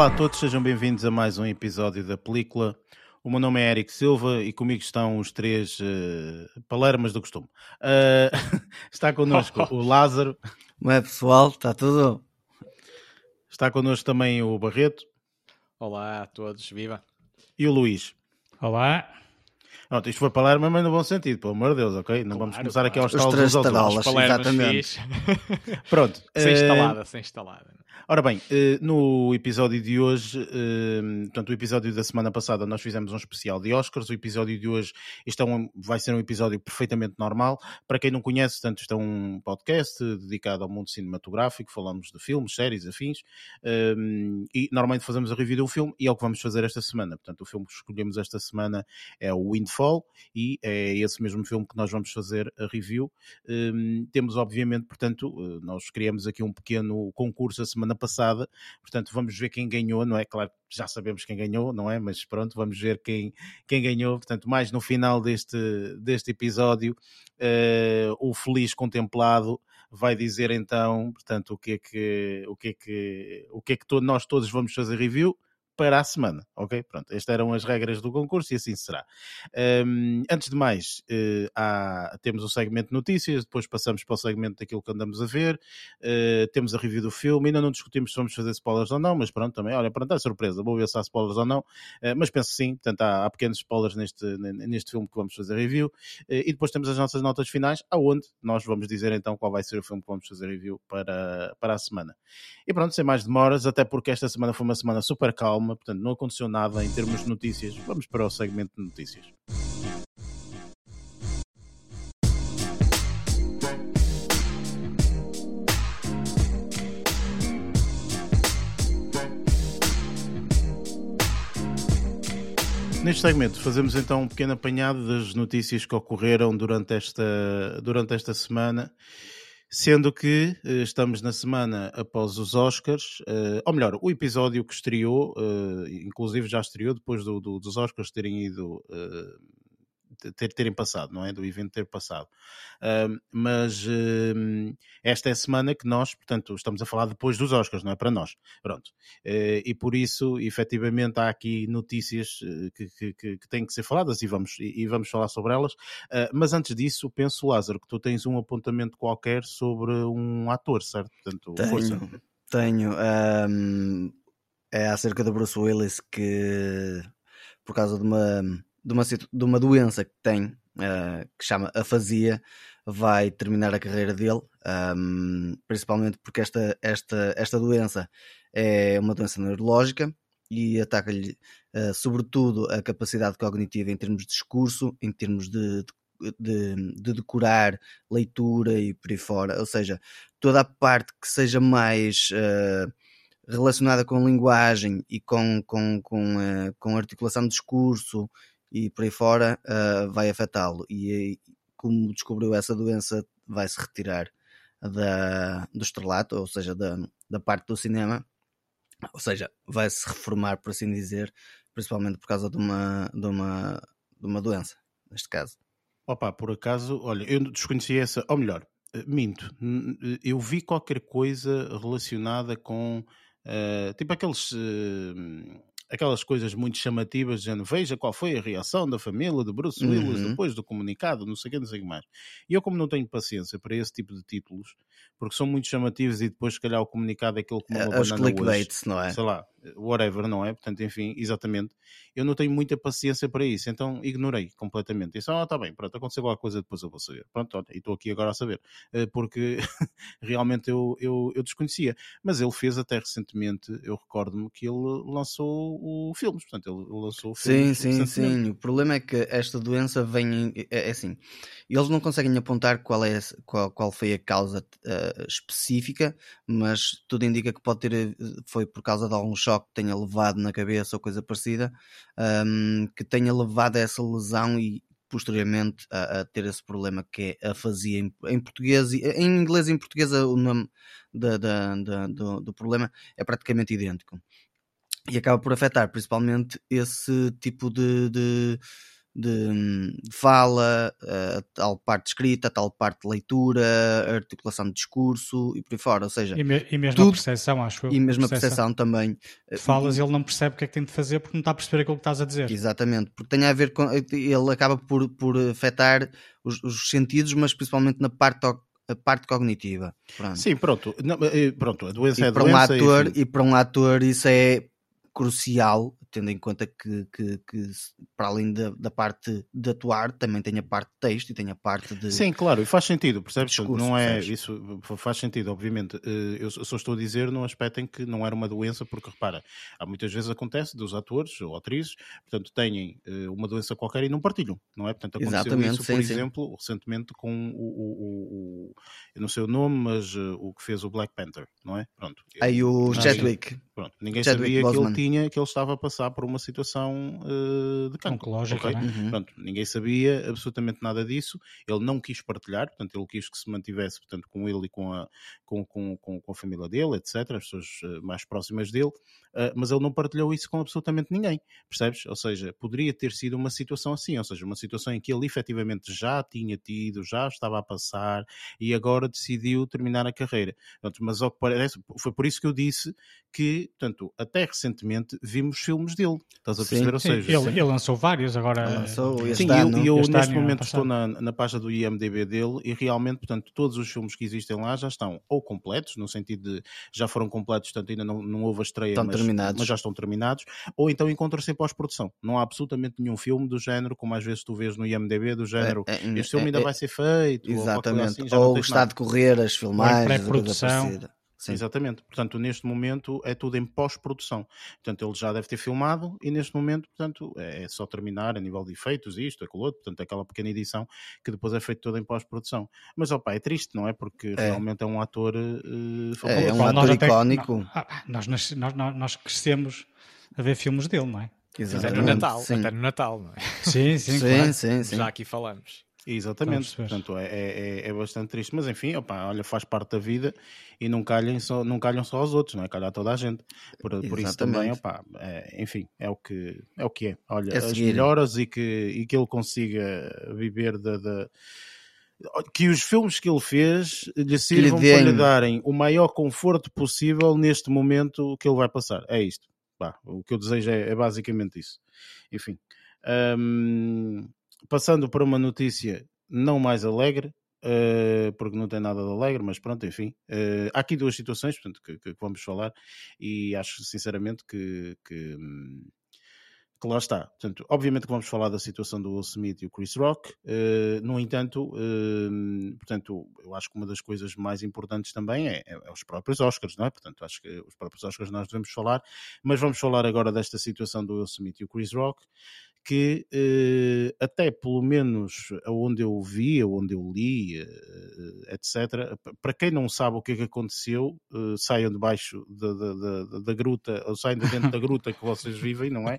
Olá a todos, sejam bem-vindos a mais um episódio da película. O meu nome é Eric Silva e comigo estão os três uh, palermas do costume. Uh, está connosco o Lázaro. Como é pessoal? Está tudo? Está connosco também o Barreto. Olá a todos, viva! E o Luís. Olá. Pronto, isto foi Palermo, mas no bom sentido, pelo amor de Deus, ok? Não claro, vamos começar claro. aqui aos talos dos outros. Exatamente. Pronto. sem instalada, sem instalada. Ora bem, eh, no episódio de hoje, eh, portanto, o episódio da semana passada nós fizemos um especial de Oscars, o episódio de hoje isto é um, vai ser um episódio perfeitamente normal. Para quem não conhece, portanto, isto é um podcast dedicado ao mundo cinematográfico, falamos de filmes, séries, afins, eh, e normalmente fazemos a review de um filme e é o que vamos fazer esta semana. Portanto, o filme que escolhemos esta semana é o Windfall e é esse mesmo filme que nós vamos fazer a review. Temos, obviamente, portanto, nós criamos aqui um pequeno concurso a semana passada, portanto vamos ver quem ganhou, não é? Claro já sabemos quem ganhou, não é? Mas pronto, vamos ver quem, quem ganhou. Portanto, mais no final deste, deste episódio, uh, o feliz contemplado vai dizer então, portanto, o que é que, o que, é que, o que, é que to nós todos vamos fazer review para a semana, ok? Pronto, estas eram as regras do concurso e assim será. Um, antes de mais, uh, há, temos o segmento de notícias, depois passamos para o segmento daquilo que andamos a ver, uh, temos a review do filme, ainda não discutimos se vamos fazer spoilers ou não, mas pronto, também, olha, pronto, é surpresa, vou ver se há spoilers ou não, uh, mas penso que sim, portanto há, há, pequenos spoilers neste, neste filme que vamos fazer review, e depois temos as nossas notas finais, aonde nós vamos dizer então qual vai ser o filme que vamos fazer review para, para a semana. E pronto, sem mais demoras, até porque esta semana foi uma semana super calma, portanto não aconteceu nada em termos de notícias. Vamos para o segmento de notícias. Neste segmento fazemos então um pequeno apanhado das notícias que ocorreram durante esta, durante esta semana Sendo que uh, estamos na semana após os Oscars, uh, ou melhor, o episódio que estreou, uh, inclusive já estreou depois do, do, dos Oscars terem ido ter, terem passado, não é? Do evento ter passado. Uh, mas uh, esta é a semana que nós, portanto, estamos a falar depois dos Oscars, não é para nós. Pronto. Uh, e por isso, efetivamente, há aqui notícias eh, que, que, que, que, têm que ser faladas e vamos, e, vamos falar sobre elas. Ah, mas antes disso, penso, Lázaro, que tu tens um apontamento qualquer sobre um ator, certo? Portanto, tenho, força. tenho. Um, é acerca do Bruce Willis que, por causa de uma de uma, de uma doença que tem, uh, que chama afasia, vai terminar a carreira dele, um, principalmente porque esta, esta, esta doença é uma doença neurológica e ataca-lhe uh, sobretudo a capacidade cognitiva em termos de discurso, em termos de, de, de, decorar leitura e por aí fora, ou seja, toda a parte que seja mais uh, relacionada com linguagem e com, com, com, uh, com articulação de discurso e por aí fora uh, vai afetá-lo. E como descobriu essa doença, vai se retirar da, do estrelato, ou seja, da, da parte do cinema, ou seja, vai se reformar, por assim dizer, principalmente por causa de uma, de uma, de uma doença, neste caso. Opa, por acaso, olha, eu desconhecia essa, ou melhor, eh, minto, eu vi qualquer coisa relacionada com uh, tipo aqueles uh, aquelas coisas muito chamativas, dizendo veja qual foi a reação da família de Bruce Willis uhum. depois do comunicado, não sei o que, não sei o que mais. E eu, como não tenho paciência para esse tipo de títulos, porque são muito chamativos e depois, se calhar, o comunicado é aquilo que uma é, Os clickbaits, não é? Sei lá, whatever, não é? Portanto, enfim, exatamente. Eu não tenho muita paciência para isso, então ignorei completamente. Isso, ah, está bem, pronto, aconteceu alguma coisa, depois eu vou saber. Pronto, olha, e estou aqui agora a saber, eh, porque realmente eu, eu, eu desconhecia. Mas ele fez até recentemente, eu recordo-me que ele lançou o filmes, portanto, ele lançou Sim, sim, sim. O problema é que esta doença vem, é, é assim, eles não conseguem apontar qual, é, qual, qual foi a causa uh, específica, mas tudo indica que pode ter, eh, foi por causa de algum choque que tenha levado na cabeça ou coisa parecida, um, que tenha levado a essa lesão e posteriormente a, a, ter esse problema que é a fazia em, em, português, em inglês e em português o nome da, da, da, do, do problema é praticamente idêntico. E acaba por afetar principalmente esse tipo de, de, de, de fala, a tal parte escrita, a tal parte de leitura, articulação de discurso e por aí fora. Ou seja, E, me, e mesmo tudo- a percepção, acho eu. e mesmo a percepção também. Tu falas e ele não percebe o que é que tem de fazer porque não está a perceber aquilo que estás a dizer. Exatamente, porque tem a ver com. Ele acaba por, por afetar os, os sentidos, mas principalmente na parte, a parte cognitiva. Pronto. Sim, pronto. Não, eh, pronto, a doença é e, para um doença. ator, enfim. e para um ator isso é crucial, tendo em conta que, que, que para além da, da parte de atuar, também tem a parte de texto e tem a parte de. Sim, claro, e faz sentido, percebes? Discurso, não é percebes? isso faz sentido, obviamente. Eh, Eu só estou a dizer no aspecto em que não era uma doença, porque repara, há muitas vezes acontece dos atores ou atrizes, portanto, têm eh, uma doença qualquer e não partilham, não é? Portanto, aconteceu Exatamente, isso, sim, por sim. exemplo, recentemente com o, o, o- eu não sei o nome, mas eh, o que fez o Black Panther, não é? Pronto. Aí o Chadwick. Pronto, ninguém Chadwick sabia que Boseman. ele tinha, que ele estava a passar por uma situação eh, de cancro. Oncológica, ok? não é? Uhum. Pronto, ninguém sabia absolutamente nada disso. Ele não quis partilhar, portanto, ele quis que se mantivesse portanto, com ele e com a, com, com, com, com a família dele, etc., as pessoas eh, mais próximas dele, eh, mas ele não partilhou isso com absolutamente ninguém, percebes? Ou seja, poderia ter sido uma situação assim, ou seja, uma situação em que ele efetivamente já tinha tido, já estava a passar e agora decidiu terminar a carreira. Portanto, mas ao que parece, foi por isso que eu disse que, portanto, até recentemente vimos filmes dele, estás a Sim, perceber? Ou Sim, seja, ele, ele lançou vários, agora. Ele lançou este Sim, e ano. eu, e eu este neste ano momento estou na, na página do IMDB dele e realmente, portanto, todos os filmes que existem lá já estão ou completos, no sentido de já foram completos, portanto ainda não, não houve a estreia, Estão mas, terminados. mas já estão terminados, ou então encontram-se em pós-produção. Não há absolutamente nenhum filme do género, como às vezes tu vês no IMDB, do género, É, é, este filme é, ainda é, vai ser feito, ou Exatamente. assim, já não Ou está nada. de correr as filmagens, ou pré-produção. Sim. Exatamente. Portanto, neste momento é tudo em pós-produção. Portanto, ele já deve ter filmado e neste momento, portanto, é só terminar a nível de efeitos, isto, aquilo outro, portanto, aquela pequena edição que depois é feita toda em pós-produção. Mas, opa, é triste, não é? Porque É. realmente é um ator eh, É, fabuloso. é um Bom, ator nós até- icónico. não, ah, nós, nós, nós, nós crescemos a ver filmes dele, não é? Até no Exatamente. Natal. Sim. Até no Natal, não é? Sim, sim, Sim, claro. sim, sim. Já aqui falamos. Exatamente, a portanto é, é, é- é bastante triste, mas enfim, opa, olha, faz parte da vida e não calhem só, não calham só aos outros, não é? Calhar toda a gente. Por, por isso também, opa, é, enfim, é o que é. O que é. Olha, É as melhoras e que, e que ele consiga viver da. da- que os filmes que ele fez lhe sirvam para lhe darem o maior conforto possível neste momento que ele vai passar. É isto. Pá, o que eu desejo é, é basicamente isso. Enfim. Hum, passando para uma notícia não mais alegre, eh, porque não tem nada de alegre, mas pronto, enfim. Eh, há aqui duas situações portanto, que, que vamos falar e acho sinceramente que, que, hum, que lá está. Portanto, obviamente que vamos falar da situação do Will Smith e o Chris Rock. eh, no entanto, eh, portanto, eu acho que uma das coisas mais importantes também é, é- é os próprios Oscars, não é? Portanto, acho que os próprios Oscars nós devemos falar, mas vamos falar agora desta situação do Will Smith e o Chris Rock que eh, até pelo menos onde eu vi, onde eu li, eh, etc., para quem não sabe o que é que aconteceu, eh, saiam debaixo da, da, da, da gruta, ou saiam de dentro da gruta que vocês vivem, não é?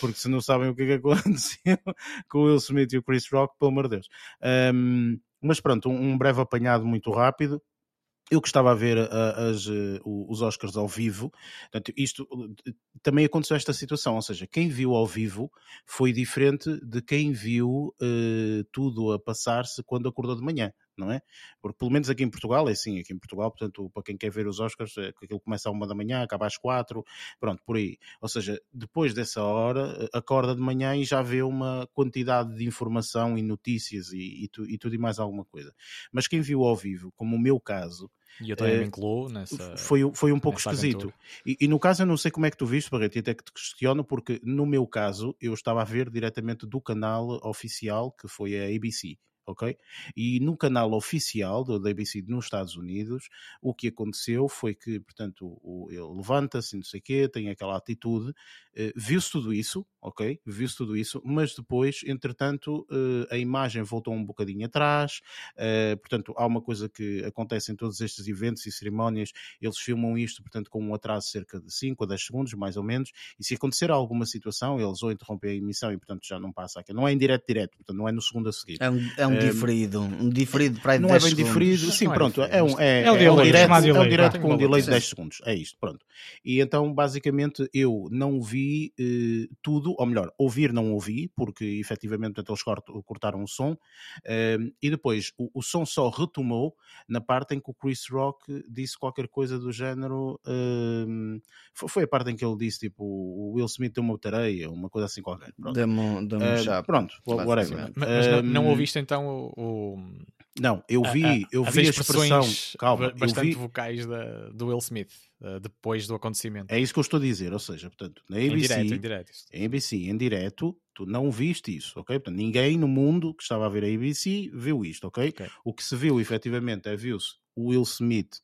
Porque se não sabem o que é que aconteceu com o Will Smith e o Chris Rock, pelo amor de Deus. Ahm, mas pronto, um, um breve apanhado muito rápido. Eu que estava a ver ah, as, eh, os Oscars ao vivo, portanto, isto eh, também aconteceu esta situação, ou seja, quem viu ao vivo foi diferente de quem viu eh, tudo a passar-se quando acordou de manhã, não é? Porque pelo menos aqui em Portugal é assim, aqui em Portugal, portanto, para quem quer ver os Oscars, é aquilo começa à uma da manhã, acaba às quatro, pronto, por aí. Ou seja, depois dessa hora, eh, acorda de manhã e já vê uma quantidade de informação e notícias e, e, tu- e tudo e mais alguma coisa. Mas quem viu ao vivo, como o meu caso, E eu também Eh, me incluo nessa. foi, foi um pouco esquisito. E, e no caso eu não sei como é que tu viste, Barreto, e até que te questiono, porque no meu caso eu estava a ver diretamente do canal oficial, que foi a ABC, ok? E no canal oficial do- ABC nos Estados Unidos, o que aconteceu foi que, portanto, o, ele levanta-se, não sei o quê, tem aquela atitude, viu-se tudo isso, ok? Viu-se tudo isso, mas depois, entretanto, eh, a imagem voltou um bocadinho atrás, eh, portanto, há uma coisa que acontece em todos estes eventos e cerimónias, eles filmam isto, portanto, com um atraso de cerca de 5 a 10 segundos, mais ou menos, e se acontecer alguma situação, eles ou interrompem a emissão e, portanto, já não passa aqui. Não é em direto, direto, portanto, não é no segundo a seguir. É um, é um Eh, diferido. Um diferido para Não é 10 bem segundos. diferido, sim, Não é pronto, é um, é, é o é delay, um direto, é um delay, direto com um delay de Sim. 10 segundos, é isto, pronto. E então, basicamente, eu não vi vi eh, tudo, ou melhor, ouvir não ouvi, porque efetivamente eles cort- cortaram o som, eh, e depois o, o som só retomou na parte em que o Chris Rock disse qualquer coisa do género. eh, foi, a parte em que ele disse tipo o Will Smith deu uma tareia, uma coisa assim qualquer. Pronto, deu Eh, chapa. pronto whatever. Mas, mas não, não Eh, ouviste então o, o- Não, eu vi, eu as vi a expressão. Calma, bastante vi. vocais da, do Will Smith eh, depois do acontecimento. É isso que eu estou a dizer, ou seja, portanto, na em ABC, direto, em direto. em ABC, em direto, tu não viste isso, ok? Portanto, ninguém no mundo que estava a ver a ABC viu isto, ok? Ok. O que se viu, efetivamente, é viu-se o Will Smith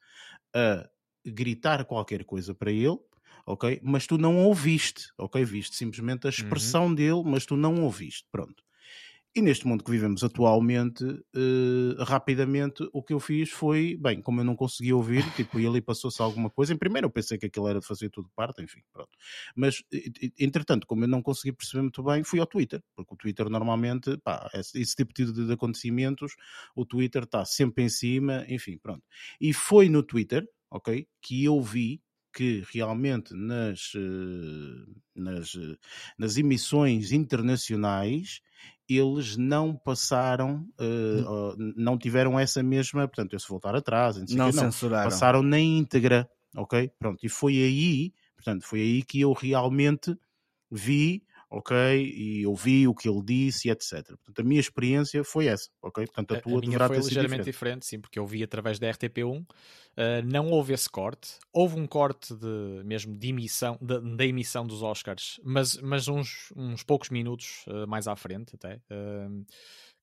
a gritar qualquer coisa para ele, ok? Mas tu não ouviste, ok? Viste simplesmente a expressão dele, mas tu não ouviste, pronto. E neste mundo que vivemos atualmente, eh, rapidamente o que eu fiz foi, bem, como eu não conseguia ouvir, tipo, e ali passou-se alguma coisa. Em primeiro eu pensei que aquilo era de fazer tudo parte, enfim, pronto. Mas, entretanto, como eu não consegui perceber muito bem, fui ao Twitter, porque o Twitter normalmente, pá, esse, esse tipo de, de acontecimentos, o Twitter está sempre em cima, enfim, pronto. E foi no Twitter, ok, que eu vi que realmente nas, eh, nas, eh, nas emissões internacionais eles não passaram, ó, não tiveram essa mesma, portanto, eu se voltar atrás, não, não censuraram. passaram na íntegra, ok? Pronto, e foi aí, portanto, foi aí que eu realmente vi, ok? E ouvi o que ele disse e etc. Portanto, a minha experiência foi essa, ok? Portanto, a A, a tua minha foi ligeiramente diferente. diferente. sim, porque eu vi através da RTP1, uh, não houve esse corte, houve um corte de mesmo de emissão, da emissão dos Oscars, mas, mas uns, uns poucos minutos uh, mais à frente até. uh,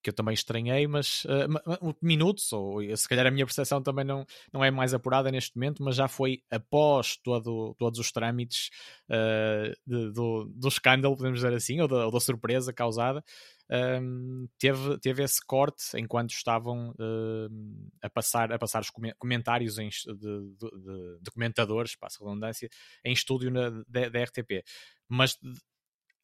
que eu também estranhei, mas uh, minutos, ou se calhar a minha percepção também não, não é mais apurada neste momento, mas já foi após todo, todos os trâmites uh, de- do, do escândalo, podemos dizer assim, ou da, ou da surpresa causada, um, teve, teve esse corte enquanto estavam um, a, passar, a passar os come- comentários em, de, de, de- comentadores, passa redundância, em estúdio na, da, da RTP. Mas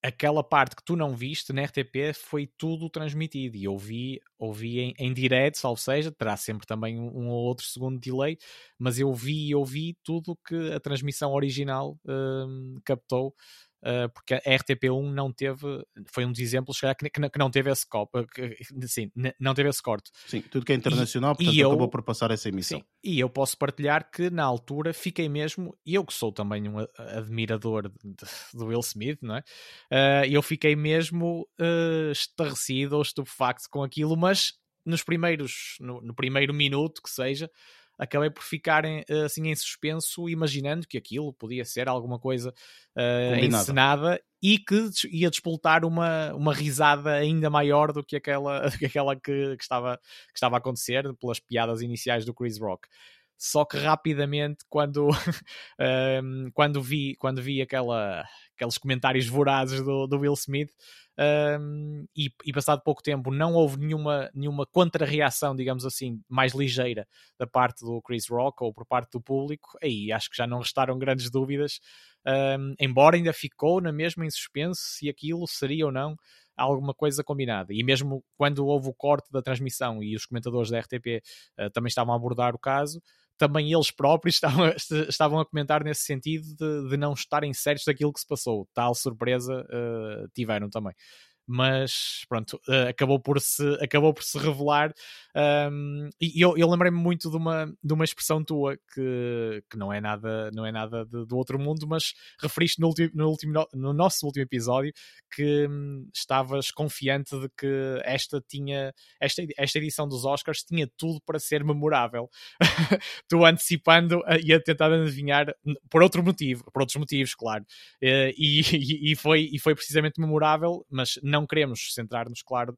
aquela parte que tu não viste na RTP foi tudo transmitido e eu vi, ouvi em, em direto, ou seja, terá sempre também um, um ou outro segundo de delay, mas eu vi e ouvi tudo que a transmissão original hum, captou, uh, porque a RTP1 não teve, foi um dos exemplos que, que não- teve esse copo, que, sim, não teve esse corte. Sim, tudo que é internacional, e portanto, eu- acabou por passar essa emissão. Sim, e eu posso partilhar que na altura fiquei mesmo, eu que sou também um admirador de- do Will Smith, não é? Ah, eu fiquei mesmo ah, estarrecido ou estupefacto com aquilo, mas nos primeiros, no, no primeiro minuto que seja, acabei por ficar em- assim em suspenso, imaginando que aquilo podia ser alguma coisa Combinada. encenada e que ia despoltar uma, uma risada ainda maior do que aquela, do que, aquela que, que estava, que estava a acontecer pelas piadas iniciais do Chris Rock. Só que rapidamente, quando, um, quando vi, quando vi aquela, aqueles comentários vorazes do, do Will Smith, um, e, e passado pouco tempo não houve nenhuma, nenhuma contra-reação, digamos assim, mais ligeira da parte do Chris Rock ou por parte do público, aí acho que já não restaram grandes dúvidas, um, embora ainda ficou na mesma em suspenso se aquilo seria ou não alguma coisa combinada. E mesmo quando houve o corte da transmissão e os comentadores da RTP uh, também estavam a abordar o caso, também eles próprios estavam, estavam a comentar nesse sentido de, de não estarem certos daquilo que se passou. Tal surpresa uh, tiveram também. Mas pronto, uh, acabou, por se, acabou por se revelar. um, e eu, eu lembrei-me muito de uma, de uma expressão tua que, que não é nada, não é nada de- do outro mundo, mas referiste no, ulti- no, último, no nosso último episódio que hum, estavas confiante de que esta tinha esta, esta edição dos Oscars tinha tudo para ser memorável. tu antecipando eh, e a tentar adivinhar por outro motivo, por outros motivos, claro. E, e, e foi, e foi precisamente memorável, mas não queremos centrar-nos, claro,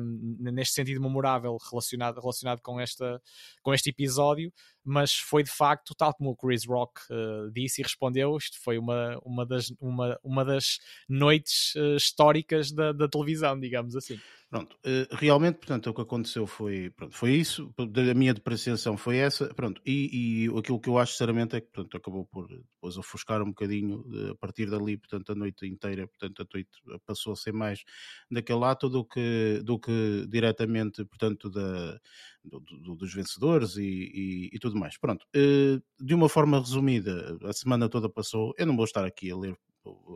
hum, neste sentido memorável relacionado, relacionado com, esta, com este episódio, mas foi de facto, tal como o Chris Rock eh, disse e respondeu, isto foi uma, uma, das, uma, uma das noites eh, históricas da, da televisão, digamos assim. Pronto, eh, realmente, portanto, o que aconteceu foi, pronto, foi isso, a minha depreciação foi essa, pronto, e, e aquilo que eu acho sinceramente é que, portanto, acabou por depois ofuscar um bocadinho, a partir dali, portanto, a noite inteira, portanto, a noite passou a ser mais daquele ato do que, do que diretamente, portanto, da, do- do- dos vencedores e, e- e tudo mais. Pronto, eh, de uma forma resumida, a semana toda passou, eu não vou estar aqui a ler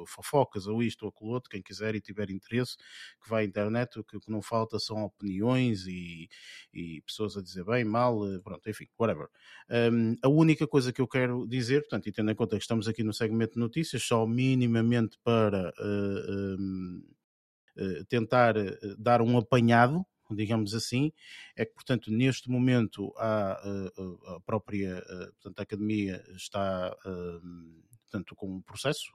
fofocas ou isto ou aquilo outro, quem quiser e tiver interesse, que vai à internet, o que, não falta são opiniões e, e, pessoas a dizer bem, mal, pronto, enfim, whatever. Um, a única coisa que eu quero dizer, portanto, e tendo em conta que estamos aqui no segmento de notícias, só minimamente para uh, um, uh, tentar dar um apanhado digamos assim, é que, portanto, neste momento a, a, a própria portanto, a academia está portanto, com um processo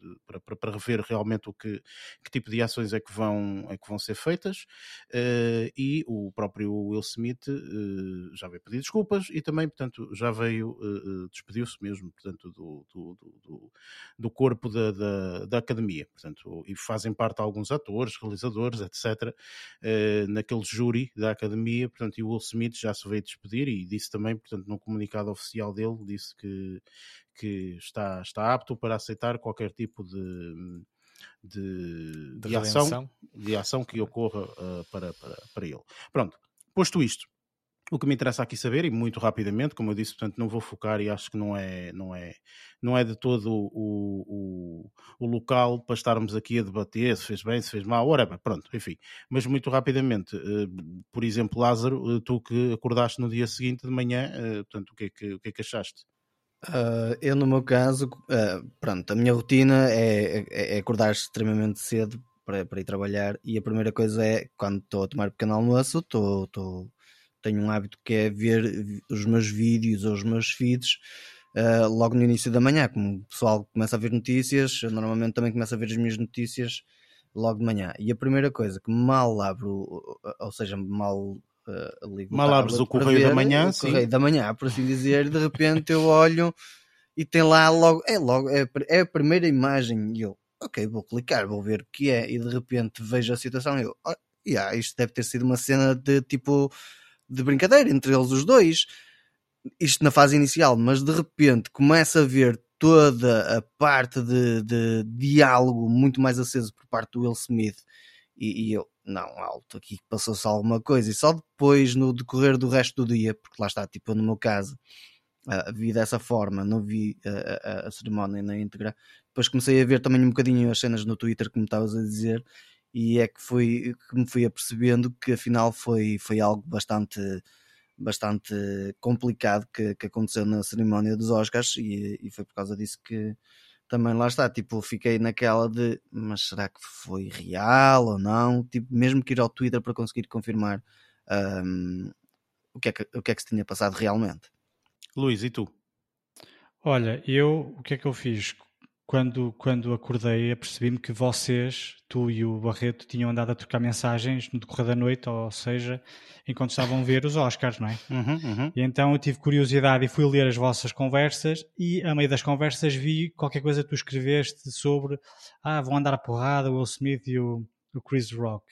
de, para, para, para, rever realmente o que, que tipo de ações é que vão, é que vão ser feitas uh, e o próprio Will Smith uh, já veio pedir desculpas e também, portanto, já veio, uh, despediu-se mesmo, portanto, do, do, do, do corpo da, da, da, academia, portanto, e fazem parte alguns atores, realizadores, etc., naquele júri da academia, portanto, e o Will Smith já se veio despedir e disse também, portanto, num comunicado oficial dele, disse que que está, está apto para aceitar qualquer tipo de, de, de, de ação, de ação que ocorra uh, para, para, para ele. Pronto, posto isto, o que me interessa aqui saber, e muito rapidamente, como eu disse, portanto, não vou focar e acho que não é, não é, não é de todo o, o, o local para estarmos aqui a debater se fez bem, se fez mal, whatever, pronto, enfim. Mas muito rapidamente, uh, por exemplo, Lázaro, uh, tu que acordaste no dia seguinte de manhã, portanto, o que é que, o que, é que achaste? Uh, eu, no meu caso, uh, pronto, a minha rotina é, é, é, acordar extremamente cedo para, para ir trabalhar e a primeira coisa é quando estou a tomar pequeno almoço, tô, tô, tenho um hábito que é ver os meus vídeos ou os meus feeds uh, logo no início da manhã. Como o pessoal começa a ver notícias, eu normalmente também começo a ver as minhas notícias logo de manhã. E a primeira coisa que mal abro, ou seja, mal uh, ligo Mal abres o correio da manhã, sim. correio da manhã, por assim dizer, de repente eu olho e tem lá logo, é logo, é, é a primeira imagem e eu, ok, vou clicar, vou ver o que é, e de repente vejo a situação e eu, oh, yeah, isto deve ter sido uma cena de tipo de brincadeira entre eles os dois, isto na fase inicial, mas de repente começa a ver toda a parte de, de diálogo muito mais aceso por parte do Will Smith e, e eu, não, alto, aqui passou-se alguma coisa. E só depois, no decorrer do resto do dia, porque lá está, tipo, no meu caso, uh, vi dessa forma, não vi a, a, a, cerimónia na íntegra. Depois comecei a ver também um bocadinho as cenas no Twitter, como estavas a dizer, e é que, foi, que me fui apercebendo que afinal foi, foi algo bastante bastante complicado que, que aconteceu na cerimónia dos Oscars e, e foi por causa disso que, também lá está, tipo, fiquei naquela de mas será que foi real ou não? Tipo, mesmo que ir ao Twitter para conseguir confirmar um, o, que é que, o que é que se tinha passado realmente. Luís, e tu? Olha, eu o que é que eu fiz? Quando, quando acordei, apercebi-me que vocês, tu e o Barreto, tinham andado a trocar mensagens no decorrer da noite, ou seja, enquanto estavam a ver os Oscars, não é? Uhum, uhum. E então eu tive curiosidade e fui ler as vossas conversas e, a meio das conversas, vi qualquer coisa que tu escreveste sobre ah, vão andar a porrada o Will Smith e o, o Chris Rock.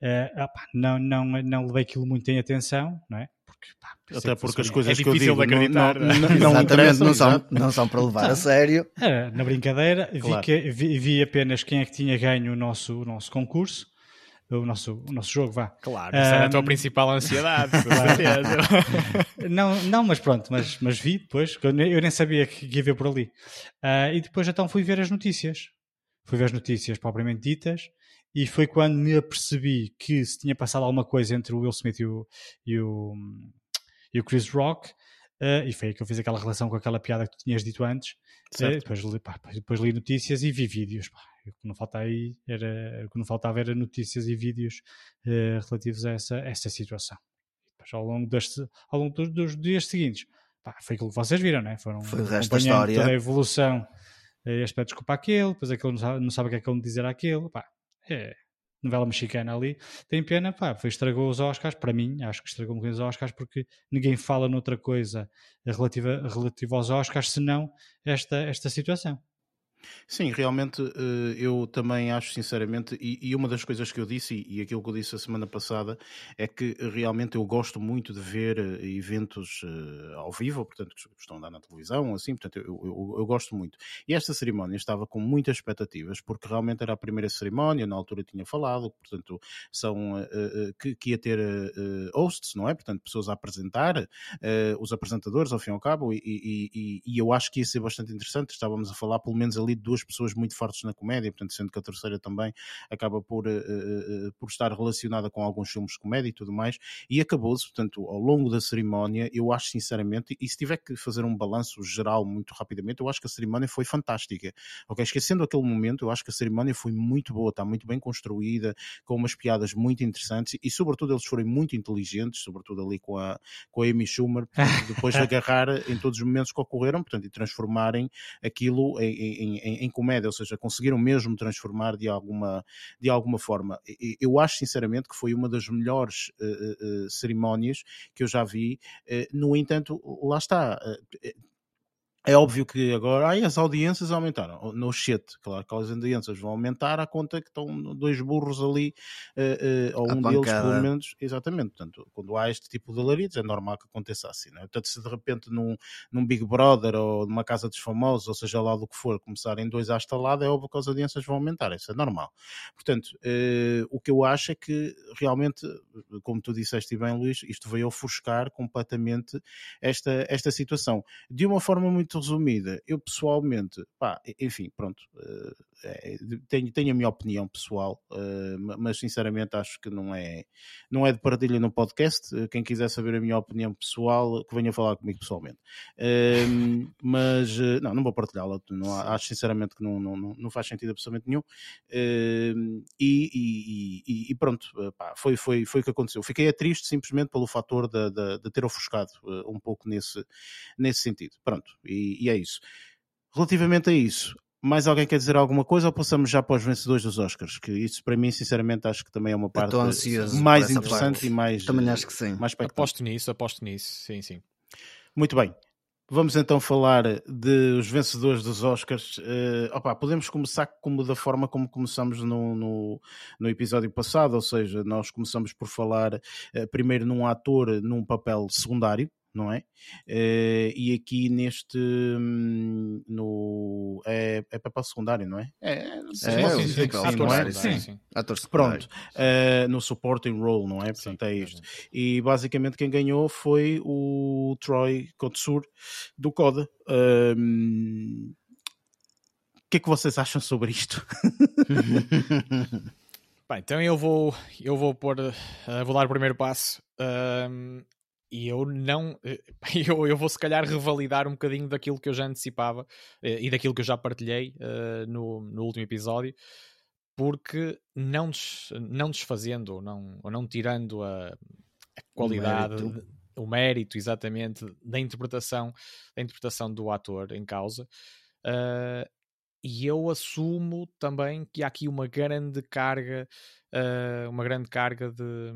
Uh, opa, não, não, não levei aquilo muito em atenção, não é? Porque, pá, Até porque as coisas é que eu digo acreditar, não, não, não, são, não são para levar a sério. É, na brincadeira, claro. vi, que, vi, vi, apenas quem é que tinha ganho o nosso, o nosso concurso. O nosso, o nosso jogo, vá. Claro, essa um, era a tua principal ansiedade, não, não, mas pronto, mas, mas vi depois, eu nem sabia que ia ver por ali. Uh, e depois então fui ver as notícias. Fui ver as notícias propriamente ditas e foi quando me apercebi que se tinha passado alguma coisa entre o Will Smith e o, e o, e o Chris Rock, uh, e foi aí que eu fiz aquela relação com aquela piada que tu tinhas dito antes. Uh, depois, li, pá, depois li notícias e vi vídeos. Pá. O que não falta aí era, o que não faltava era notícias e vídeos uh, relativos a essa, essa situação. E depois, ao longo, deste, ao longo dos, dos dias seguintes, pá, foi aquilo que vocês viram, né? Foram foi o resto da história. toda a evolução. Este pede desculpa àquele, depois aquele não sabe, não sabe o que é que ele dizer àquele. Pá, é novela mexicana ali. Tem pena, pá, foi, estragou os Oscars, para mim, acho que estragou um bocadinho os Oscars, porque ninguém fala noutra coisa relativa, relativa aos Oscars senão esta, esta situação. Sim, realmente eh, eu também acho sinceramente, e, uma das coisas que eu disse, e, aquilo que eu disse a semana passada, é que realmente eu gosto muito de ver eh, eventos eh, ao vivo, portanto, que estão a dar na televisão, assim, portanto, eu, eu, eu, gosto muito. E esta cerimónia estava com muitas expectativas, porque realmente era a primeira cerimónia, na altura tinha falado, portanto, são que, que ia ter hosts, não é? Portanto, pessoas a apresentar, os apresentadores, ao fim e ao cabo, e, e, e eu acho que ia ser bastante interessante, estávamos a falar pelo menos ali duas pessoas muito fortes na comédia, portanto, sendo que a terceira também acaba por, uh, uh, por estar relacionada com alguns filmes de comédia e tudo mais, e acabou-se, portanto, ao longo da cerimónia, eu acho sinceramente, e se tiver que fazer um balanço geral muito rapidamente, eu acho que a cerimónia foi fantástica, ok? Esquecendo aquele momento, eu acho que a cerimónia foi muito boa, está muito bem construída, com umas piadas muito interessantes, e sobretudo eles foram muito inteligentes, sobretudo ali com a, com a Amy Schumer, portanto, depois de agarrar em todos os momentos que ocorreram, portanto, e transformarem aquilo em, em, em, em comédia, ou seja, conseguiram mesmo transformar de alguma, de alguma forma. Eu acho sinceramente que foi uma das melhores uh, uh, cerimónias que eu já vi. Uh, no entanto, lá está é óbvio que agora ai, as audiências aumentaram. No shit, claro que as audiências vão aumentar à conta que estão dois burros ali, uh, uh, ou um deles pelo menos. Exatamente. Portanto, quando há este tipo de alaridos, é normal que aconteça assim. Não é? Portanto, se de repente num, num Big Brother ou numa casa dos famosos, ou seja lá do que for, começarem dois à estalada, é óbvio que as audiências vão aumentar. Isso é normal. Portanto, uh, o que eu acho é que realmente, como tu disseste bem, Luís, isto veio ofuscar completamente esta, esta situação. De uma forma muito resumida, eu pessoalmente, pá, enfim, pronto, é, tenho, tenho a minha opinião pessoal, uh, mas sinceramente acho que não é, não é de partilha no podcast. Quem quiser saber a minha opinião pessoal, que venha falar comigo pessoalmente. Uh, mas não, não vou partilhá-la. Acho sinceramente que não, não, não faz sentido absolutamente nenhum. Uh, e, e, e, e, pronto, pá, foi, foi, foi o que aconteceu. Fiquei triste simplesmente pelo fator de, de, de ter ofuscado um pouco nesse, nesse sentido. Pronto, e, e é isso. Relativamente a isso, mais alguém quer dizer alguma coisa ou passamos já para os vencedores dos Oscars? Que isso para mim, sinceramente, acho que também é uma parte mais interessante parte. e mais. Também acho que sim. Mais aposto nisso, aposto nisso, sim, sim. Muito bem. Vamos então falar dos vencedores dos Oscars. Uh, opa, podemos começar como da forma como começamos no, no, no episódio passado, ou seja, nós começamos por falar uh, primeiro num ator num papel secundário, não é? Uh, e aqui neste hum, no é, é papel secundário, não é? É, sim, é, sim, sim, sim, não é? Sim. sim. Ator. Pronto, uh, no supporting role, não é? Portanto, é isto. E basicamente quem ganhou foi o Troy Kotsur do Coda. Um, o que é que vocês acham sobre isto? Bem, então eu vou, eu vou pôr, uh, vou dar o primeiro passo. Um, e eu não eh, eu, eu vou se calhar revalidar um bocadinho daquilo que eu já antecipava eh, e daquilo que eu já partilhei uh, no, no último episódio porque não, des, não desfazendo ou não, ou não tirando a, a qualidade o mérito. o mérito. exatamente da interpretação da interpretação do ator em causa uh, e eu assumo também que há aqui uma grande carga uh, uma grande carga de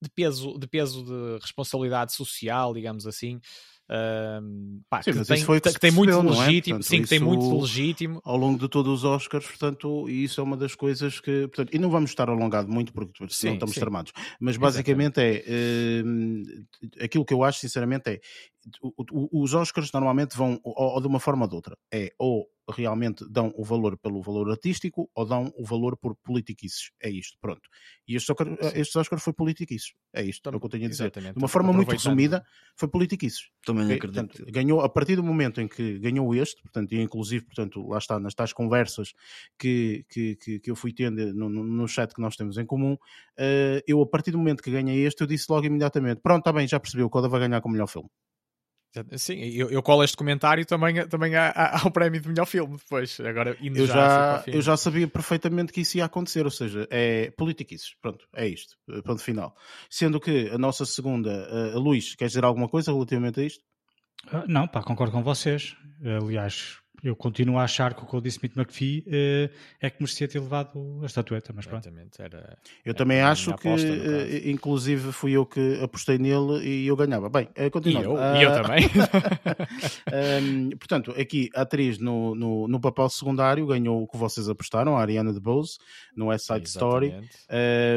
de peso, de peso de responsabilidade social, digamos assim. Um, pá, sim, que, tem, que, que, tem, muito é? legítimo, é? portanto, sim, que tem muito legítimo ao longo de todos os Oscars, portanto, isso é uma das coisas que, portanto, e não vamos estar alongado muito porque senão sim, estamos sim. tramados, mas basicamente Exatamente. é aquilo que eu acho, sinceramente, é os Oscars normalmente vão ou, ou de uma forma ou de outra, é ou realmente dão o valor pelo valor artístico ou dão o valor por politiquices. É isto, pronto. E este Oscar, este Oscar foi politiquices. É isto, é o que eu tenho a dizer. Exatamente. De uma forma muito resumida, foi politiquices. Também okay? acredito. Portanto, ganhou, a partir do momento em que ganhou este, portanto, e inclusive, portanto, lá está, nas tais conversas que, que, que, que eu fui tendo no, no, chat que nós temos em comum, uh, eu, a partir do momento que ganhei este, eu disse logo imediatamente, pronto, está bem, já percebi, o Coda vai ganhar com o melhor filme. Sim, eu, eu colo este comentário também, também ao prémio de melhor filme depois. Agora, eu já, já eu já sabia perfeitamente que isso ia acontecer, ou seja, é politiquices. Pronto, é isto. Ponto final. Sendo que a nossa segunda, uh, Luís, queres dizer alguma coisa relativamente a isto? Uh, não, pá, concordo com vocês. Aliás, eu continuo a achar que o que eu disse Smith McPhee uh, é que merecia ter levado a estatueta, mas pronto. Era, eu era também acho que, uh, inclusive, fui eu que apostei nele e eu ganhava. Bem, uh, continua. E eu, uh, e eu também. um, portanto, aqui a atriz no, no, no, papel secundário ganhou o que vocês apostaram, a Ariana DeBose, no West Side Story.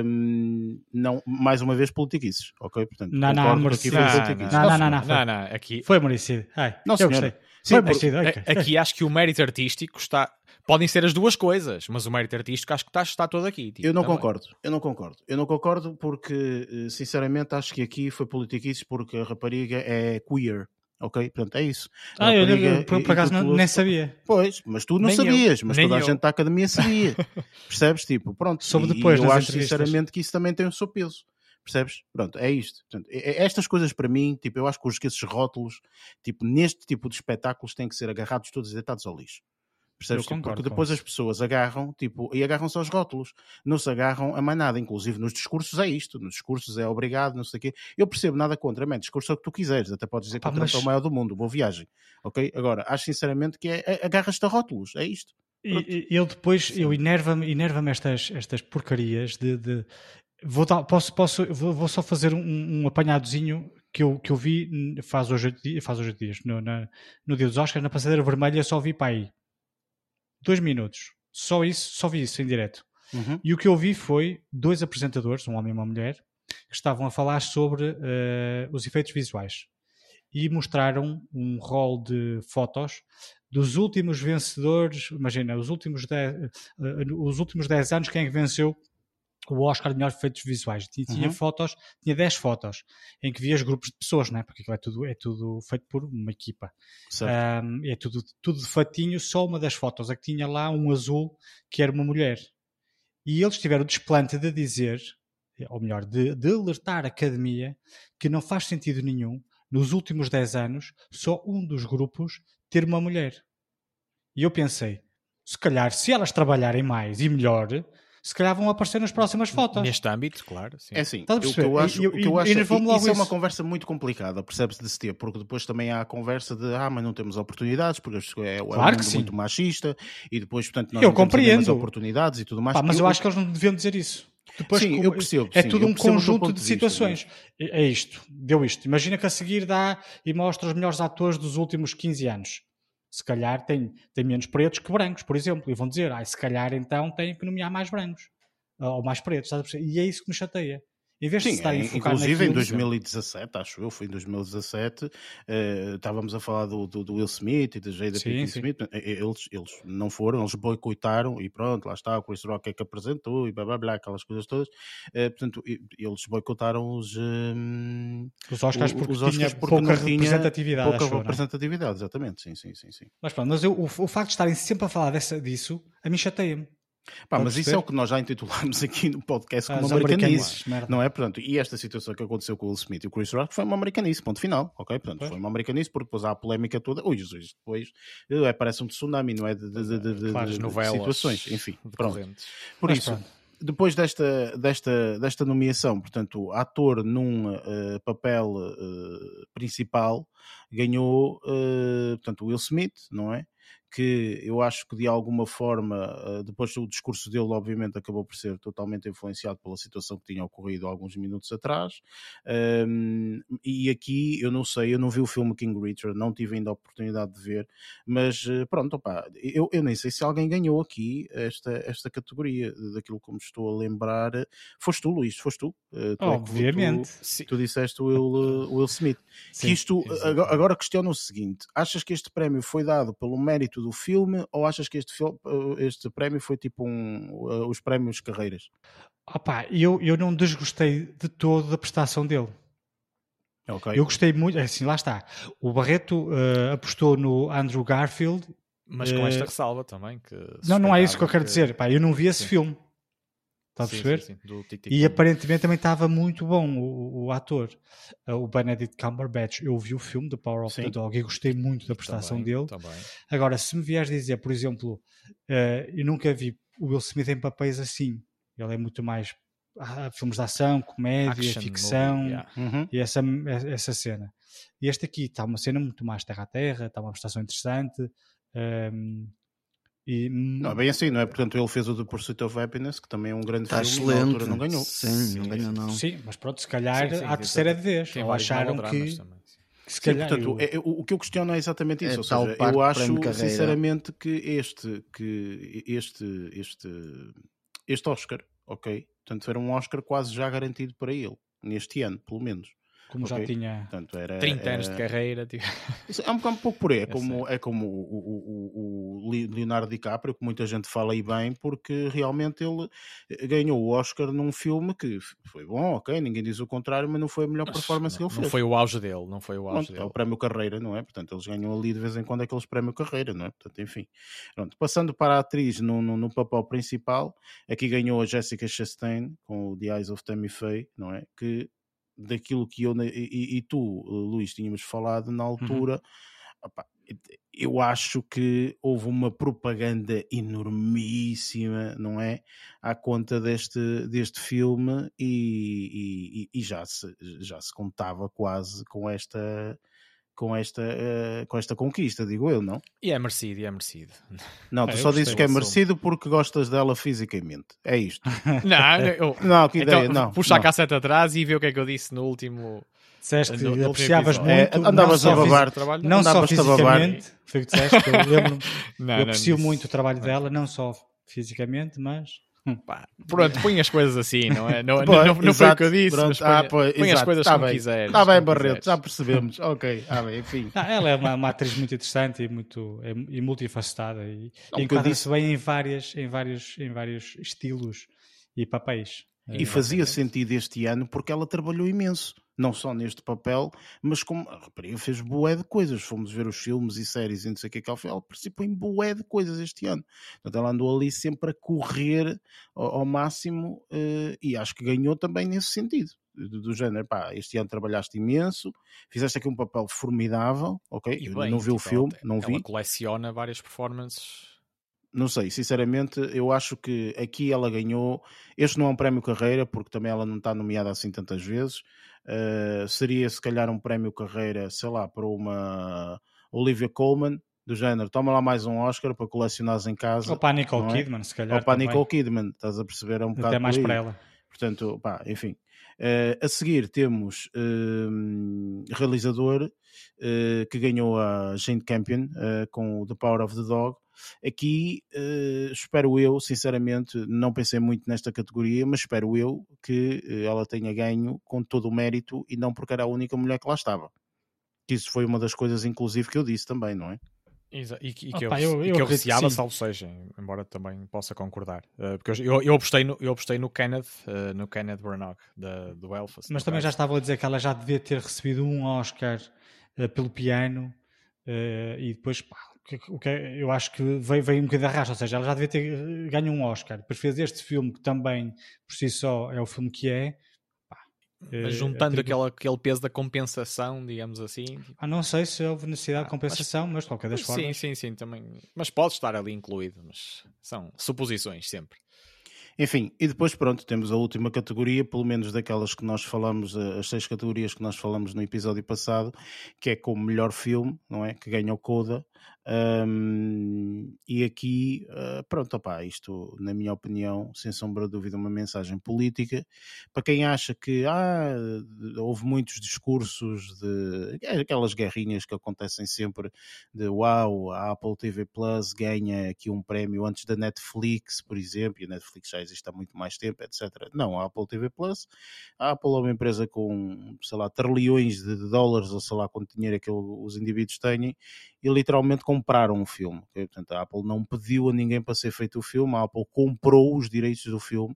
Um, não, mais uma vez, politiquices, ok? Portanto, não, não, merecido. Não, não, não, não, foi, não, não, aqui... foi merecido. Ai, não, eu gostei. Sim, okay. aqui acho que o mérito artístico está. Podem ser as duas coisas, mas o mérito artístico acho que está, está todo aqui. Tipo, eu não também. concordo, eu não concordo. Eu não concordo porque, eh, sinceramente, acho que aqui foi politiquices porque a rapariga é queer Ok? Portanto, é isso. Ah, A eu, eu, por, por acaso não, nem sabia. Pois, mas tu não Nem eu, sabias, mas nem toda a eu. gente da academia sabia. Percebes? Tipo, pronto. Soube e- depois e eu acho entrevistas. sinceramente que isso também tem o seu peso. Percebes? Pronto, é isto. Portanto, estas coisas para mim, tipo, eu acho que os- que esses rótulos, tipo, neste tipo de espetáculos têm que ser agarrados todos e deitados ao lixo. Percebes? Tipo, porque depois as pessoas agarram, tipo, e agarram só os rótulos. Não se agarram a mais nada. Inclusive nos discursos é isto. Nos discursos é obrigado, não sei o quê. Eu percebo nada contra, man, discurso é o que tu quiseres. Até podes dizer que o Trump é mas- o maior do mundo. Boa viagem. Ok? Agora, acho sinceramente que é, é agarras-te a rótulos. É isto. Pronto. E, e eu depois, eu enerva-me enerva estas, estas porcarias de. de- vou, dar, posso, posso, vou, vou só fazer um, um apanhadozinho que eu, que eu vi faz hoje faz hoje dias no, na- no dia dos Oscars, na passadeira vermelha, só vi para aí dois minutos. Só isso, só vi isso em direto. Uhum. E o que eu vi foi dois apresentadores, um homem e uma mulher, que estavam a falar sobre eh, os efeitos visuais e mostraram um rol de fotos dos últimos vencedores. Imagina, os últimos 10, eh, os últimos 10 anos, quem é que venceu o Oscar de melhores efeitos visuais? E tinha Uhum. fotos, tinha 10 fotos em que vias grupos de pessoas, né? porque aquilo é tudo, é tudo feito por uma equipa. Um, é tudo, tudo de fatinho, só uma das fotos é que tinha lá um azul que era uma mulher. E eles tiveram o desplante de dizer, ou melhor, de, de alertar a academia que não faz sentido nenhum, nos últimos 10 anos, só um dos grupos ter uma mulher. E eu pensei, se calhar, se elas trabalharem mais e melhor, se calhar vão aparecer nas próximas fotos. Neste âmbito, claro. Sim. É assim, o que perceber? eu acho, E- o que e- eu e acho enervou-me logo isso é uma isso. conversa muito complicada, percebe-se de se ter, porque depois também há a conversa de ah, mas não temos oportunidades, porque é, é um Claro que mundo sim. muito machista, e depois, portanto, nós Eu não temos compreendo. oportunidades e tudo mais. Pá, mas eu acho que eles não deviam dizer isso. Depois, Sim, eu percebo, É sim, tudo eu um conjunto de de vista, situações. É é isto, deu isto. Imagina que a seguir dá e mostra os melhores atores dos últimos 15 anos. Se calhar tem, tem menos pretos que brancos, por exemplo. E vão dizer, ah, se calhar então tem que nomear mais brancos. Ou mais pretos? E é isso que me chateia. Em vez de Sim, estarem a é, inclusive em naquilo- 2017, acho eu, foi em 2017, eh, estávamos a falar do, do, do Will Smith e da Jada Pinkett. Smith, eh, eles, eles não foram, eles boicotaram e pronto, lá está, o Chris Rock é que apresentou e blá blá blá, aquelas coisas todas, Eh, portanto, eles boicotaram os, hum, Os Oscars porque os Oscars porque pouca não tinha representatividade, pouca acho eu, não é? representatividade, exatamente, sim, sim, sim, sim. Mas pronto, mas eu- o, o facto de estarem sempre a falar dessa, disso, a mim chateia-me. Pá, mas isso é o que nós já intitulámos aqui no podcast como americanice. americanices. Não é? Portanto, e esta situação que aconteceu com o Will Smith e o Chris Rock foi uma americanice, ponto final, ok? Portanto, Pois. foi uma americanice porque depois há a polémica toda. Ui, Jesus, depois é, parece um tsunami, não é? De, de, de, de- de- Claro, as de novelas situações, enfim. Pronto. Por Mas isso, pronto. depois desta, desta, desta nomeação, portanto, ator num eh, papel eh, principal, ganhou, eh, portanto, Will Smith, não é? Que eu acho que de alguma forma, eh, depois o discurso dele, obviamente, acabou por ser totalmente influenciado pela situação que tinha ocorrido alguns minutos atrás. Um, e aqui, eu não sei, eu não vi o filme King Richard, não tive ainda a oportunidade de ver, mas eh, pronto, opá, eu, eu nem sei se alguém ganhou aqui esta, esta categoria, daquilo que me estou a lembrar. Foste tu, Luís, foste tu? Eh, tu é que- Obviamente. Tu, tu disseste o Will, Will Smith. Sim, que isto, exatamente. agora, agora questiono o seguinte: achas que este prémio foi dado pelo mérito do filme ou achas que este, eh, este prémio foi tipo um, eh, os prémios carreiras? Opa, eu, eu não desgostei de todo da prestação dele. Ok. Eu gostei muito, é assim, lá está. O Barreto eh, apostou no Andrew Garfield. Mas com esta ressalva também. Que Não, não é isso que eu quero suspeitava dizer. Pá, eu não vi esse Sim. filme. Está a perceber? sim, sim, Tic Tic E aparentemente também estava muito bom o, o ator, eh, o Benedict Cumberbatch. Eu vi o filme The Power of Sim. the Dog e gostei muito da prestação Também, dele. também. Agora, se me vieres dizer, por exemplo, eh, eu nunca vi o Will Smith em papéis assim. Ele é muito mais ah, filmes de ação, comédia, Action ficção movie, yeah. Uhum. e essa, essa cena. E este aqui está uma cena muito mais terra a terra, está uma prestação interessante. ehm, e, Não, é bem assim, não é? Portanto, ele fez o The Pursuit of Happiness, que também é um grande Está filme, na excelente. altura não ganhou. Sim, não ganhou não. Sim, mas pronto, se calhar Sim, sim, à terceira vez. Ou acharam que, também, sim. que se Sim, calhar. portanto, eu- é- é- o, o que eu questiono é exatamente isso. É ou seja, eu acho sinceramente que este, que este, este, este Oscar, ok? Portanto, era um Oscar quase já garantido para ele, neste ano, pelo menos. Como já Ok. tinha. Portanto, era, 30 anos de era- carreira. Tipo. É um bocado um pouco por aí. É como, é como o, o- o- Leonardo DiCaprio, que muita gente fala aí bem, porque realmente ele eh, ganhou o Oscar num filme que foi bom, ok, ninguém diz o contrário, mas não foi a melhor performance que não, ele não fez. foi o auge dele, não foi o auge Pronto, é dele. o prémio carreira, não é? Portanto, eles ganham ali de vez em quando aqueles prémio carreira, não é? Portanto, enfim. Pronto, passando para a atriz no, no, no papel principal, aqui ganhou a Jessica Chastain com o The Eyes of Tammy Faye, não é? Que daquilo que eu e, e- tu, eh, Luís, tínhamos falado na altura, opá, eu acho que houve uma propaganda enormíssima, não é? À conta deste, deste filme e, e- e já, se, já se contava quase com esta com esta, eh, com esta conquista, digo eu, não? E é merecido, e é merecido. Não, Ah, tu eu só dizes que é merecido porque gostas dela fisicamente. É isto. Não, eu, Não, que ideia, então, não. puxa não. a cassete atrás e vê o que é que eu disse no último. Disseste que No- apreciavas muito. É, andavas não a só babar. fisi- trabalho. Não só andavas a babar. fisicamente, foi o que disseste, eu lembro Não, Eu não aprecio muito o trabalho dela, não só fisicamente, mas. Pá, pronto, põe as coisas assim, não é? Não, Pois, não, não foi o que eu disse, pronto. mas põe, Ah, pois, põe as coisas tá como bem. quiseres. Está bem, Barreto, já percebemos. ok, ah, bem, enfim. Ah, ela é uma, uma atriz muito interessante e, muito, é- e multifacetada e, Não, e enquadra-se bem em, várias, em, vários, em vários estilos e papéis. E Eh, fazia sentido este ano porque ela trabalhou imenso, não só neste papel, mas como a rapariga fez bué de coisas. Fomos ver os filmes e séries e não sei o que é que ela fez, ela participou em bué de coisas este ano. Portanto, ela andou ali sempre a correr ao, ao máximo eh, e acho que ganhou também nesse sentido. Do, do género, pá, este ano trabalhaste imenso, fizeste aqui um papel formidável, ok? Eu bem, não vi o tipo, filme, ela, não vi. Ela coleciona várias performances. Não sei, sinceramente, eu acho que aqui ela ganhou. Este não é um prémio carreira, porque também ela não está nomeada assim tantas vezes. Uh, seria se calhar um prémio carreira, sei lá, para uma Olivia Colman, do género. Toma lá mais um Oscar para colecionares em casa. Ou para a Nicole é? Kidman, se calhar. Ou para a. Nicole Kidman, estás a perceber? É um bocado Até mais para ela. Portanto, pá, enfim. Eh, a seguir temos hum, realizador eh, que ganhou a Jane Campion com o The Power of the Dog. Aqui eh, espero eu, sinceramente, não pensei muito nesta categoria, mas espero eu que eh, ela tenha ganho com todo o mérito e não porque era a única mulher que lá estava. Que Isso foi uma das coisas, inclusive, que eu disse também, não é? Exa- E, que- e Opa, que eu, eu- e que receava, salvo seja, embora também possa concordar. Uh, porque eu, eu, apostei no, eu apostei no Kenneth, uh, no Kenneth Branagh, da, do Belfast. Mas também já estava a dizer que ela já devia ter recebido um Oscar eh, pelo piano e depois, pá, que- o que é- eu acho que veio, veio um bocadinho de arrasto, ou seja, ela já devia ter eh, ganho um Oscar. Depois fez este filme que também, por si só, é o filme que é. Pá, eh, Mas juntando atribu- aquela, aquele peso da compensação, digamos assim. tipo, Ah, não sei se houve necessidade de Ah, compensação, mas, de qualquer das sim, formas. sim, sim, também. Mas pode estar ali incluído, mas são suposições sempre. Enfim, e depois pronto, temos a última categoria, pelo menos daquelas que nós falamos, eh, as seis categorias que nós falamos no episódio passado, que é como melhor filme, não é? Que ganha o Coda. Ahm, e aqui, ah, pronto, opá, isto, na minha opinião, sem sombra de dúvida, uma mensagem política. Para quem acha que ah, houve muitos discursos de é aquelas guerrinhas que acontecem sempre de uau, a Apple TV Plus ganha aqui um prémio antes da Netflix, por exemplo, e a Netflix já existe há muito mais tempo, etc. Não, a Apple TV Plus, a Apple é uma empresa com, sei lá, trilhões de dólares, ou sei lá quanto dinheiro é que os indivíduos têm, e literalmente compraram o filme. Portanto, a Apple não pediu a ninguém para ser feito o filme, a Apple comprou os direitos do filme,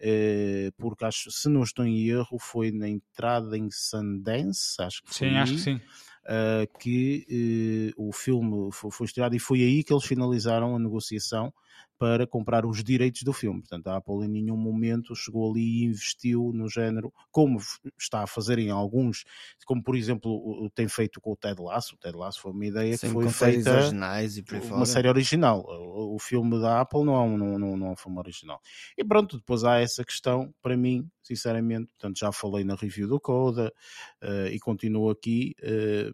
eh, porque acho, se não estou em erro, foi na entrada em Sundance, acho que foi Sim, acho que sim. uh, que uh, o filme foi, foi estreado e foi aí que eles finalizaram a negociação para comprar os direitos do filme. Portanto, a Apple em nenhum momento chegou ali e investiu no género, como está a fazer em alguns, como por exemplo tem feito com o Ted Lasso. O Ted Lasso foi uma ideia Sim, que foi feita originais e por uma fora. série original. O, filme da Apple não é, um, não, não, não é um filme original. E pronto, depois há essa questão, para mim, sinceramente, portanto, já falei na review do Coda eh, e continuo aqui. eh,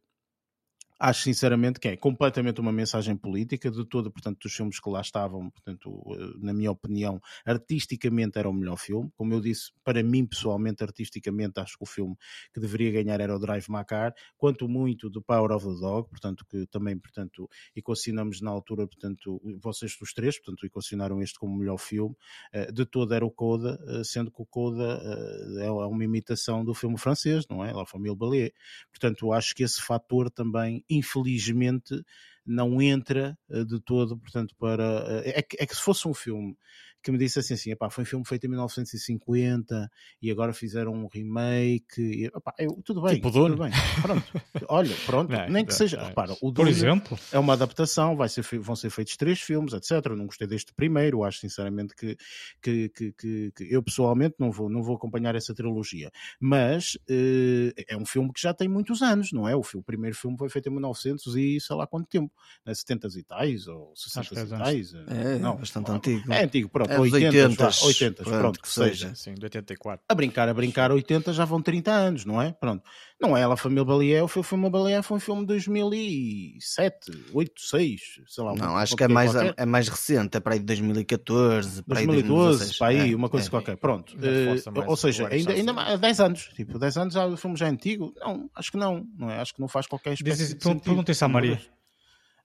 acho sinceramente que é completamente uma mensagem política de todo, portanto, dos filmes que lá estavam, portanto, eh, na minha opinião, artisticamente era o melhor filme. Como eu disse, para mim pessoalmente, artisticamente, acho que o filme que deveria ganhar era o Drive Macar, quanto muito do Power of the Dog, portanto, que também, portanto, equacionamos na altura, portanto, vocês dos três, portanto, equacionaram este como o melhor filme, eh, de todo era o Coda, eh, sendo que o Coda é uma imitação do filme francês, não é? La Famille Ballet. Portanto, acho que esse fator também infelizmente não entra eh, de todo, portanto, para. Eh, é que, é que se fosse um filme que me disse assim, assim epá, foi um filme feito em 1950 e agora fizeram um remake. E, epá, eu, tudo bem, tipo tudo bem. Pronto. Olha, pronto, não, nem que seja. Não, repara, o Por exemplo, é uma adaptação, vai ser, vão ser feitos três filmes, etc. Eu não gostei deste primeiro, acho sinceramente que, que, que, que, que eu pessoalmente não vou, não vou acompanhar essa trilogia. Mas uh, é um filme que já tem muitos anos, não é? O, filme, o primeiro filme foi feito em 1900 e sei lá quanto tempo, né? 70 e tais ou 60 e tais. É, não, bastante não, antigo. É antigo, pronto. É 80, 80, 80 pronto, pronto, que seja. seja. Sim, de 84. A brincar, a brincar, 80 já vão 30 anos, não é? Pronto. Não é ela, família Balié, o filme Balié foi um filme de 2007, 8, 6, sei lá. Não, acho que é mais, é mais recente, é para aí de 2014, para 2012, aí para aí, é, uma coisa é. qualquer. Pronto. Uh, ou seja, ainda, ainda há 10 anos, tipo, 10 anos já, o filme já é antigo? Não, acho que não, não é? Acho que não faz qualquer espécie Perguntem-se à Maria.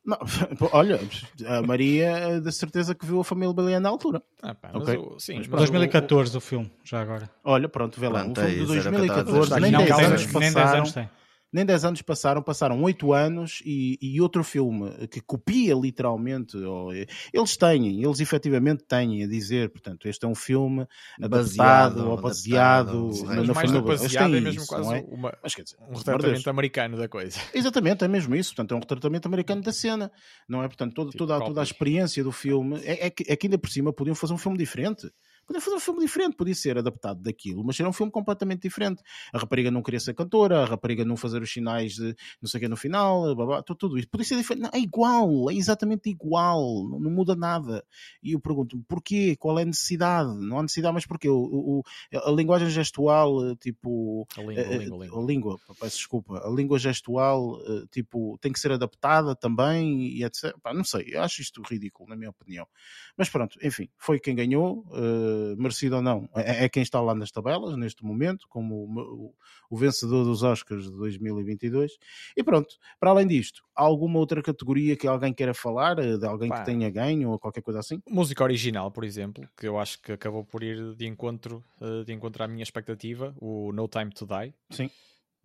Não, olha, a Maria de certeza que viu a família Baleia na altura. Ah, pá, okay. o, sim, mas 2014 o, o, filme, já agora. Olha, pronto, vê lá. um filme de 2014, nem 10 anos passaram. Nem 10 anos tem nem 10 anos passaram, passaram 8 anos e, e outro filme que copia literalmente, ou, eles têm, eles efetivamente têm a dizer, portanto, este é um filme baseado ou baseado na, família. Baseado é mesmo isso, quase é? uma, Mas, dizer, um retratamento americano da coisa. Exatamente, é mesmo isso, portanto, é um retratamento americano da cena, não é? Portanto, toda, toda, toda a experiência do filme é, é, que, é que ainda por cima podiam fazer um filme diferente. Podia fazer um filme diferente, podia ser adaptado daquilo, mas era um filme completamente diferente. A rapariga não queria ser cantora, a rapariga não fazer os sinais de não sei o que no final, blá, blá, tudo isso. Podia ser diferente. Não, é igual, é exatamente igual, não, não muda nada. E eu pergunto porquê? Qual é a necessidade? Não há necessidade, mas porquê? O, o, a linguagem gestual, tipo. A língua, a, a, língua, a, língua. a língua, peço desculpa. A língua gestual, tipo, tem que ser adaptada também e etc. Pá, não sei, eu acho isto ridículo, na minha opinião. Mas pronto, enfim, foi quem ganhou. Uh, merecido ou não, é, é, quem está lá nas tabelas neste momento, como o, o, o, vencedor dos Oscars de 2022. E pronto, para além disto, há alguma outra categoria que alguém queira falar, eh, de alguém Pá. que tenha ganho ou qualquer coisa assim? Música original, por exemplo, que eu acho que acabou por ir de encontro, eh, de encontro à minha expectativa, o No Time to Die. Sim.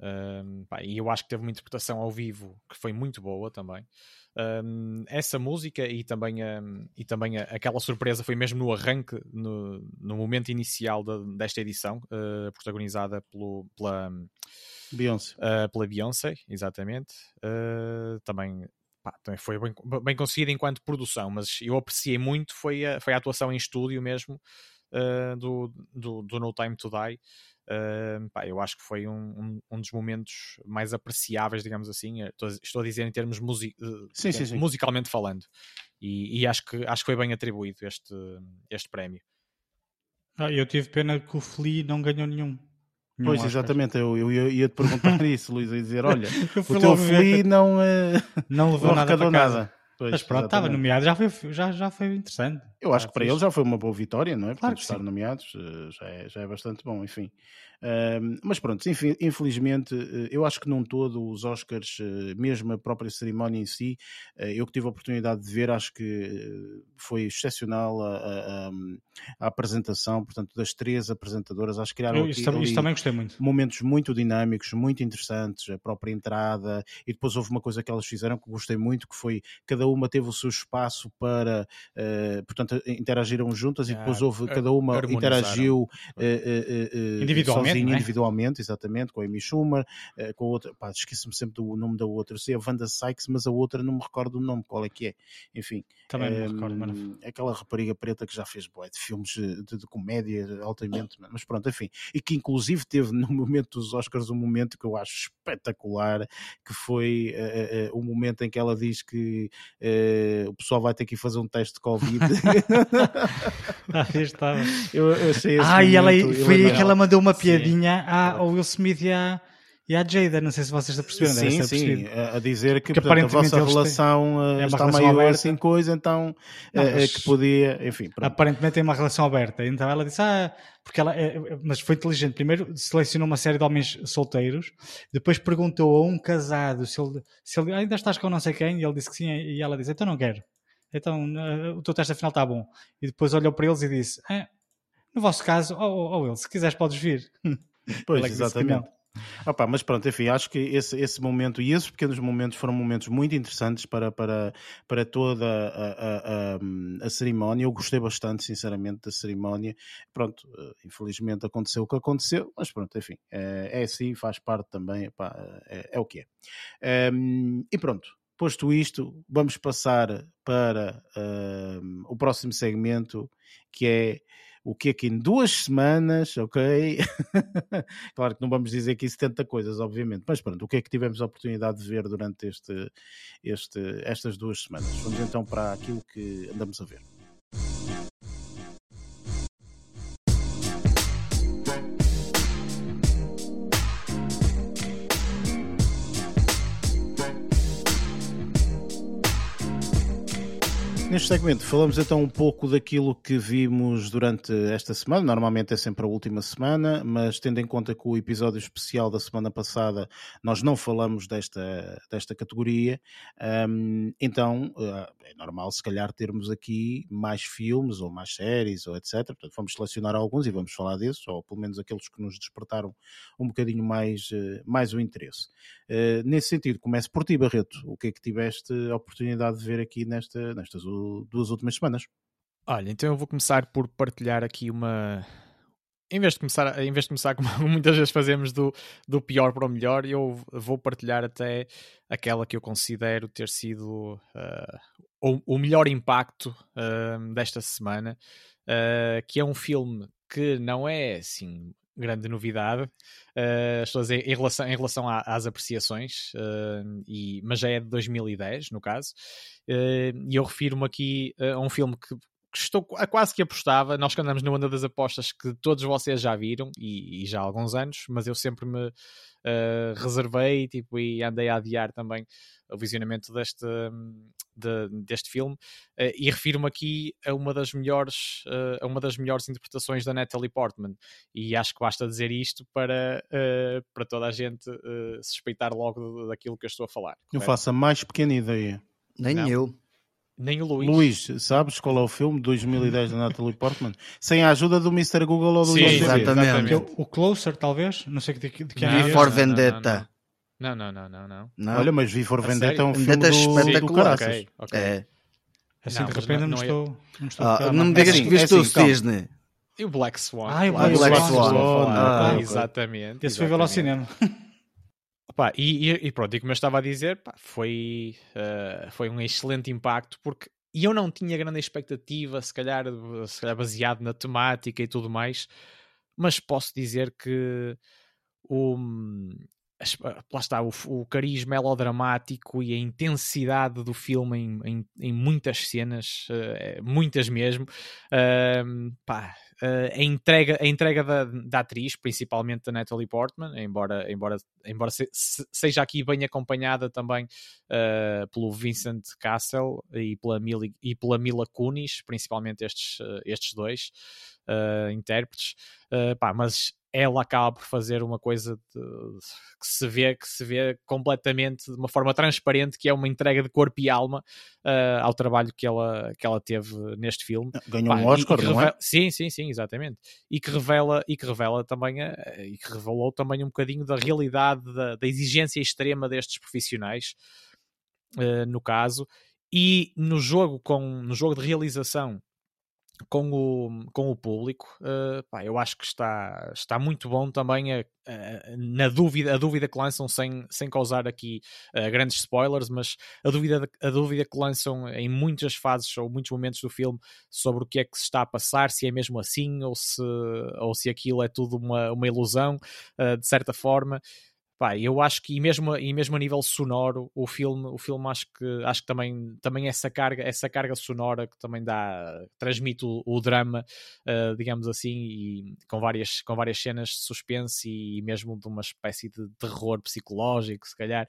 Um, pá, e eu acho que teve uma interpretação ao vivo que foi muito boa também. Um, essa música e também, um, e também a, aquela surpresa foi mesmo no arranque, no, no momento inicial de, desta edição, uh, protagonizada pelo, pela Beyoncé. Uh, pela Beyoncé, exatamente. Uh, também, pá, também foi bem, bem conseguida enquanto produção, mas eu apreciei muito foi a, foi a atuação em estúdio mesmo do, do, do No Time to Die. Uh, pá, eu acho que foi um, um, um, dos momentos mais apreciáveis, digamos assim. Estou, estou a dizer em termos music, sim, sim, sim. musicalmente falando. E, e, acho, que, acho que foi bem atribuído este, este prémio. Ah, eu tive pena que o Flea não ganhou nenhum. nenhum pois, exatamente, eu, eu, eu ia te perguntar isso, Luís, ia dizer: olha, o teu Flea não, uh, não levou não nada para casa. Nada. Pois, Mas pronto, estava nomeado, já foi, já, já foi interessante. Eu acho que para ele já foi uma boa vitória, não é? Claro Portanto, estar nomeados eh, já é, já é bastante bom, enfim. Mas pronto, enfim, infelizmente, eh, eu acho que não todo os Oscars, eh, mesmo a própria cerimónia em si, eu que tive a oportunidade de ver, acho que foi excepcional a, a, a apresentação, portanto, das três apresentadoras, acho que criaram eu, isso, aqui, também gostei muito. momentos muito dinâmicos, muito interessantes, a própria entrada, e depois houve uma coisa que elas fizeram que gostei muito, que foi cada uma teve o seu espaço para, uh, portanto, interagiram juntas e depois houve, cada uma interagiu uh, uh, individualmente sozinha, é? individualmente, exatamente, com a Amy Schumer, uh, com a outra, pá, esqueço-me sempre do nome da outra, sei a Wanda Sykes, mas a outra não me recordo o nome, qual é que é. Enfim, também um, me recordo, mano. aquela rapariga preta que já fez boé, de filmes de, de, comédia altamente, mas pronto, enfim, e que inclusive teve no momento dos Oscars um momento que eu acho espetacular, que foi uh, uh, o momento em que ela diz que o pessoal vai ter que ir fazer um teste de Covid. ah, estava. Eu, eu achei ah, e ela, foi aí que ela mandou uma piada piadinha à, ao Will Smith e à, e à Jada, não sei se vocês percebendo. Sim, sim, a dizer que, Que portanto, a vossa têm- relação eh, É uma está relação meio aberta. assim coisa, então Não, eh, eh, mas- que podia, enfim, pronto. Aparentemente tem uma relação aberta. Então ela disse, ah, porque ela, é- é- mas foi inteligente. Primeiro selecionou uma série de homens solteiros, depois perguntou a um casado se ele, se ele "Ah, ainda estás com não sei quem, e ele disse que sim, e ela disse, então não quero. Então eh, o teu teste afinal está bom. E depois olhou para eles e disse, "Ah, no vosso caso, ou oh, ele, se quiseres podes vir. Pois, exatamente. Opa, mas pronto, enfim, acho que esse, esse momento e esses pequenos momentos foram momentos muito interessantes para, para, para toda a, a, a, a cerimónia. Eu gostei bastante, sinceramente, da cerimónia. Pronto, eh, infelizmente aconteceu o que aconteceu, mas pronto, enfim, é, é assim, faz parte também, epá, é, é o que é. Ehm, e pronto, posto isto, vamos passar para ehm, o próximo segmento que é o que é que em duas semanas, ok? claro que não vamos dizer aqui 70 coisas, obviamente, mas pronto, o que é que tivemos a oportunidade de ver durante este, este, estas duas semanas? Vamos então para aquilo que andamos a ver. Neste segmento falamos então um pouco daquilo que vimos durante esta semana. Normalmente é sempre a última semana, mas tendo em conta que o episódio especial da semana passada nós não falamos desta, desta categoria, hum, então uh, é normal se calhar termos aqui mais filmes ou mais séries ou etc. Portanto, vamos selecionar alguns e vamos falar desses, ou pelo menos aqueles que nos despertaram um bocadinho mais, uh, mais o interesse. Uh, nesse sentido, começo por ti, Barreto. O que é que tiveste a oportunidade de ver aqui nesta, nestas duas últimas semanas? Olha, então eu vou começar por partilhar aqui uma. Em vez de começar, em vez de começar como muitas vezes fazemos do, do pior para o melhor, eu vou partilhar até aquela que eu considero ter sido ah, o, o melhor impacto ah, desta semana, ah, que é um filme que não é assim grande novidade, uh, estou a dizer, em relação, em relação à- às apreciações, uh, e, mas já é de 2010, no caso, uh, e eu refiro-me aqui a um filme que, que estou a quase que apostava, nós que andamos na onda das apostas que todos vocês já viram, e, e já há alguns anos, mas eu sempre me uh, reservei tipo, e andei a adiar também o visionamento deste, de- deste filme uh, e refiro-me aqui a uma das melhores uh, a uma das melhores interpretações da Natalie Portman e acho que basta dizer isto para, uh, para toda a gente uh, suspeitar logo daquilo que eu estou a falar Não faço a mais pequena ideia. Nem Não. eu. Nem o Luís, Luís, sabes qual é o filme de 2010 da Natalie Portman? Sem a ajuda do Mr. Google ou do Sim, IMDb. exatamente. É o- o Closer, talvez? Não sei de, que- de que ano é Vi este. for não, não, Vendetta. não, não, não, não, não. Não? Olha, mas Vi for A Vendetta é um sério? filme Vendetta do, do espetacular. caraças. ok, ok. É. Assim Não, de repente não- não, não é- estou. Não, estou Ah, não me digas assim, que viste é o assim, calma. Cisne. E o Black Swan. Ah, o Black Swan. falar. Ah, exatamente. Esse foi vê-lo ao exatamente. cinema. Pá, e, e- pronto, e como eu estava a dizer, pá, foi, eh, foi um excelente impacto porque e eu não tinha grande expectativa, se calhar, se calhar baseado na temática e tudo mais, mas posso dizer que o, lá está, o, o carisma melodramático e a intensidade do filme em, em, em muitas cenas, eh, muitas mesmo, ahm, pá, eh, a entrega, a entrega da, da atriz, principalmente da Natalie Portman, embora, embora, embora se- se- seja aqui bem acompanhada também eh, pelo Vincent Cassel e pela, Mili, e pela Mila Kunis, principalmente estes, estes dois eh, intérpretes, eh, pá, mas ela acaba por fazer uma coisa de- que se vê que se vê completamente de uma forma transparente que é uma entrega de corpo e alma eh, ao trabalho que ela, que ela teve neste filme Ganhou um e- Oscar, não revela- é? Sim, sim, sim, exatamente. E que revela, e que revela também a- e que revelou também um bocadinho da realidade da, da exigência extrema destes profissionais, eh, no caso, e no jogo com no jogo de realização com o, com o público, eh, pá, eu acho que está, está muito bom também a, a- na dúvida, a dúvida que lançam sem, sem causar aqui eh, grandes spoilers, mas a dúvida, a dúvida que lançam em muitas fases ou muitos momentos do filme sobre o que é que se está a passar, se é mesmo assim ou se, ou se aquilo é tudo uma, uma ilusão, eh, de certa forma. Pá, eu acho que e mesmo, e mesmo a nível sonoro, o filme, o filme acho que acho que também, também essa carga, essa carga sonora que também dá, transmite o, o drama, uh, digamos assim, e com várias, com várias cenas de suspense e mesmo de uma espécie de terror psicológico, se calhar.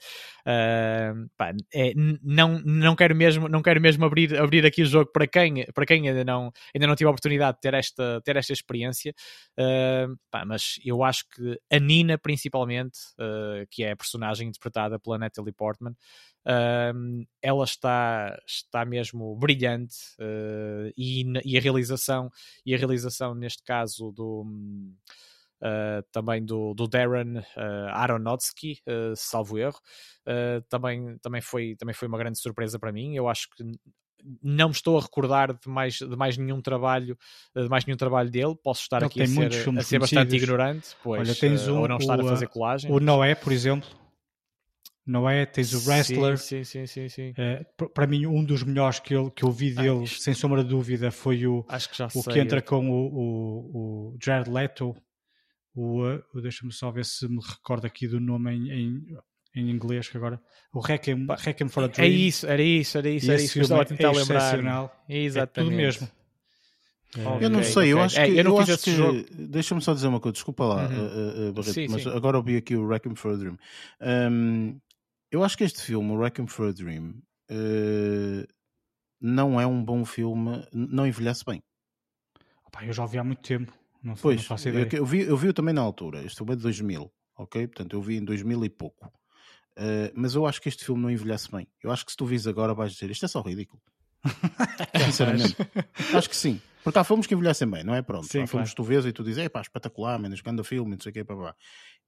Uh, pá, é, não, não quero mesmo, não quero mesmo abrir, abrir aqui o jogo para quem, para quem ainda não, ainda não tive a oportunidade de ter esta, ter esta experiência, uh, pá, mas eu acho que a Nina, principalmente eh, que é a personagem interpretada pela Natalie Portman, ela está, está mesmo brilhante uh, e, e, a realização e a realização neste caso do Uh, também do, do Darren Aronofsky, salvo erro, também, também, foi, também foi uma grande surpresa para mim. Eu acho que não me estou a recordar de mais, de mais nenhum trabalho de mais nenhum trabalho dele. Posso estar Ele aqui a ser, a ser bastante ignorante pois, Olha, tens um, ou não estar o, a fazer colagem o Noé por exemplo. Noé, tens o Wrestler. sim, sim, sim, sim, é, para mim um dos melhores que eu, que eu vi dele, ah, sem sombra de dúvida foi o, o sei, que entra eu... com o, o, o Jared Leto. O, o deixa-me só ver se me recordo aqui do nome em, em em inglês que agora o Requiem, Requiem for a Dream é isso, era isso, era isso, era isso que eu estava a tentar é lembrar Exatamente. é tudo mesmo Okay, eu não sei, okay. eu acho que, é, eu não eu acho que jogo... deixa-me só dizer uma coisa, desculpa lá, uhum. uh, uh, Barreto, sim, mas sim. agora eu vi aqui o Requiem for a Dream. Um, eu acho que este filme, o Requiem for a Dream, uh, não é um bom filme, não envelhece bem. Opa, eu já o vi há muito tempo, não, pois, não faço ideia. Eu, eu, vi, eu vi também na altura, este filme é de 2000, ok? Portanto, eu vi em 2000 e pouco. Uh, mas eu acho que este filme não envelhece bem. Eu acho que se tu vis agora vais dizer isto é só ridículo. Sinceramente, acho que sim. Porque há filmes que envelhecem bem, não é? Pronto. Sim, há filmes que tu vês e tu dizes, pá, espetacular, menos grande filme, não sei o que, pá, pá.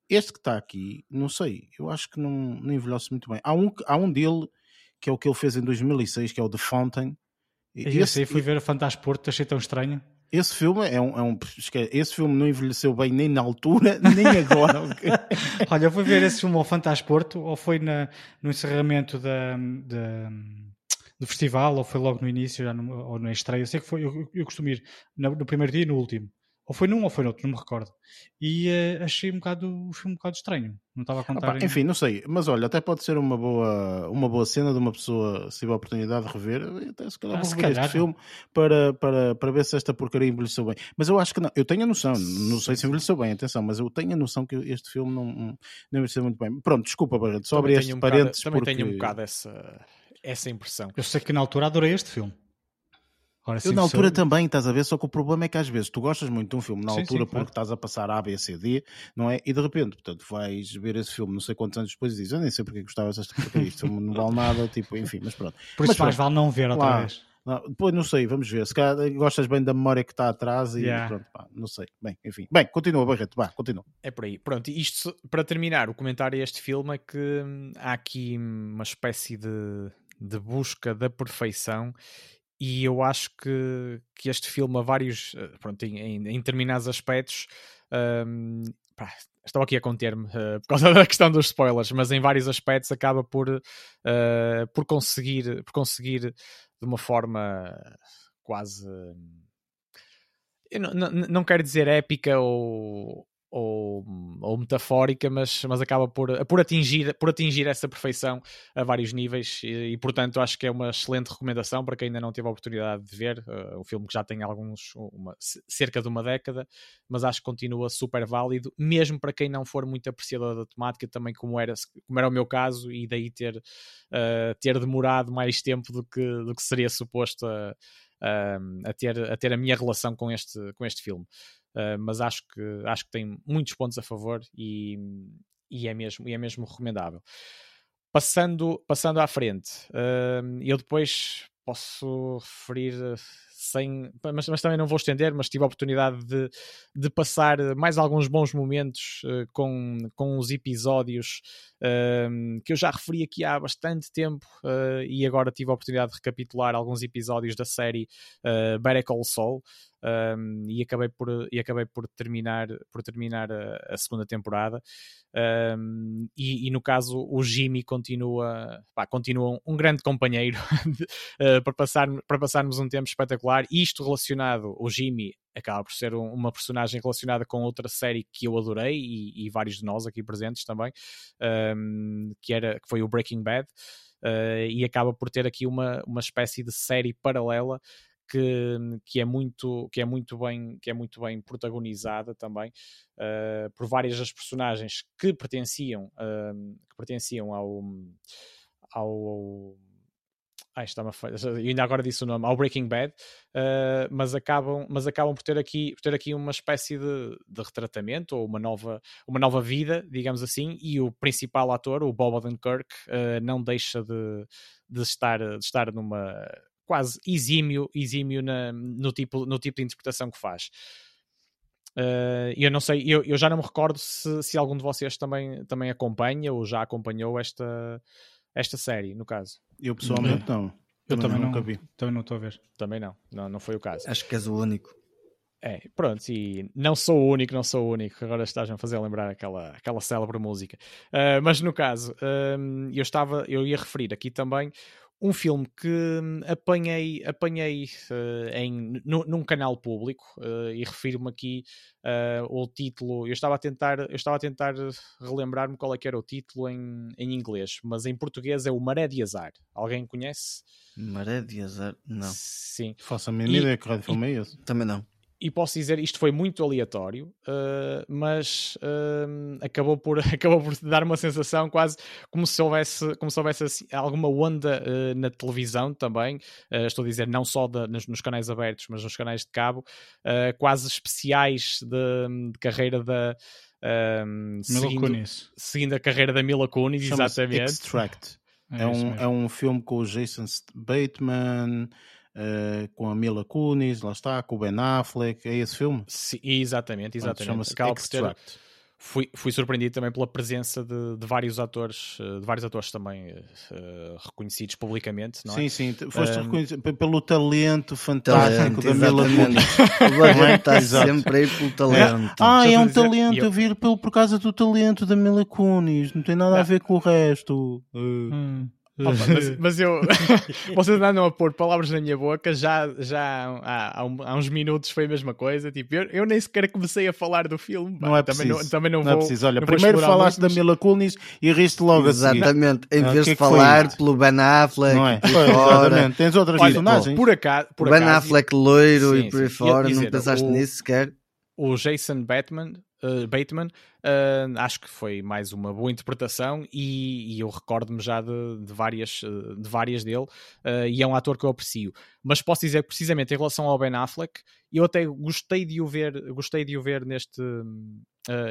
Este que está aqui, não sei, eu acho que não, não envelhece muito bem. Há um, há um dele que é o que ele fez em 2006, que é o The Fountain. E esse, esse aí fui ver a Fantasporto, achei tão estranho. Esse filme é um, é um, Esse filme não envelheceu bem nem na altura, nem agora. Olha, eu fui ver esse filme ao Fantasporto, ou foi na, no encerramento da, da, do festival, ou foi logo no início, já no, ou na estreia. Eu sei que foi, eu, eu costumo ir no, no primeiro dia e no último. Ou foi num ou foi no outro, não me recordo. E uh, achei um bocado, o filme um bocado estranho. Não estava a contar. Em... Enfim, não sei. Mas olha, até pode ser uma boa, uma boa cena de uma pessoa, se tiver a oportunidade de rever, até se calhar ah, vou rever este filme para, para, para ver se esta porcaria envelheceu bem. Mas eu acho que não. Eu tenho a noção, não sei se envelheceu bem, atenção, mas eu tenho a noção que este filme não, não envelheceu muito bem. Pronto, desculpa, Barreto, só abri este um parênteses. Também porque... tenho um bocado essa, essa impressão. Eu sei que na altura adorei este filme. Ora, eu na altura sou... também, estás a ver, só que o problema é que às vezes tu gostas muito de um filme na sim, altura sim, porque claro. estás a passar A, B, C, D, não é? E de repente, portanto, vais ver esse filme não sei quantos anos depois e dizes, eu nem sei porque gostava desta porcaria, isto não vale nada, tipo, enfim, mas pronto. Por isso mais vale não ver outra lá, vez. Não, depois não sei, vamos ver. Se calhar gostas bem da memória que está atrás e yeah. pronto, pá, não sei. Bem, enfim. Bem, continua, Barreto, vá, continua. É por aí. Pronto, isto para terminar, o comentário a este filme é que hum, há aqui uma espécie de, de busca da perfeição e eu acho que, que este filme, a vários, eh, pronto, em, em, em determinados aspectos, um, pá, estou aqui a conter-me uh, por causa da questão dos spoilers, mas em vários aspectos acaba por, uh, por, conseguir, por conseguir de uma forma quase. Eu não, não, não quero dizer épica ou, ou, ou metafórica, mas, mas acaba por, por, atingir, por atingir essa perfeição a vários níveis e, e, portanto acho que é uma excelente recomendação para quem ainda não teve a oportunidade de ver uh, o filme que já tem alguns uma, cerca de uma década, mas acho que continua super válido, mesmo para quem não for muito apreciador da temática, também como era, como era o meu caso, e daí ter, uh, ter demorado mais tempo do que, do que seria suposto a, a, a, ter, a ter a minha relação com este, com este filme. Uh, mas acho que, acho que tem muitos pontos a favor e, e, é, mesmo, e é mesmo recomendável. Passando, passando à frente, uh, eu depois posso referir sem. Mas, mas, também não vou estender, mas tive a oportunidade de, de passar mais alguns bons momentos uh, com, com os episódios uh, que eu já referi aqui há bastante tempo uh, e agora tive a oportunidade de recapitular alguns episódios da série uh, Better Call Saul. Um, e, acabei por, e acabei por terminar, por terminar a, a segunda temporada. Um, e, e, no caso, o Jimmy continua, pá, continua um grande companheiro uh, para, passar, para passarmos um tempo espetacular. Isto relacionado, o Jimmy acaba por ser um, uma personagem relacionada com outra série que eu adorei e, e vários de nós aqui presentes também, que, era, que foi o Breaking Bad. Uh, e acaba por ter aqui uma, uma espécie de série paralela que, que, é muito que é muito bem que é muito bem protagonizada também uh, por várias das personagens que pertenciam uh, que pertenciam ao ao, Ai, está-me a Eu ainda agora disse o nome, ao Breaking Bad, uh, mas, acabam, mas acabam por ter aqui, por ter aqui uma espécie de, de retratamento ou uma nova, uma nova vida, digamos assim, e o principal ator, o Bob Odenkirk, uh, não deixa de, de, estar, de estar numa quase exímio, exímio na, no, tipo, no tipo de interpretação que faz. Uh, eu não sei, eu, eu já não me recordo se, se algum de vocês também, também acompanha ou já acompanhou esta, esta série, no caso. Eu pessoalmente não. Eu também, também nunca vi. Também não estou a ver. Também não. não. Não foi o caso. Acho que és o único. É, pronto, e não sou o único, não sou o único. Agora estás-me a fazer lembrar aquela, aquela célebre música. Uh, mas no caso, um, eu estava, eu ia referir aqui também um filme que hum, apanhei, apanhei uh, em, num canal público uh, e refiro-me aqui uh, o título. Eu estava a tentar, eu estava a tentar relembrar-me qual é que era o título em, em inglês, mas em português é o Maré de Azar. Alguém conhece? Maré de Azar? Não. Sim. Faço a mesma ideia que rádio filme é esse. Também não e posso dizer, isto foi muito aleatório, uh, mas uh, acabou, por, acabou por dar uma sensação quase como se houvesse, como se houvesse assim, alguma onda uh, na televisão também, estou a dizer não só de, nos, nos, canais abertos, mas nos canais de cabo, quase especiais de, de carreira da... seguindo, seguindo, a carreira da Mila Kunis, exatamente. Extract. É, é um, é um filme com o Jason Bateman, uh, com a Mila Kunis, lá está, com o Ben Affleck, é esse filme? Sim, exatamente, exatamente. Chama-se Extract. Fui, fui surpreendido também pela presença de, de vários atores, eh, de vários atores também uh, reconhecidos publicamente, não é? Sim, sim, foste um... reconhecido pelo talento fantástico talento, da Mila Kunis. O está sempre aí pelo talento. Ah, é um dizer, talento, eu... vir pelo, por causa do talento da Mila Kunis, não tem nada não. a ver com o resto. Uh. Hum. Opa, mas, mas, eu vocês andam a pôr palavras na minha boca já, já há, há, há uns minutos foi a mesma coisa tipo, eu, eu nem sequer comecei a falar do filme não é também preciso, não, também não, não é vou, é preciso. olha, primeiro falaste muito, da Mila Kunis e riste logo exatamente, em ah, vez de falar pelo Ben Affleck não é? exatamente, tens outras olha, personagens? por acaso, por Ben acaso, Affleck loiro sim, e por aí fora, não pensaste o, nisso sequer? o Jason Batman uh, Bateman, uh, acho que foi mais uma boa interpretação e, e eu recordo-me já de, de, várias, eh, de várias dele e é um ator que eu aprecio. Mas posso dizer precisamente em relação ao Ben Affleck, eu até gostei de o ver, gostei de o ver neste,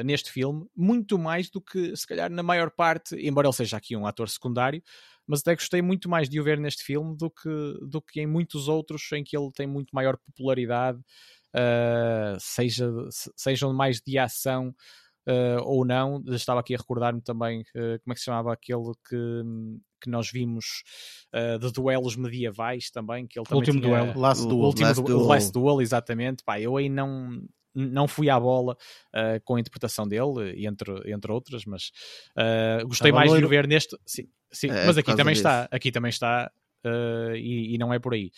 neste filme, muito mais do que se calhar na maior parte, embora ele seja aqui um ator secundário, mas até gostei muito mais de o ver neste filme do que, do que em muitos outros em que ele tem muito maior popularidade uh, seja, sejam mais de ação uh, ou não. Estava aqui a recordar-me também uh, como é que se chamava aquele que, que nós vimos de duelos medievais também. Que ele o último tinha, duelo, Last Duel. O último Last Duel. Last Duel, exatamente. Pá, eu aí não não fui à bola uh, com a interpretação dele, entre, entre outras, mas uh, gostei Estava mais loiro. de o ver neste. Sim, sim é, mas aqui também, está, aqui também está, aqui também está, e, e, não é por aí.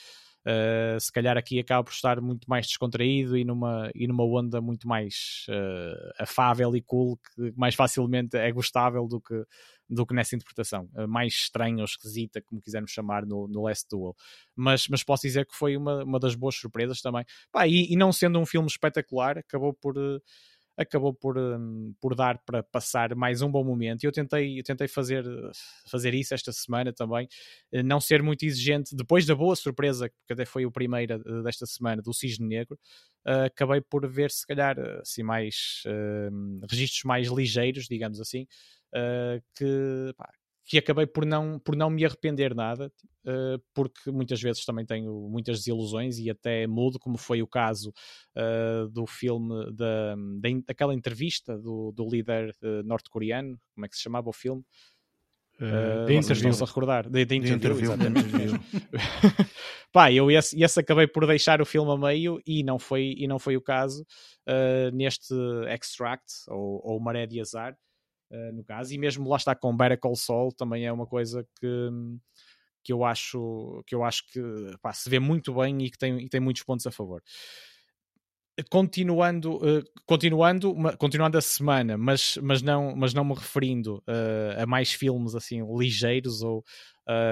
Uh, se calhar aqui acaba por estar muito mais descontraído e numa, e numa onda muito mais uh, afável e cool, que mais facilmente é gostável do que, do que nessa interpretação, uh, mais estranha ou esquisita, como quisermos chamar, no, no Last Duel. Mas, mas posso dizer que foi uma, uma das boas surpresas também. Pá, e, e não sendo um filme espetacular, acabou por acabou por, um, por dar para passar mais um bom momento. E eu tentei, eu tentei fazer, fazer isso esta semana também, eh, não ser muito exigente. Depois da boa surpresa, que até foi o primeiro eh, desta semana, do Cisne Negro, uh, acabei por ver, se calhar, assim, mais uh, registros mais ligeiros, digamos assim, uh, que, pá, que acabei por não, por não me arrepender nada, uh, porque muitas vezes também tenho muitas desilusões e até mudo, como foi o caso uh, do filme, da, daquela entrevista do, do líder uh, norte-coreano, como é que se chamava o filme? Uh, de interview. a recordar? De, de interview, interview. exatamente mesmo. Pá, eu esse, esse acabei por deixar o filme a meio e não foi, e não foi o caso neste Extract, ou, ou Maré de Azar, no caso, e mesmo lá está com Better Call Saul, também é uma coisa que, que eu acho que, eu acho que pá, se vê muito bem e que tem, e tem muitos pontos a favor continuando, uh, continuando, continuando a semana, mas, mas, não, mas não me referindo uh, a mais filmes assim ligeiros ou,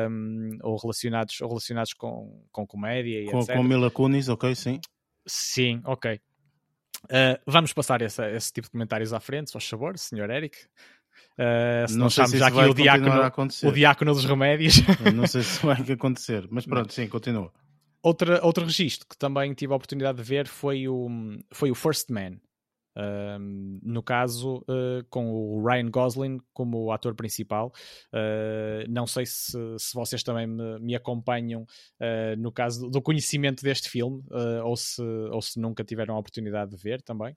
um, ou relacionados, ou relacionados com, com comédia e Com, etc. com Mila Kunis, ok, sim. Sim, ok. Uh, vamos passar esse, esse tipo de comentários à frente, faz favor, Sr. Eric. Uh, se Não não estamos se já aqui o diácono, o diácono dos remédios. Eu Não sei se vai acontecer, mas pronto, sim, continua. Outra, outro registro que também tive a oportunidade de ver foi o, foi o First Man. Um, no caso, uh, com o Ryan Gosling como ator principal. Uh, não sei se, se vocês também me, me acompanham uh, no caso do conhecimento deste filme ou, se, ou se nunca tiveram a oportunidade de ver também.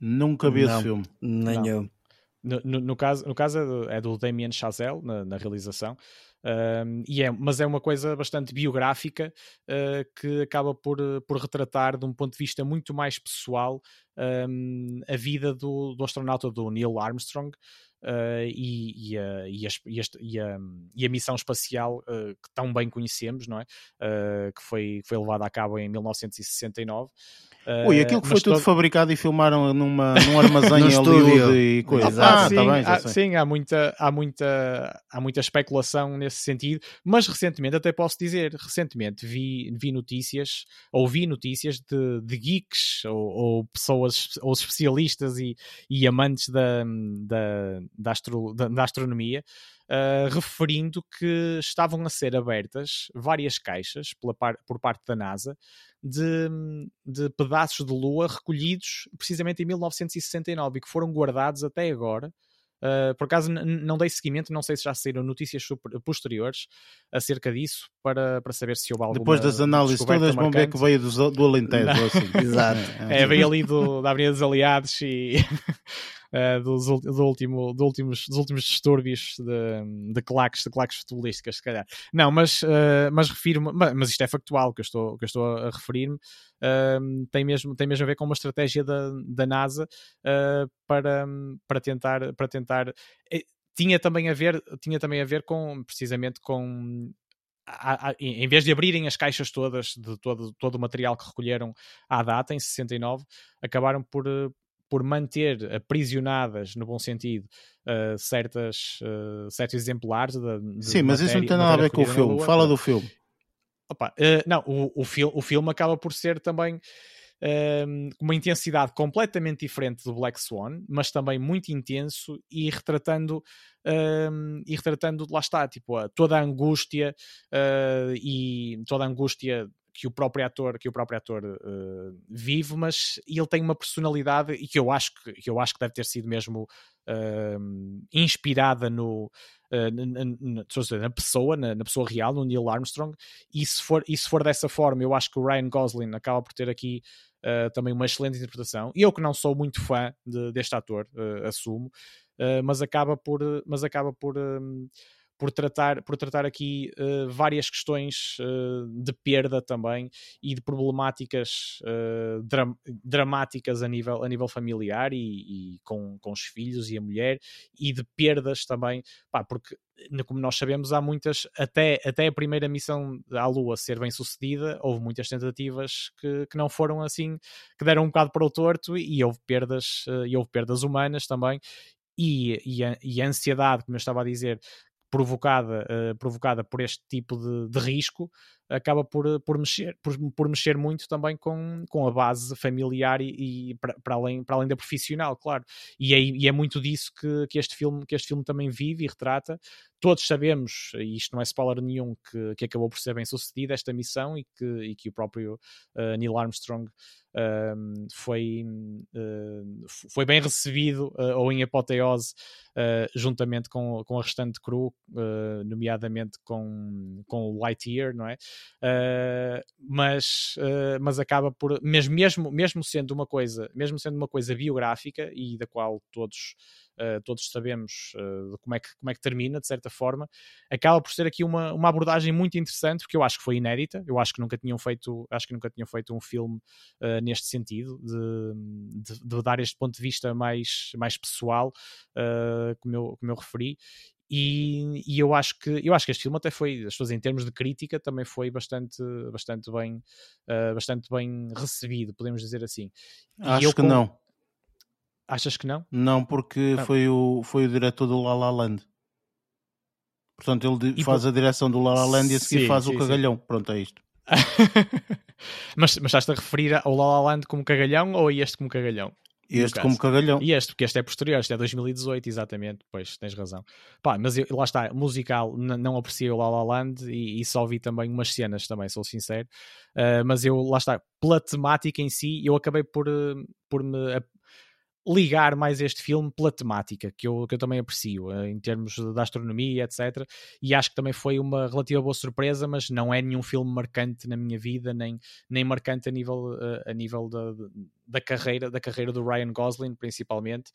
Nunca vi Não. esse filme. Nem Não. eu. No, no, no caso, no caso é do, é do Damien Chazelle na, na realização, E é, mas é uma coisa bastante biográfica uh, que acaba por, uh, por retratar de um ponto de vista muito mais pessoal um, a vida do, do astronauta do Neil Armstrong. Uh, e, e, a, e, as- e a, e a missão espacial uh, que tão bem conhecemos, não é? Que foi, foi levada a cabo em 1969. Uh, Ui, aquilo que foi tudo todo- fabricado e filmaram numa, num armazém em Hollywood e coisa. Exato. Ah, sim, tá bem, há, sim, há muita, há, muita, há muita especulação nesse sentido, mas recentemente, até posso dizer, recentemente vi, vi notícias, ou vi notícias de, de geeks ou, ou pessoas, ou especialistas e, e amantes da, da, da, astro- da- da astronomia. Ah, referindo que estavam a ser abertas várias caixas pela par- por parte da NASA de, de pedaços de lua recolhidos precisamente em 1969 e que foram guardados até agora. Uh, por acaso não dei seguimento, não sei se já saíram notícias posteriores acerca disso para, para saber se houve alguma Depois das análises todas vão ver que veio do, do Alentejo. Assim. Exato. É, veio ali do, da Avenida dos Aliados e eh, dos, do último, do últimos, dos últimos distúrbios de, de claques, de claques futebolísticas, se calhar. Não, mas, eh, mas refiro-me, ma- mas isto é factual que eu estou, que eu estou a referir-me, ehm, tem, mesmo, tem mesmo a ver com uma estratégia da, da NASA eh, para, para tentar. Para tentar tinha também a ver tinha também a ver com precisamente com a- a- em vez de abrirem as caixas todas de todo, todo o material que recolheram à data, em 69, acabaram por, por manter aprisionadas, no bom sentido, eh, certas, eh, certos exemplares. De Sim, mas isso não matéria- tem nada a matéria ver com o filme. Lua. Fala do filme. Opa, eh, não, o, o, fil o filme acaba por ser também uma intensidade completamente diferente do Black Swan, mas também muito intenso e retratando ehm, e retratando, lá está, tipo, a- toda a angústia eh, e toda a angústia que o próprio ator que o próprio ator eh, vive, mas ele tem uma personalidade e que eu acho que, que eu acho que deve ter sido mesmo ehm, inspirada no eh, na, na- na- pessoa, na, na pessoa real, no Neil Armstrong, e se, for, e se for dessa forma, eu acho que o Ryan Gosling acaba por ter aqui eh, também uma excelente interpretação. E eu que não sou muito fã de- deste ator, assumo, mas acaba por, mas acaba por, por, tratar, por tratar aqui eh, várias questões eh, de perda também e de problemáticas dram- dramáticas a nível, a nível familiar e, e com, com os filhos e a mulher e de perdas também, pá, porque como nós sabemos, há muitas, até, até a primeira missão à Lua ser bem sucedida, houve muitas tentativas que, que não foram assim, que deram um bocado para o torto e houve perdas, e houve perdas humanas também, e, e, a, e a ansiedade, como eu estava a dizer, provocada, eh, provocada por este tipo de, de risco, acaba por, eh, por, mexer, por, por mexer muito também com, com a base familiar e, e para, além, além da profissional, claro. E é, e é muito disso que, que, este filme, que este filme também vive e retrata. Todos sabemos, e isto não é spoiler nenhum, que, que acabou por ser bem sucedida esta missão e que, e que o próprio eh, Neil Armstrong um, foi, uh, foi bem recebido uh, ou em apoteose uh, juntamente com, com a restante crew, uh, nomeadamente com, com o Lightyear, não é? Uh, mas, uh, mas acaba por, mesmo, mesmo, mesmo sendo uma coisa, mesmo sendo uma coisa biográfica e da qual todos uh, todos sabemos como, é que, como é que termina, de certa forma, acaba por ser aqui uma, uma abordagem muito interessante, porque eu acho que foi inédita, eu acho que nunca tinham feito, acho que nunca tinham feito um filme neste sentido, de, de, de, dar este ponto de vista mais, mais pessoal, como, eu, como eu referi, e, e, eu acho que eu acho que este filme até foi as pessoas em termos de crítica também foi bastante bastante bem uh, bastante bem recebido podemos dizer assim acho que com... não Achas que não? Não, porque ah. foi, o, foi o diretor do La La Land. Portanto, ele e faz por... a direção do La La Land e a seguir sim, faz sim, o cagalhão. Sim. Pronto, é isto. mas, mas estás-te a referir ao La La Land como cagalhão ou a este como cagalhão? Este como cagalhão. E este, porque este é posterior, este é 2018, exatamente. Pois, tens razão. Pá, mas eu, lá está, musical, não apreciei o La La Land e, e, só vi também umas cenas também, sou sincero. Uh, mas eu, lá está, pela temática em si, eu acabei por, eh, por me ligar mais este filme pela temática, que eu, que eu também aprecio, eh, em termos da astronomia, etc. E acho que também foi uma relativa boa surpresa, mas não é nenhum filme marcante na minha vida, nem, nem marcante a nível, eh, a nível da, da, carreira, da carreira do Ryan Gosling, principalmente.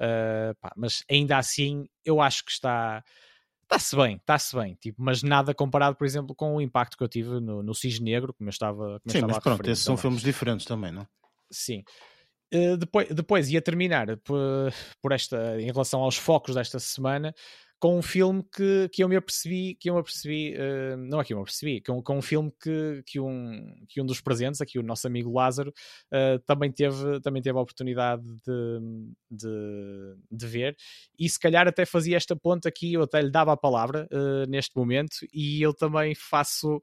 Uh, pá, mas ainda assim, eu acho que está. Está-se bem, está-se bem, tipo, mas nada comparado, por exemplo, com o impacto que eu tive no, no Cisne Negro, como eu estava, como Sim, eu estava mas pronto, esses são filmes diferentes também, não? Sim. Uh, depois, depois ia terminar por, por, esta, em relação aos focos desta semana, com um filme que, que eu me apercebi, que eu me apercebi, uh, não é que eu me apercebi, com, com um filme que, que, um, que um dos presentes, aqui o nosso amigo Lázaro, uh, também, teve, também teve a oportunidade de, de, de, ver, e se calhar até fazia esta ponta aqui, eu até lhe dava a palavra uh, neste momento, e eu também faço,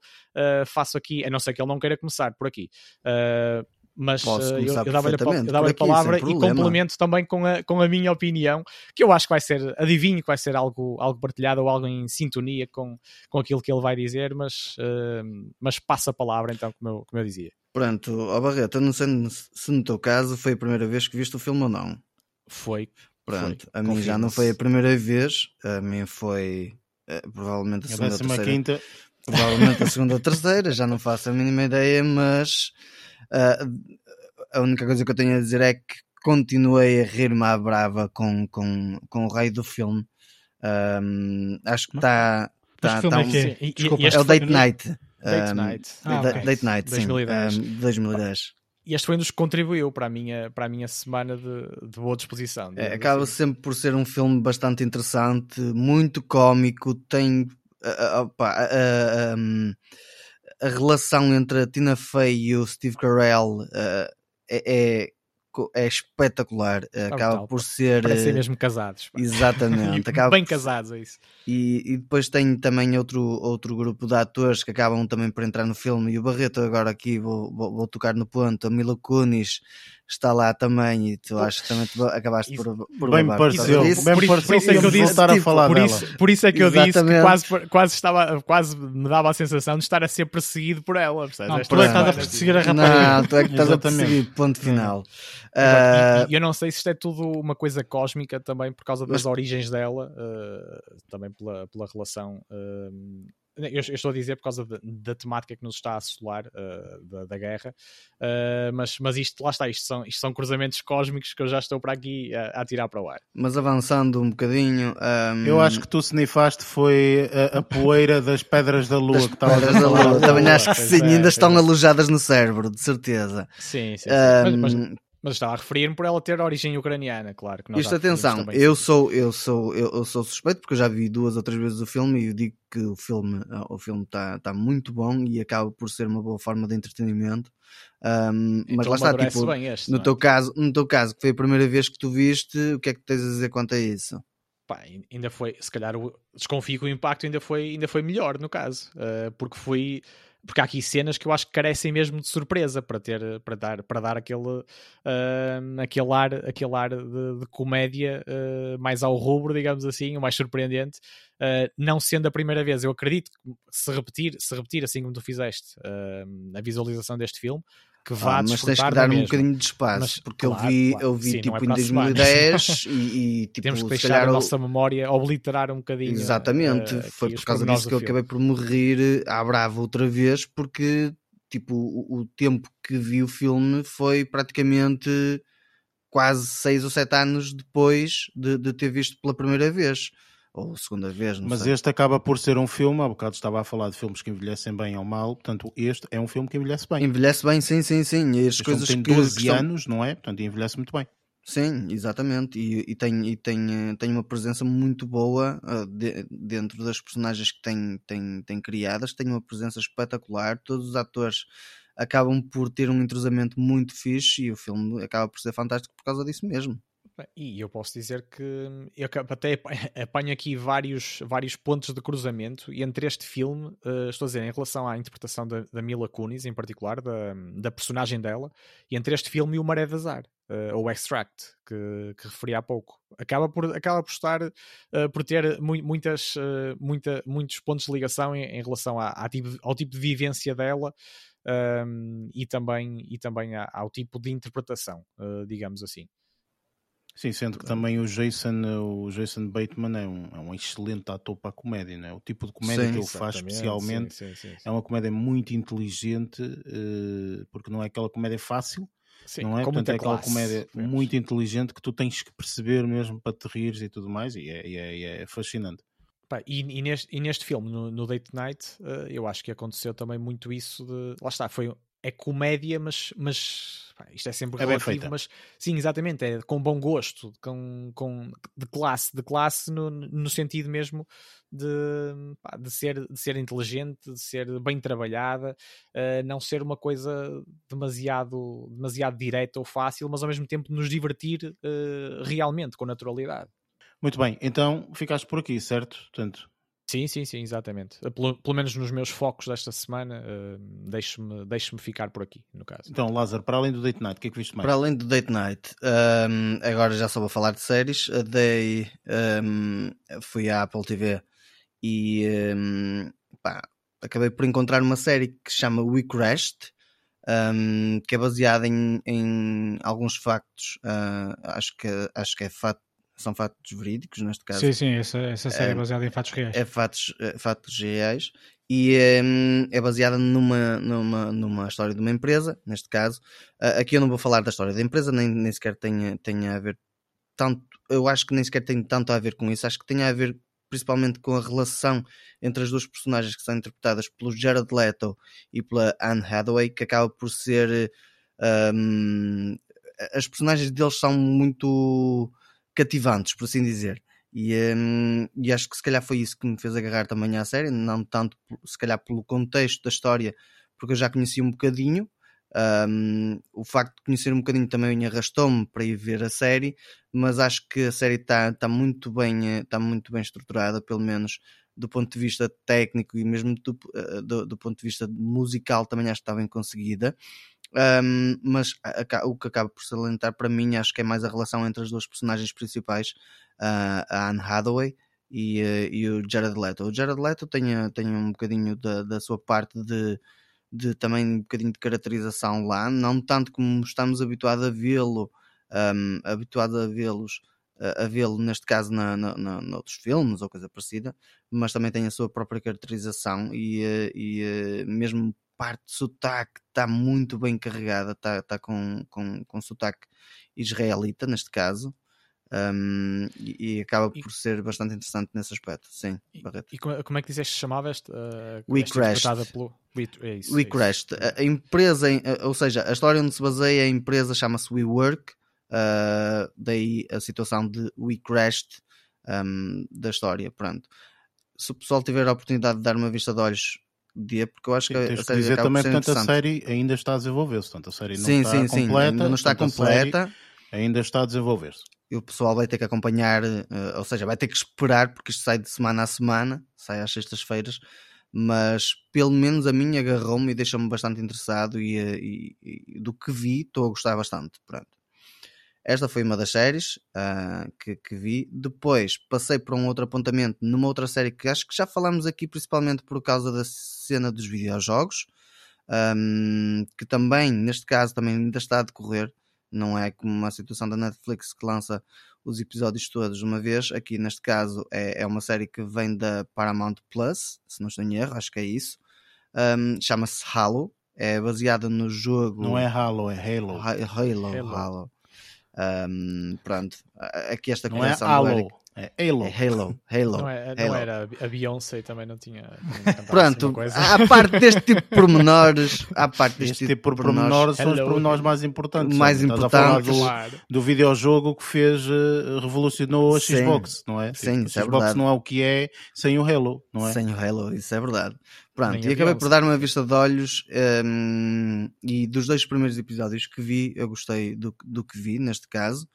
faço aqui, a não ser que ele não queira começar por aqui mas uh, eu, eu dava-lhe a, dava a palavra e complemento também com a, com a minha opinião, que eu acho que vai ser, adivinho que vai ser algo, algo partilhado ou algo em sintonia com, com aquilo que ele vai dizer, mas, uh, mas passa a palavra então, como eu, como eu dizia. Pronto, ó Barreto, não sei se no teu caso foi a primeira vez que viste o filme ou não. Foi. Pronto, foi. a mim já não foi a primeira vez, a mim foi uh, provavelmente a segunda ou terceira. Quinta. Provavelmente a segunda ou terceira, já não faço a mínima ideia, mas Uh, a única coisa que eu tenho a dizer é que continuei a rir-me à brava com, com, com o rei do filme. Um, acho que está. Tá, tá, tá um, é, é? Desculpa, é o Date Night. Date Night. Ah, okay. Date Night, 2010. sim. Um, 2010. E este foi um dos que contribuiu para a minha, para a minha semana de, de boa disposição. É, acaba assim. sempre por ser um filme bastante interessante, muito cómico, tem. Uh, opa, uh, um, a relação entre a Tina Fey e o Steve Carell uh, é, é, é, espetacular. Acaba por ser. Parecem mesmo casados. Pá. Exatamente. acaba bem casados, é isso. E, e, depois tem também outro, outro grupo de atores que acabam também por entrar no filme. E o Barreto, agora aqui vou, vou, vou tocar no ponto. A Mila Kunis está lá também e tu acho que também acabaste por, por bem me pareceu, bem por, pareceu por isso é que eu disse voltar tipo, a falar por isso, por isso é que eu Exatamente. disse que quase, quase, estava, quase me dava a sensação de estar a ser perseguido por ela não, tu é que estás a perseguir a rapariga. Não, tu é que estás a perseguir, ponto final. Uh, e, e, eu não sei se isto é tudo uma coisa cósmica também por causa das mas... origens dela uh, também pela, pela relação uh, eu, eu, estou a dizer por causa de, da temática que nos está a assolar uh, da, da, guerra, uh, mas, mas isto, lá está, isto são, isto são cruzamentos cósmicos que eu já estou para aqui a, a tirar para o ar. Mas avançando um bocadinho. Um... Eu acho que tu snifaste foi a, a poeira das pedras da lua das que estava da lua. Também acho que sim, é, ainda estão é. alojadas no cérebro, de certeza. Sim, sim. sim. Um... Mas, mas, mas estava a referir-me por ela ter origem ucraniana, claro. Que Isto, atenção, eu sou, eu, sou, eu, eu, sou suspeito porque eu já vi duas ou três vezes o filme e eu digo que o filme ah, o filme está tá muito bom e acaba por ser uma boa forma de entretenimento. Um, então mas lá está, tipo, este, no, é? teu caso, no teu caso, que foi a primeira vez que tu viste, o que é que tens a dizer quanto a isso? Pá, ainda foi, se calhar, desconfio que o impacto ainda foi, ainda foi melhor no caso, uh, porque foi porque há aqui cenas que eu acho que carecem mesmo de surpresa para ter para dar para dar aquele uh, aquele ar aquele ar de, de comédia uh, mais ao rubro digamos assim o mais surpreendente uh, não sendo a primeira vez. Eu acredito que se repetir se repetir assim como tu fizeste a visualização deste filme que vá Ah, mas tens que dar um bocadinho de espaço, Mas, porque claro, eu vi, claro. eu vi Sim, tipo é em para a semana. 2010 e, e tipo, Temos que deixar calhar a nossa memória obliterar um bocadinho. Exatamente, eh, foi por causa disso que eu acabei por me rir à brava outra vez, porque tipo, o, o tempo que vi o filme foi praticamente quase seis ou sete anos depois de, de ter visto pela primeira vez, ou segunda vez, não Mas sei. este acaba por ser um filme, há bocado estava a falar de filmes que envelhecem bem ou mal, portanto, este é um filme que envelhece bem. Envelhece bem, sim, sim, sim. E as Este coisas tem que, 12 que estão- anos, não é? Portanto, envelhece muito bem. Sim, exatamente. E, e tem, e tem, eh, tem uma presença muito boa ah, de- dentro das personagens que tem, tem, tem criadas. Tem uma presença espetacular. Todos os atores acabam por ter um entrosamento muito fixe e o filme acaba por ser fantástico por causa disso mesmo. E eu posso dizer que eu até ap- apanho aqui vários, vários pontos de cruzamento e entre este filme, eh, estou a dizer, em relação à interpretação da, da Mila Kunis, em particular, da, da personagem dela, e entre este filme e o Maré de Azar, eh, ou Extract, que, que referi há pouco. Acaba por, acaba por estar, eh, por ter mui- muitas, muita, muitos pontos de ligação em, em relação à, à tipo- ao tipo de vivência dela ehm, e também, e também ao tipo de interpretação, digamos assim. Sim, sendo que também o Jason, o Jason Bateman é um, é um excelente ator para a comédia, não é? O tipo de comédia Sim, que ele faz especialmente sim, sim, é uma comédia muito inteligente, eh, porque não é aquela comédia fácil, não é? com Portanto, é aquela classe, comédia vemos. muito inteligente que tu tens que perceber mesmo para te rires e tudo mais, e é, e é- é fascinante. Pá, e, e neste, e neste filme, no, no Date Night, eh, eu acho que aconteceu também muito isso de. Lá está, foi. É comédia, mas. mas pá, isto é sempre É bem relativo, mas sim, exatamente, é com bom gosto, com, com, de classe, de classe no, no sentido mesmo de, pá, de, ser, de ser inteligente, de ser bem trabalhada, eh, não ser uma coisa demasiado, demasiado direta ou fácil, mas ao mesmo tempo nos divertir eh, realmente, com naturalidade. Muito bem, então ficaste por aqui, certo? Portanto, Sim, sim, sim, exatamente. Pelo, pelo menos nos meus focos desta semana, eh, deixe-me deixe ficar por aqui, no caso. então Lázaro, para além do Date Night, o que é que viste mais? Para além do Date Night, hum, agora já só vou falar de séries. A Dei, hum, fui à Apple TV e hum, pá, acabei por encontrar uma série que se chama We Crashed, hum, que é baseada em, em alguns factos. ah, acho, que, acho que é fato, são factos verídicos neste caso. Sim, sim, essa, essa série é É- baseada em fatos reais. É fatos, é fatos reais e hum, é baseada numa, numa, numa história de uma empresa, neste caso. Ah, aqui eu não vou falar da história da empresa, nem, nem sequer tenha, tenha a ver tanto. Eu acho que nem sequer tem tanto a ver com isso. Acho que tem a ver principalmente com a relação entre as duas personagens que são interpretadas pelo Jared Leto e pela Anne Hathaway, que acaba por ser. hum, as personagens deles são muito cativantes, por assim dizer. E, hum, e acho que se calhar foi isso que me fez agarrar também à série, não tanto se calhar pelo contexto da história, porque eu já conhecia um bocadinho. Hum, o facto de conhecer um bocadinho também arrastou-me para ir ver a série, mas acho que a série está tá muito bem eh, tá muito bem estruturada, pelo menos do ponto de vista técnico e mesmo do, eh, do, do ponto de vista musical também acho que está bem conseguida. Um, mas a- a- o que acaba por salientar para mim acho que é mais a relação entre as duas personagens principais, ah, a Anne Hathaway e, eh, e o Jared Leto. O Jared Leto tem, eh, tem um bocadinho da, da sua parte de, de também um bocadinho de caracterização lá, não tanto como estamos habituados a vê-lo, um, habituados a vê-los a vê-lo neste caso na, na, na, noutros filmes ou coisa parecida, mas também tem a sua própria caracterização e, eh, e mesmo parte de sotaque está muito bem carregada, está tá com, com, com sotaque israelita neste caso. um, e, e acaba E- por ser bastante interessante nesse aspecto. Sim, E, Barreto. e como, como é que disseste que chamava esta? Uh, We esta Crashed. Pelo... We, é isso, We é. Crashed. A, a empresa, em- a- ou seja, a história onde se baseia a empresa chama-se WeWork, uh, daí a situação de We Crashed um, da história. Pronto. Se o pessoal tiver a oportunidade de dar uma vista de olhos, porque eu acho Sim, que a tens série dizer também, portanto, a série ainda está a desenvolver-se. Portanto, a série não sim, está sim, sim, completa. ainda não está completa. Ainda está a desenvolver-se. e o pessoal vai ter que acompanhar, eh, ou seja, vai ter que esperar, porque isto sai de semana a semana, sai às sextas-feiras, mas pelo menos a mim agarrou-me e deixou-me bastante interessado e, eh, e- e do que vi estou a gostar bastante. Pronto. Esta foi uma das séries ah, que, que vi. Depois passei por um outro apontamento numa outra série que acho que já falámos aqui, principalmente por causa da cena dos videojogos. um, que também, neste caso, também ainda está a decorrer. Não é como uma situação da Netflix que lança os episódios todos de uma vez. Aqui, neste caso, é, é uma série que vem da Paramount Plus, se não estou em erro, acho que é isso. Um, Chama-se Halo. É baseada no jogo. Não é Halo, é Halo. Ha- Halo. Halo. Halo. Um, pronto. Aqui esta Não é Halo, é Halo. É Halo. Halo. Não, é, não Halo. era a Beyoncé também não tinha. assim Pronto, coisa. à parte deste tipo de pormenores, à parte deste Este tipo de pormenores, pormenores são os pormenores mais importantes. Mais Estás a falar importantes. do, Claro. do videojogo que fez, eh, revolucionou a Sim. Xbox, não é? Sim, Tipo, isso a é Xbox verdade. não é o que é sem o Halo, não é? sem o Halo, isso é verdade. Pronto, Nem e acabei por dar uma vista de olhos hum, e dos dois primeiros episódios que vi, eu gostei do, do que vi, neste caso.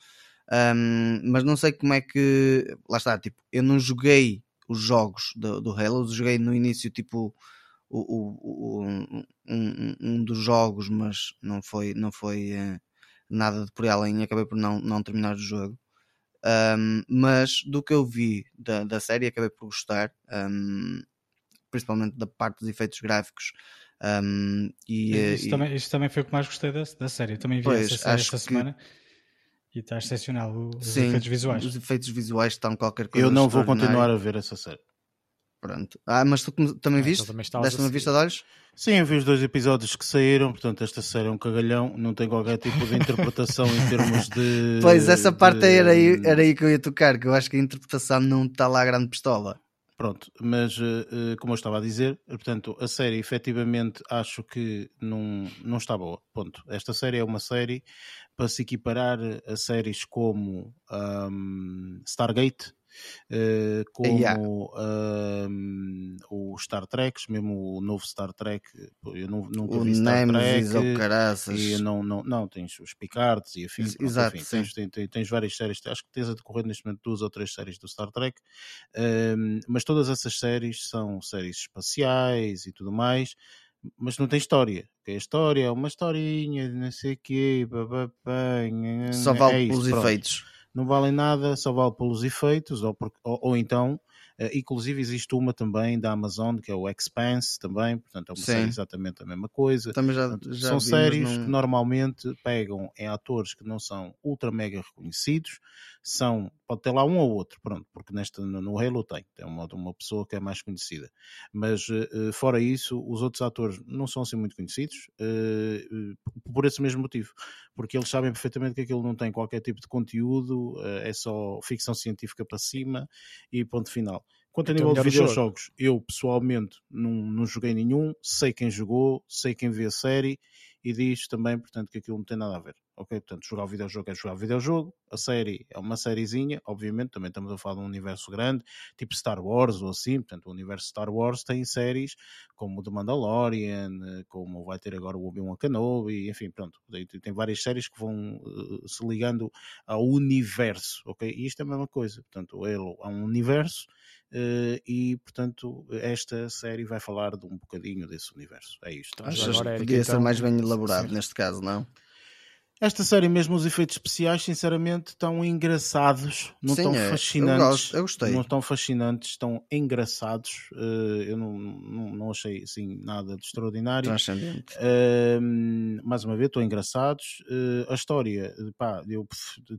Hum, mas não sei como é que. Lá está, tipo, eu não joguei os jogos do, do Halo, joguei no início, tipo, o, o- o- um, um- um dos jogos, mas não foi, não foi eh, nada de por aí além e acabei por não, não terminar o jogo. Um, mas do que eu vi da, da série, acabei por gostar, um, principalmente da parte dos efeitos gráficos. um, e, eh, Isso, e- também, isso também foi o que mais gostei da, da série. Eu também vi Pois, essa série esta que- semana e está excepcional os sim, efeitos visuais. os efeitos visuais estão qualquer coisa. Eu não vou continuar a ver essa série. Pronto. Ah, mas tu também Ah, então viste? também estavas Deste uma vista de olhos? Sim, eu vi os dois episódios que saíram, portanto, esta série é um cagalhão, não tem qualquer tipo de interpretação em termos de. Pois, essa parte de- era, aí era aí que eu ia tocar, que eu acho que a interpretação não está lá a grande pistola. Pronto, mas eh, eh, como eu estava a dizer, eh, portanto, a série efetivamente acho que não, não está boa. Ponto. Esta série é uma série para se equiparar a séries como ahm, Stargate, como Yeah. o Star Trek, mesmo o novo Star Trek. Eu não, nunca O vi Star Nemesis ou Trek. caraças. E não, não, não, tens os Picards e afins. Exato, enfim, tens, tens, tens- várias séries, acho que tens a decorrer neste momento duas ou três séries do Star Trek, mas todas essas séries são séries espaciais e tudo mais, mas não tem história. porque A história é uma historinha, de não sei o quê, Só vale é pelos efeitos. Não valem nada, só vale pelos efeitos, ou, por- ou- ou então, eh, inclusive existe uma também da Amazon, que é o Expanse também, portanto é uma Sim. série exatamente a mesma coisa. Também já, Portanto, já são vi, séries não- que normalmente pegam em atores que não são ultra mega reconhecidos, são, pode ter lá um ou outro, pronto, porque nesta, no Halo tem, tem uma, uma pessoa que é mais conhecida, mas eh, eh, fora isso, os outros atores não são assim muito conhecidos, eh, por esse mesmo motivo, porque eles sabem perfeitamente que aquilo não tem qualquer tipo de conteúdo, é só ficção científica para cima e ponto final. Quanto a Então, nível de jogo. videojogos, eu pessoalmente não, não joguei nenhum, sei quem jogou, sei quem vê a série e diz também, portanto, que aquilo não tem nada a ver. Ok? Portanto, jogar o videojogo é jogar o videojogo, a série é uma sériezinha, obviamente, também estamos a falar de um universo grande, tipo Star Wars ou assim, portanto, o universo Star Wars tem séries como o The Mandalorian, como vai ter agora o Obi-Wan Kenobi, enfim, pronto, tem, várias séries que vão eh, se ligando ao universo, ok? E isto é a mesma coisa, portanto, o Halo é um universo, eh, e portanto esta série vai falar de um bocadinho desse universo. É isto. Agora, que podia ser então- mais bem elaborado Sim. neste caso, não? Esta série, mesmo os efeitos especiais, sinceramente, estão engraçados, não Sim, estão é, eu fascinantes. gosto, eu gostei. Não estão fascinantes, estão engraçados. eh, eu não, não, não achei assim nada de extraordinário. Transcendente. Ahm, mais uma vez, estão engraçados. Eh, a história, pá, eu,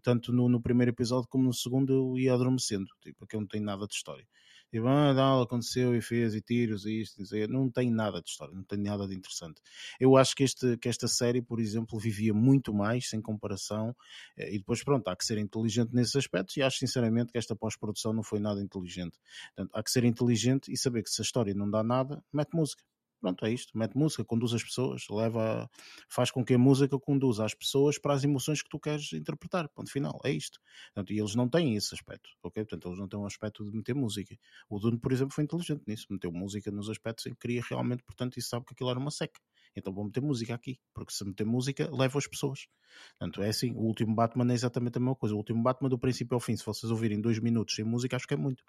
tanto no, no primeiro episódio como no segundo, eu ia adormecendo. Tipo, aquilo não tem nada de história. Tipo, ah, não, aconteceu e fez, e tiros, e isto, e não tem nada de história, não tem nada de interessante. Eu acho que, este, que esta série, por exemplo, vivia muito mais, sem comparação, eh, e depois, pronto, há que ser inteligente nesses aspectos, e acho sinceramente que esta pós-produção não foi nada inteligente. Portanto, há que ser inteligente e saber que se a história não dá nada, mete música. Pronto, é isto. Mete música, conduz as pessoas, leva, faz com que a música conduza as pessoas para as emoções que tu queres interpretar. Ponto final, é isto. Portanto, e eles não têm esse aspecto, ok? Portanto, eles não têm um aspecto de meter música. O Dune, por exemplo, foi inteligente nisso, meteu música nos aspectos em que queria realmente, portanto, e sabe que aquilo era uma seca. Então vou meter música aqui, porque se meter música, leva as pessoas. Portanto, é assim, o último Batman é exatamente a mesma coisa. O último Batman, do princípio ao fim, se vocês ouvirem dois minutos sem música, acho que é muito.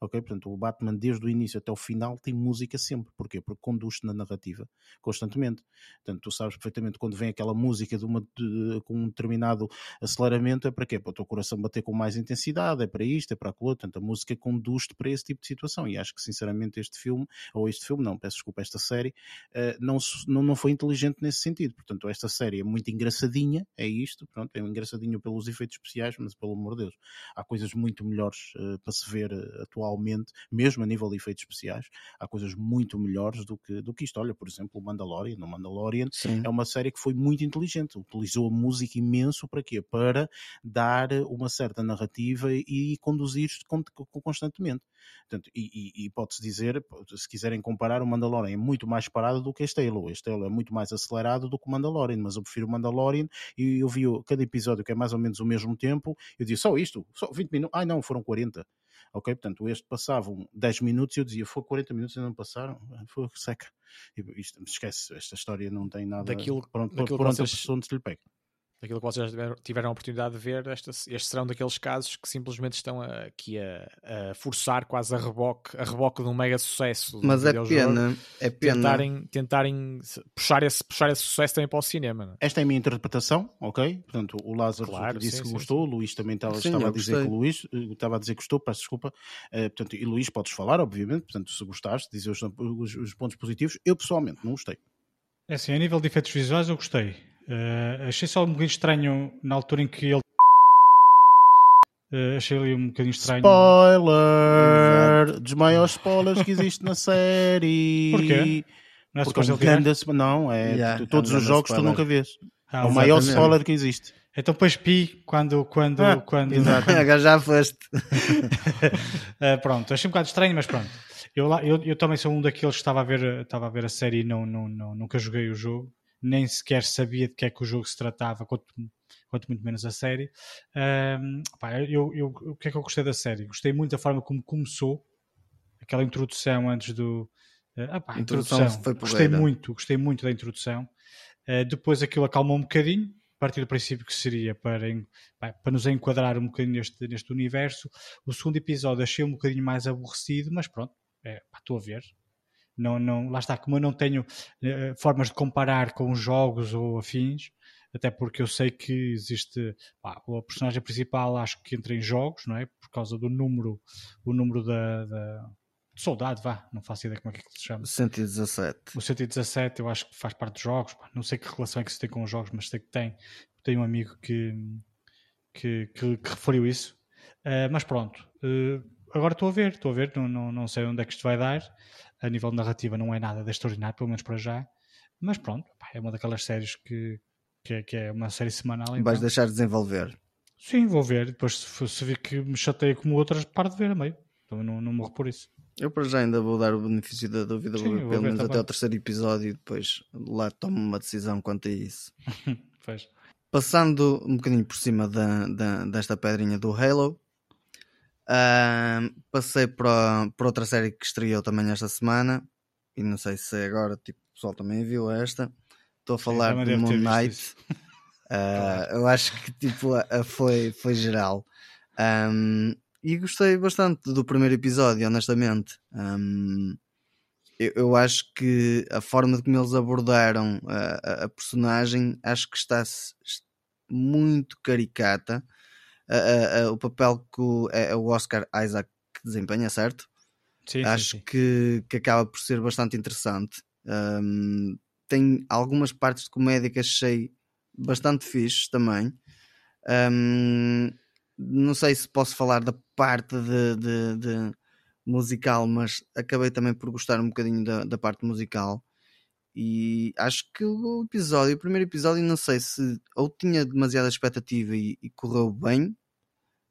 Ok? Portanto, o Batman desde o início até o final tem música sempre. Porquê? Porque conduz-te na narrativa constantemente. Portanto, tu sabes perfeitamente quando vem aquela música de uma, de, com um determinado aceleramento, é para quê? Para o teu coração bater com mais intensidade, é para isto, é para aquilo. Portanto, a música conduz-te para esse tipo de situação. E acho que, sinceramente, este filme, ou este filme, não, peço desculpa, esta série, uh, não, não, não foi inteligente nesse sentido. Portanto, esta série é muito engraçadinha, é isto, pronto, é engraçadinho pelos efeitos especiais, mas pelo amor de Deus, há coisas muito melhores uh, para se ver uh, atualmente, mesmo a nível de efeitos especiais, há coisas muito melhores do que, do que isto. Olha, por exemplo, o Mandalorian. O Mandalorian Sim. é uma série que foi muito inteligente, utilizou a música imenso para quê? Para dar uma certa narrativa e conduzir-te constantemente. Portanto, e, e, e pode-se dizer, se quiserem comparar, o Mandalorian é muito mais parado do que este Halo. Este Halo é muito mais acelerado do que o Mandalorian, mas eu prefiro o Mandalorian e eu vi cada episódio que é mais ou menos o mesmo tempo, eu disse só isto, só 20 minutos, ai não, foram 40 ok? Portanto, este passavam 10 minutos e eu dizia, foi 40 minutos e não passaram, foi seca. Isto, esquece, esta história não tem nada daquilo, pronto, daquilo por onde vocês... a pessoa lhe pega daquilo que vocês tiveram a oportunidade de ver, estes, estes serão daqueles casos que simplesmente estão aqui a, a, forçar quase a reboque, a reboque de um mega sucesso. Mas é pena, é pena. Tentarem, tentarem puxar, esse, puxar esse sucesso também para o cinema. Não? É? Esta é a minha interpretação, ok? Portanto, o Lázaro claro, disse sim, que sim, gostou, sim. o Luís também estava, sim, estava a dizer que Luís eh, estava a dizer que gostou, peço desculpa. Uh, portanto, e Luís, podes falar, obviamente, portanto, se gostaste, dizer os, os, os pontos positivos. Eu pessoalmente não gostei. É assim, a nível de efeitos visuais eu gostei. Uh, achei só um bocadinho estranho na altura em que ele. Uh, achei ali um bocadinho estranho. Spoiler! Dos maiores spoilers que existe na série. Porquê? Não é Porque é um grande, não, é Yeah, todos é um os jogos tu spoiler. nunca vês. Ah, é o maior spoiler que existe. Então depois pi quando. quando, Ah, quando... exato. Agora já foste. Uh, pronto, achei um bocado estranho, mas pronto. Eu, lá- eu, eu também sou um daqueles que estava a ver, estava a, ver a série e não, não, não, nunca joguei o jogo, nem sequer sabia de que é que o jogo se tratava, quanto, quanto muito menos a série. Ahm, pá, eu, eu, o que é que eu gostei da série? Gostei muito da forma como começou, aquela introdução antes do. ah, pá, A introdução introdução. Gostei muito, gostei muito da introdução. Eh, depois aquilo acalmou um bocadinho, a partir do princípio que seria para, para nos enquadrar um bocadinho neste, neste universo. O segundo episódio achei um bocadinho mais aborrecido, mas pronto, é, pá, estou a ver. Não, não, lá está, como eu não tenho eh, formas de comparar com jogos ou afins, até porque eu sei que existe pá, a personagem principal, acho que entra em jogos, não é? Por causa do número, o número da, da de soldado, vá, não faço ideia como é que se chama. 117. O 117 eu acho que faz parte dos jogos. pá. Não sei que relação é que se tem com os jogos, mas sei que tem. Tenho um amigo que, que, que, que referiu isso. Uh, mas pronto, uh, agora estou a ver, estou a ver, não, não, não sei onde é que isto vai dar. A nível de narrativa não é nada de extraordinário, pelo menos para já. Mas pronto, é uma daquelas séries que, que, é, que é uma série semanal. Então. Vais deixar de desenvolver. Sim, vou ver. Depois, se, se vir que me chateia como outras, paro de ver a meio. Então não, não morro por isso. Eu para já ainda vou dar o benefício da dúvida, Sim, pelo menos até ao terceiro episódio e depois lá tomo uma decisão quanto a isso. Passando um bocadinho por cima da, da- desta pedrinha do Halo, ahm, passei para, para outra série que estreou também esta semana e não sei se agora tipo, o pessoal também viu esta. Estou a falar de deve Moon Knight. isso. Ah, eu acho que tipo, foi, foi geral. Ahm, e gostei bastante do primeiro episódio, honestamente. Ahm, eu, eu acho que a forma de como eles abordaram a, a- a personagem acho que está muito caricata. A- a- o papel que o, é, é o Oscar Isaac desempenha, certo? Sim, sim, acho sim. Que, que acaba por ser bastante interessante. Ahm, tem algumas partes de comédia que achei bastante fixe também. Ahm, não sei se posso falar da parte de, de- de musical, mas acabei também por gostar um bocadinho da, da parte musical. E acho que o episódio, o primeiro episódio, não sei se ou tinha demasiada expectativa e, e correu bem,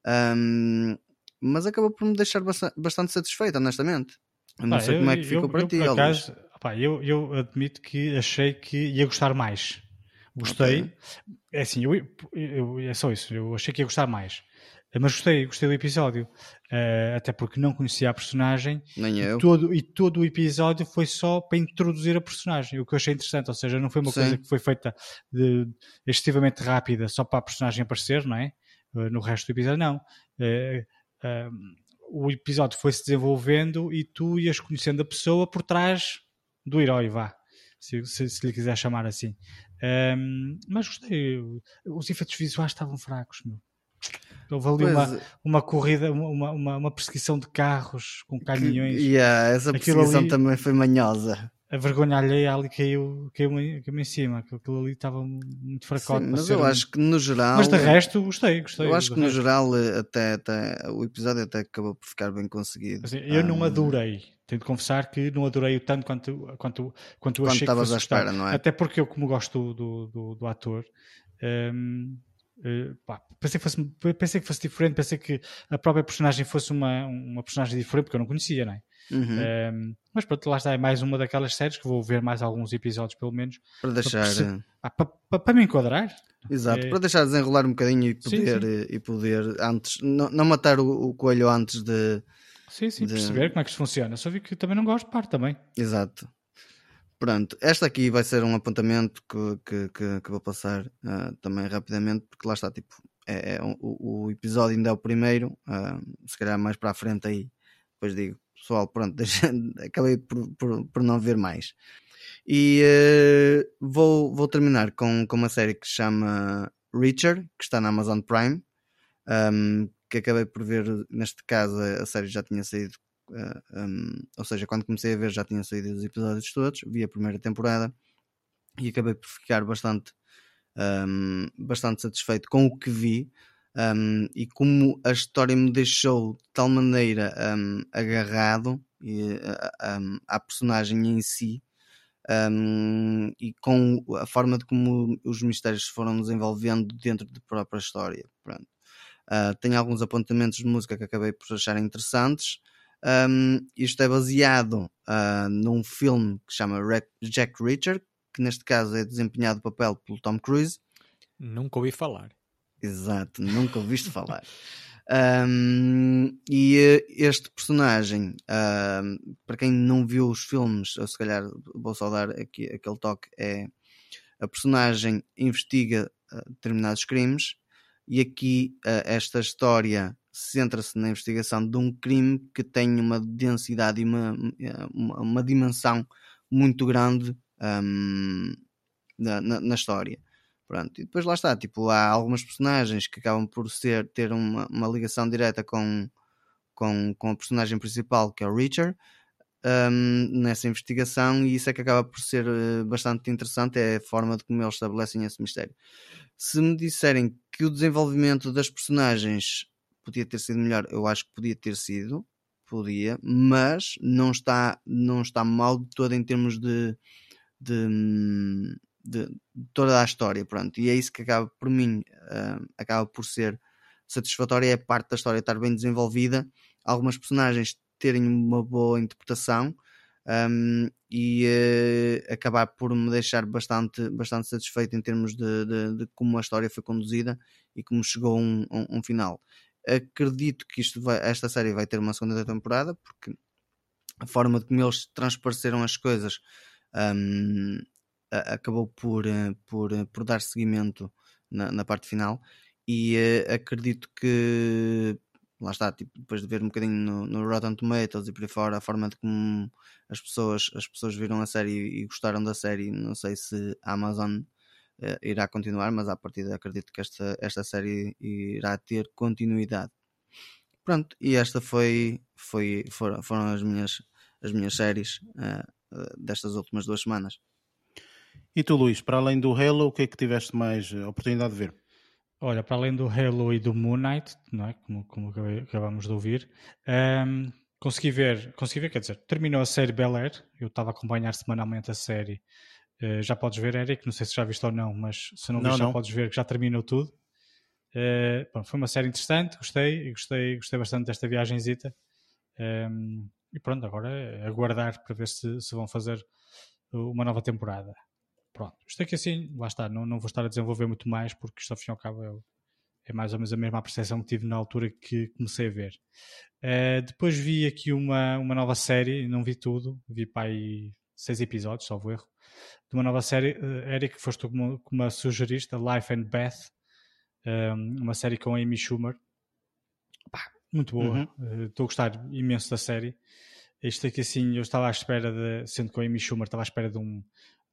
ahm, mas acabou por me deixar bastante, satisfeito, honestamente. Eu não Pá, sei eu- como é que ficou eu- para eu, ti, por acaso, pá, eu, eu admito que achei que ia gostar mais. Gostei. Ok. É assim, eu- é só isso. Eu achei que ia gostar mais. Mas gostei, gostei do episódio. Eh, até porque não conhecia a personagem Nem eu. todo, e todo o episódio foi só para introduzir a personagem, o que eu achei interessante. Ou seja, não foi uma Sim. coisa que foi feita de, excessivamente rápida só para a personagem aparecer, não é? Eh, no resto do episódio, não. Eh, o episódio foi se desenvolvendo e tu ias conhecendo a pessoa por trás do herói, vá. Se, se, se lhe quiser chamar assim. Um, mas gostei. Os efeitos visuais estavam fracos, meu. Houve ali uma, uma corrida, uma, uma, uma, perseguição de carros com caminhões. Que, yeah, essa perseguição ali, também foi manhosa. A vergonha alheia ali caiu, caiu, caiu em cima. Aquilo ali estava muito fracote. Sim, mas eu um... acho que no geral. Mas de resto, gostei. gostei eu acho que no geral, até, até, o episódio até acabou por ficar bem conseguido. Assim, eu um... não adorei. Tenho de confessar que não adorei o tanto quanto, quanto, quanto, quanto achei que fosse à espera, não é? Até porque eu, como gosto do, do, do ator. Um, Uh, pá, pensei, que fosse, pensei que fosse diferente, pensei que a própria personagem fosse uma, uma personagem diferente, porque eu não conhecia, não é? Uhum. Um, ehm, mas pronto, lá está, é mais uma daquelas séries que vou ver mais alguns episódios, pelo menos, para deixar para, para, para, para me enquadrar. Exato, é... para deixar desenrolar um bocadinho e poder, sim, sim. E poder antes, não, não matar o, o, coelho antes de. Sim, sim, de... perceber como é que isto funciona. Só vi que também não gosto de par também. Exato. Pronto, esta aqui vai ser um apontamento que, que, que, que vou passar uh, também rapidamente, porque lá está, tipo, é, é o, o, episódio ainda é o primeiro, uh, se calhar mais para a frente aí, depois digo, pessoal, pronto, deixa, acabei por, por, por, não ver mais. E uh, vou, vou terminar com, com uma série que se chama Richard, que está na Amazon Prime, um, que acabei por ver, neste caso a série já tinha saído Um, ou seja, quando comecei a ver já tinham saído os episódios todos, vi a primeira temporada e acabei por ficar bastante, um, bastante satisfeito com o que vi um, e como a história me deixou de tal maneira agarrado e, uh, à personagem em si. e com a forma de como os mistérios se foram desenvolvendo dentro da própria história. Pronto. Uh, tenho alguns apontamentos de música que acabei por achar interessantes. Um, isto é baseado uh, num filme que se chama Jack Reacher, que neste caso é desempenhado o papel pelo Tom Cruise. Nunca ouvi falar. Exato, nunca ouviste falar. Um, e eh, este personagem, para quem não viu os filmes, ou se calhar vou só dar aqui aquele toque, é a personagem investiga uh, determinados crimes e aqui uh, esta história centra-se na investigação de um crime que tem uma densidade e uma, uma, uma dimensão muito grande um, na, na, história. Pronto. E depois lá está, tipo, há algumas personagens que acabam por ser, ter uma, uma ligação direta com, com, com a personagem principal, que é o Richard, um, nessa investigação, e isso é que acaba por ser uh, bastante interessante, é a forma de como eles estabelecem esse mistério. Se me disserem que o desenvolvimento das personagens podia ter sido melhor, eu acho que podia ter sido, podia, mas não está, não está mal de todo em termos de, de, de, toda a história, pronto, e é isso que acaba por mim, uh, acaba por ser satisfatório, é a parte da história estar bem desenvolvida, algumas personagens terem uma boa interpretação um, e uh, acabar por me deixar bastante, bastante satisfeito em termos de, de, de como a história foi conduzida e como chegou a um, um, um final. Acredito que isto vai, esta série vai ter uma segunda temporada, porque a forma de como eles transpareceram as coisas um, acabou por, eh, por, eh, por dar seguimento na, na parte final. E uh, acredito que lá está, tipo, depois de ver um bocadinho no, no, Rotten Tomatoes e por aí fora, a forma de como as pessoas, as pessoas viram a série e, e gostaram da série, não sei se a Amazon irá continuar, mas à partida acredito que esta, esta série irá ter continuidade. Pronto, e esta foi, foi foram, foram as minhas, as minhas séries uh, destas últimas duas semanas. E tu, Luís, para além do Halo, o que é que tiveste mais oportunidade de ver? Olha, para além do Halo e do Moon Knight, não é? como, como acabamos de ouvir, um, ehm, consegui ver, consegui ver, quer dizer, terminou a série Bel Air, eu estava a acompanhar semanalmente a série Uh, já podes ver, Eric, não sei se já viste ou não, mas se não, não viste, já podes ver que já terminou tudo. Uh, bom, foi uma série interessante, gostei, gostei, gostei bastante desta viagenzita. Um, ehm, e pronto, agora é aguardar para ver se, se vão fazer uma nova temporada. Pronto, isto aqui assim, lá está, não, não vou estar a desenvolver muito mais porque isto ao fim e ao cabo é, é mais ou menos a mesma apreciação que tive na altura que comecei a ver. Uh, depois vi aqui uma, uma nova série, não vi tudo, vi para aí seis episódios, salvo erro, de uma nova série. Uh, Eric, foste tu como, como a sugeriste, Life and Beth, um, uma série com Amy Schumer. Pá, muito boa. Uhum. Eh, Estou a gostar imenso da série. Isto aqui assim, eu estava à espera de, sendo que o Amy Schumer estava à espera de, um-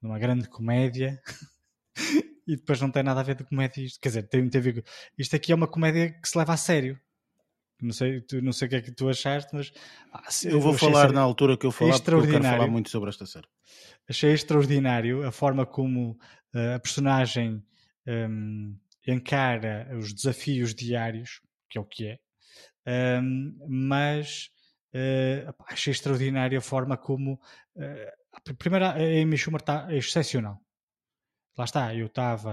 de uma grande comédia e depois não tem nada a ver de comédia isto. Quer dizer, tem muito a ver com... Isto aqui é uma comédia que se leva a sério. Não sei, tu, não sei o que é que tu achaste, mas ah, Eu vou falar na altura que eu falar, porque eu quero falar muito sobre esta série. achei extraordinário a forma como eh, a personagem hum, encara os desafios diários, que é o que é, hum, mas pá, achei extraordinário a forma como eh, a primeira a Amy Schumer está excepcional. Lá está, eu estava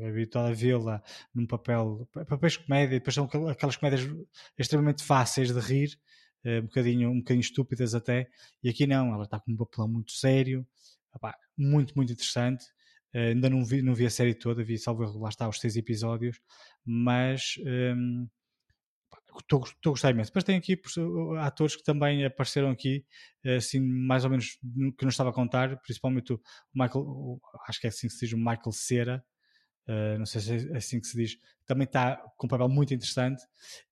eh, habituado a vê-la num papel, papéis de comédia, depois são aquel- aquelas comédias extremamente fáceis de rir, eh, um, bocadinho, um bocadinho estúpidas até, e aqui não, ela está com um papelão muito sério, Epá, muito, muito interessante. Eh, ainda não vi, não vi a série toda, vi salvo lá está os seis episódios, mas hum, estou a gostar imenso. Depois tem aqui atores que também apareceram aqui, assim, mais ou menos no- que não estava a contar, principalmente o Michael, acho que é assim que se diz, o Michael Cera, eh, não sei se é assim que se diz, também está com um papel muito interessante.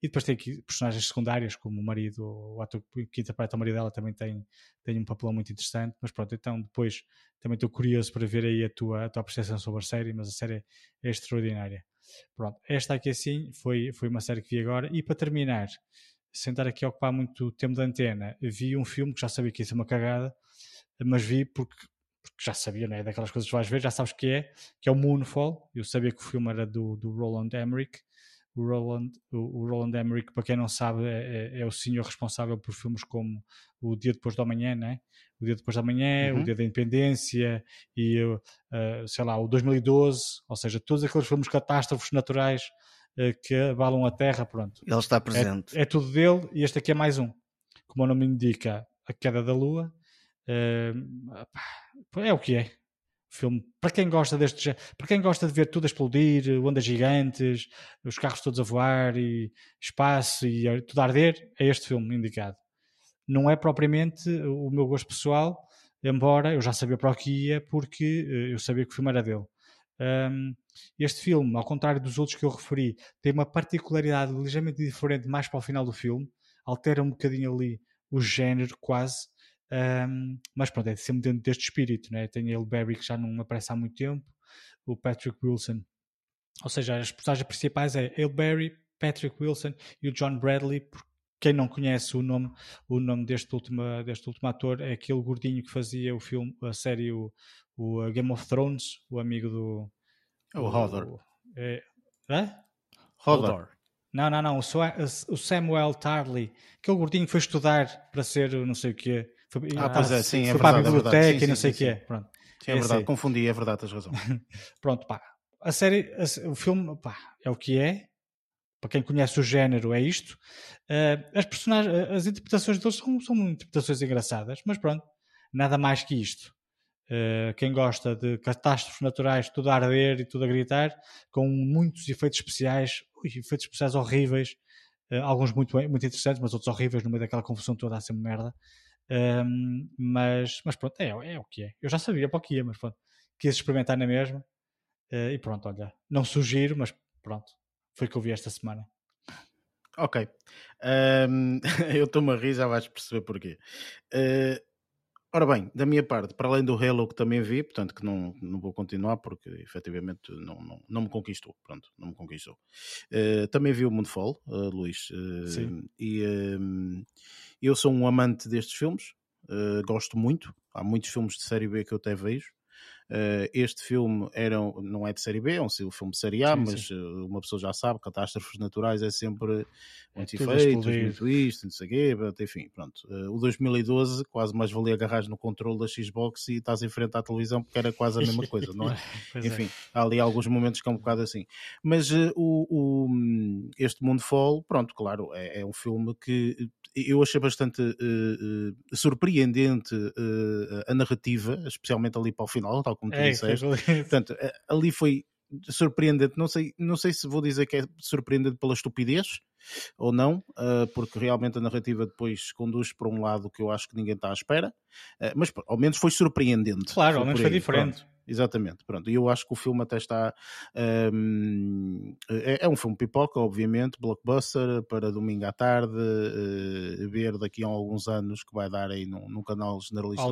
E depois tem aqui personagens secundárias, como o marido, o ator que interpreta o marido dela também tem, tem um papel muito interessante. Mas pronto, então depois também estou curioso para ver aí a tua, a tua apreciação sobre a série, mas a série é extraordinária. Pronto, esta aqui assim foi, foi uma série que vi agora. E para terminar, sem estar aqui a ocupar muito tempo da antena, vi um filme que já sabia que ia ser uma cagada, mas vi porque, porque já sabia, não é? Daquelas coisas que vais ver, já sabes que é, que é o Moonfall. Eu sabia que o filme era do, do Roland Emmerich. O Roland, o, o Roland Emmerich, para quem não sabe, é, é- é o senhor responsável por filmes como O Dia Depois da Manhã, né? O Dia Depois da Manhã, Uhum. O Dia da Independência e, uh, uh, sei lá, o 2012, ou seja, todos aqueles filmes catástrofes naturais uh, que abalam a Terra, pronto. Ele está presente. É tudo dele e este aqui é mais um. Como o nome indica, A Queda da Lua. Pá, é o que é. Filme, para quem gosta deste para quem gosta de ver tudo a explodir, ondas gigantes, os carros todos a voar e espaço e tudo a arder, é este filme indicado. Não é propriamente o meu gosto pessoal, embora eu já sabia para o que ia, porque eh, eu sabia que o filme era dele. Um, este filme, ao contrário dos outros que eu referi, tem uma particularidade ligeiramente diferente mais para o final do filme, altera um bocadinho ali o género quase, um, mas pronto, é sempre dentro deste espírito, né? tem ele Barry que já não aparece há muito tempo, o Patrick Wilson, ou seja, as personagens principais é ele Barry, Patrick Wilson e o John Bradley, por quem não conhece o nome, o nome deste último, deste último ator é aquele gordinho que fazia o filme, a série o, o Game of Thrones, o amigo do É o Hodor. é, hã? Hodor. Não, não, não. O Samuel Tarly, aquele gordinho que foi estudar para ser não sei o quê. Foi, Ah, pois é, sim, é foi para a verdade, é biblioteca verdade. Sim, e não sim, sei o quê. sim. Pronto. Sim, é Esse verdade, confundi, é verdade, tens razão. Pronto, pá. A série, a o filme, pá, é o que é. Para quem conhece o género, é isto. Eh, as personagens, as interpretações deles são, são interpretações engraçadas, mas pronto, nada mais que isto. Eh, quem gosta de catástrofes naturais, tudo a arder e tudo a gritar, com muitos efeitos especiais, ui, efeitos especiais horríveis, eh, alguns muito, muito interessantes, mas outros horríveis no meio daquela confusão toda, a ser merda. Ehm, mas, mas pronto, é, é o que é. Eu já sabia para o que ia, mas pronto, quis experimentar na mesma. Eh, e pronto, olha, não sugiro, mas pronto, foi o que eu vi esta semana. Ok. Ahm, eu estou-me a rir, já vais perceber porquê. Eh, ora bem, da minha parte, para além do Halo que também vi, portanto que não, não vou continuar porque efetivamente não, não, não me conquistou. Pronto, não me conquistou. Eh, também vi o Moonfall, eh, Luís. eh, Sim. e eu sou um amante destes filmes, gosto muito. Há muitos filmes de série B que eu até vejo. Eh, este filme era, não é de série B, é um filme de série A, Sim, mas eh, uma pessoa já sabe, catástrofes naturais é sempre muitos tudo a efeitos, muito isto, não sei o quê, enfim, pronto. Eh, o 2012 quase mais valia agarrar no controle da Xbox e estás em frente à televisão porque era quase a mesma coisa, não é? É. Enfim, há ali alguns momentos que é um bocado assim. Mas o, o, este Moonfall, pronto, claro, é, é um filme que eu achei bastante eh, eh, surpreendente eh, a narrativa, especialmente ali para o final, tal como tu É, disseste. foi- Portanto, ali foi surpreendente. Não sei, não sei se vou dizer que é surpreendente pela estupidez ou não, porque realmente a narrativa depois conduz para um lado que eu acho que ninguém está à espera, mas ao menos foi surpreendente. Claro, ao menos foi diferente. pronto. Exatamente. Pronto, e eu acho que o filme até está. Um, é, é, um filme pipoca, obviamente, blockbuster, para domingo à tarde, uh, ver daqui a alguns anos que vai dar aí num, num canal generalista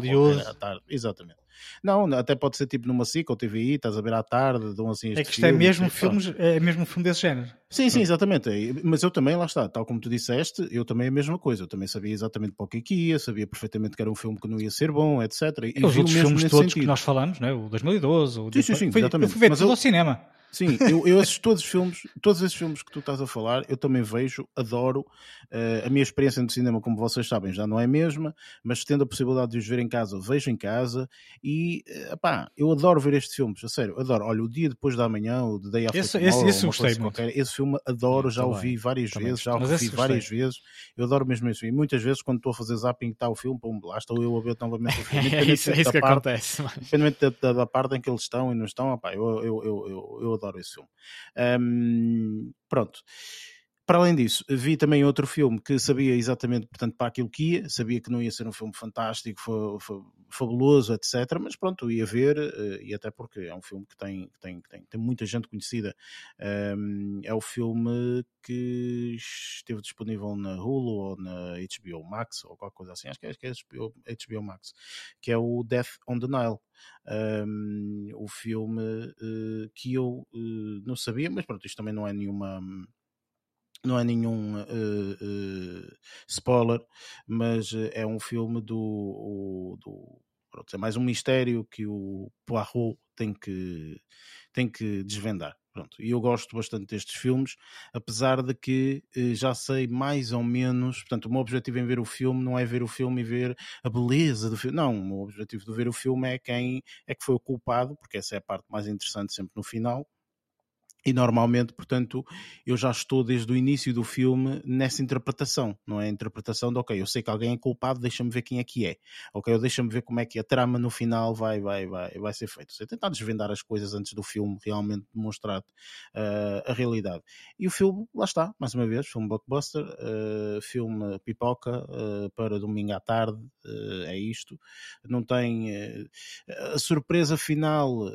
à tarde. Exatamente. Não, até pode ser tipo numa SIC ou TVI, estás a ver à tarde, dão assim É que isto é mesmo, filmes, é mesmo um filme desse género. Sim, sim, exatamente. Mas eu também, lá está, tal como tu disseste, eu também é a mesma coisa. Eu também sabia exatamente para o que, é que ia, sabia perfeitamente que era um filme que não ia ser bom, etc. E os outros filmes todos sentido. que nós falamos, né? o 2012, o sim, sim, sim, foi, exatamente. Eu fui ver Mas tudo eu... ao cinema. Sim, eu, eu esses todos os filmes, todos esses filmes que tu estás a falar, eu também vejo, adoro. Uh, a minha experiência no cinema, como vocês sabem, já não é a mesma, mas tendo a possibilidade de os ver em casa, vejo em casa e, uh, pá, eu adoro ver estes filmes, a sério, adoro. Olha, o dia depois da manhã, o The Day After esse, Tomorrow, esse, esse gostei. Qualquer, esse filme adoro, já o vi várias também. vezes, já o vi várias vezes, eu adoro mesmo isso. E muitas vezes, quando estou a fazer zapping, está o filme, pum, lá estou eu a ver novamente o filme. é isso, é isso que parte, acontece. Independente da, da, da, parte em que eles estão e não estão, opá, eu, eu, eu, eu, eu adoro esse filme. Um, pronto. Para além disso, vi também outro filme que sabia exatamente, portanto, para aquilo que ia, sabia que não ia ser um filme fantástico, fabuloso, etc. Mas pronto, ia ver, eh, e até porque é um filme que tem, que tem, que tem, tem muita gente conhecida. é o filme que esteve disponível na Hulu ou na HBO Max, ou qualquer coisa assim, acho que é, acho que é HBO, HBO Max, que é o Death on the Nile. Um, o filme uh, que eu uh, não sabia, mas pronto, isto também não é nenhuma não é nenhum uh, uh, spoiler, mas é um filme do, do pronto, é mais um mistério que o Poirot tem que, tem que desvendar. Pronto, e eu gosto bastante destes filmes, apesar de que eh, já sei mais ou menos, portanto, o meu objetivo em ver o filme não é ver o filme e ver a beleza do filme, não, o meu objetivo de ver o filme é quem é que foi o culpado, porque essa é a parte mais interessante sempre no final, e normalmente, portanto, eu já estou desde o início do filme nessa interpretação, não é? A interpretação de, ok, eu sei que alguém é culpado, deixa-me ver quem é que é, ok? deixa-me ver como é que a trama no final vai, vai, vai, vai ser feita. Você tentar desvendar as coisas antes do filme realmente demonstrar uh, a realidade. E o filme, lá está, mais uma vez, filme blockbuster, uh, filme pipoca uh, para domingo à tarde, é isto. Não tem a surpresa final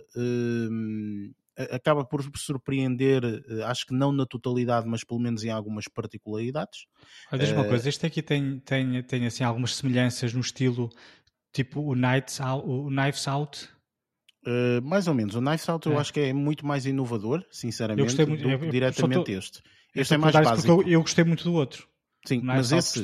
acaba por surpreender, eh, acho que não na totalidade, mas pelo menos em algumas particularidades. Olha, diz uma uh, coisa, este aqui tem, tem, tem assim, algumas semelhanças no estilo tipo o, Nights Out, o Knives Out. Uh, mais ou menos, o Knives Out é. eu acho que é muito mais inovador, sinceramente, eu gostei muito, do que diretamente este. Este é mais básico. Eu, eu, gostei muito do outro. Sim, mas esse,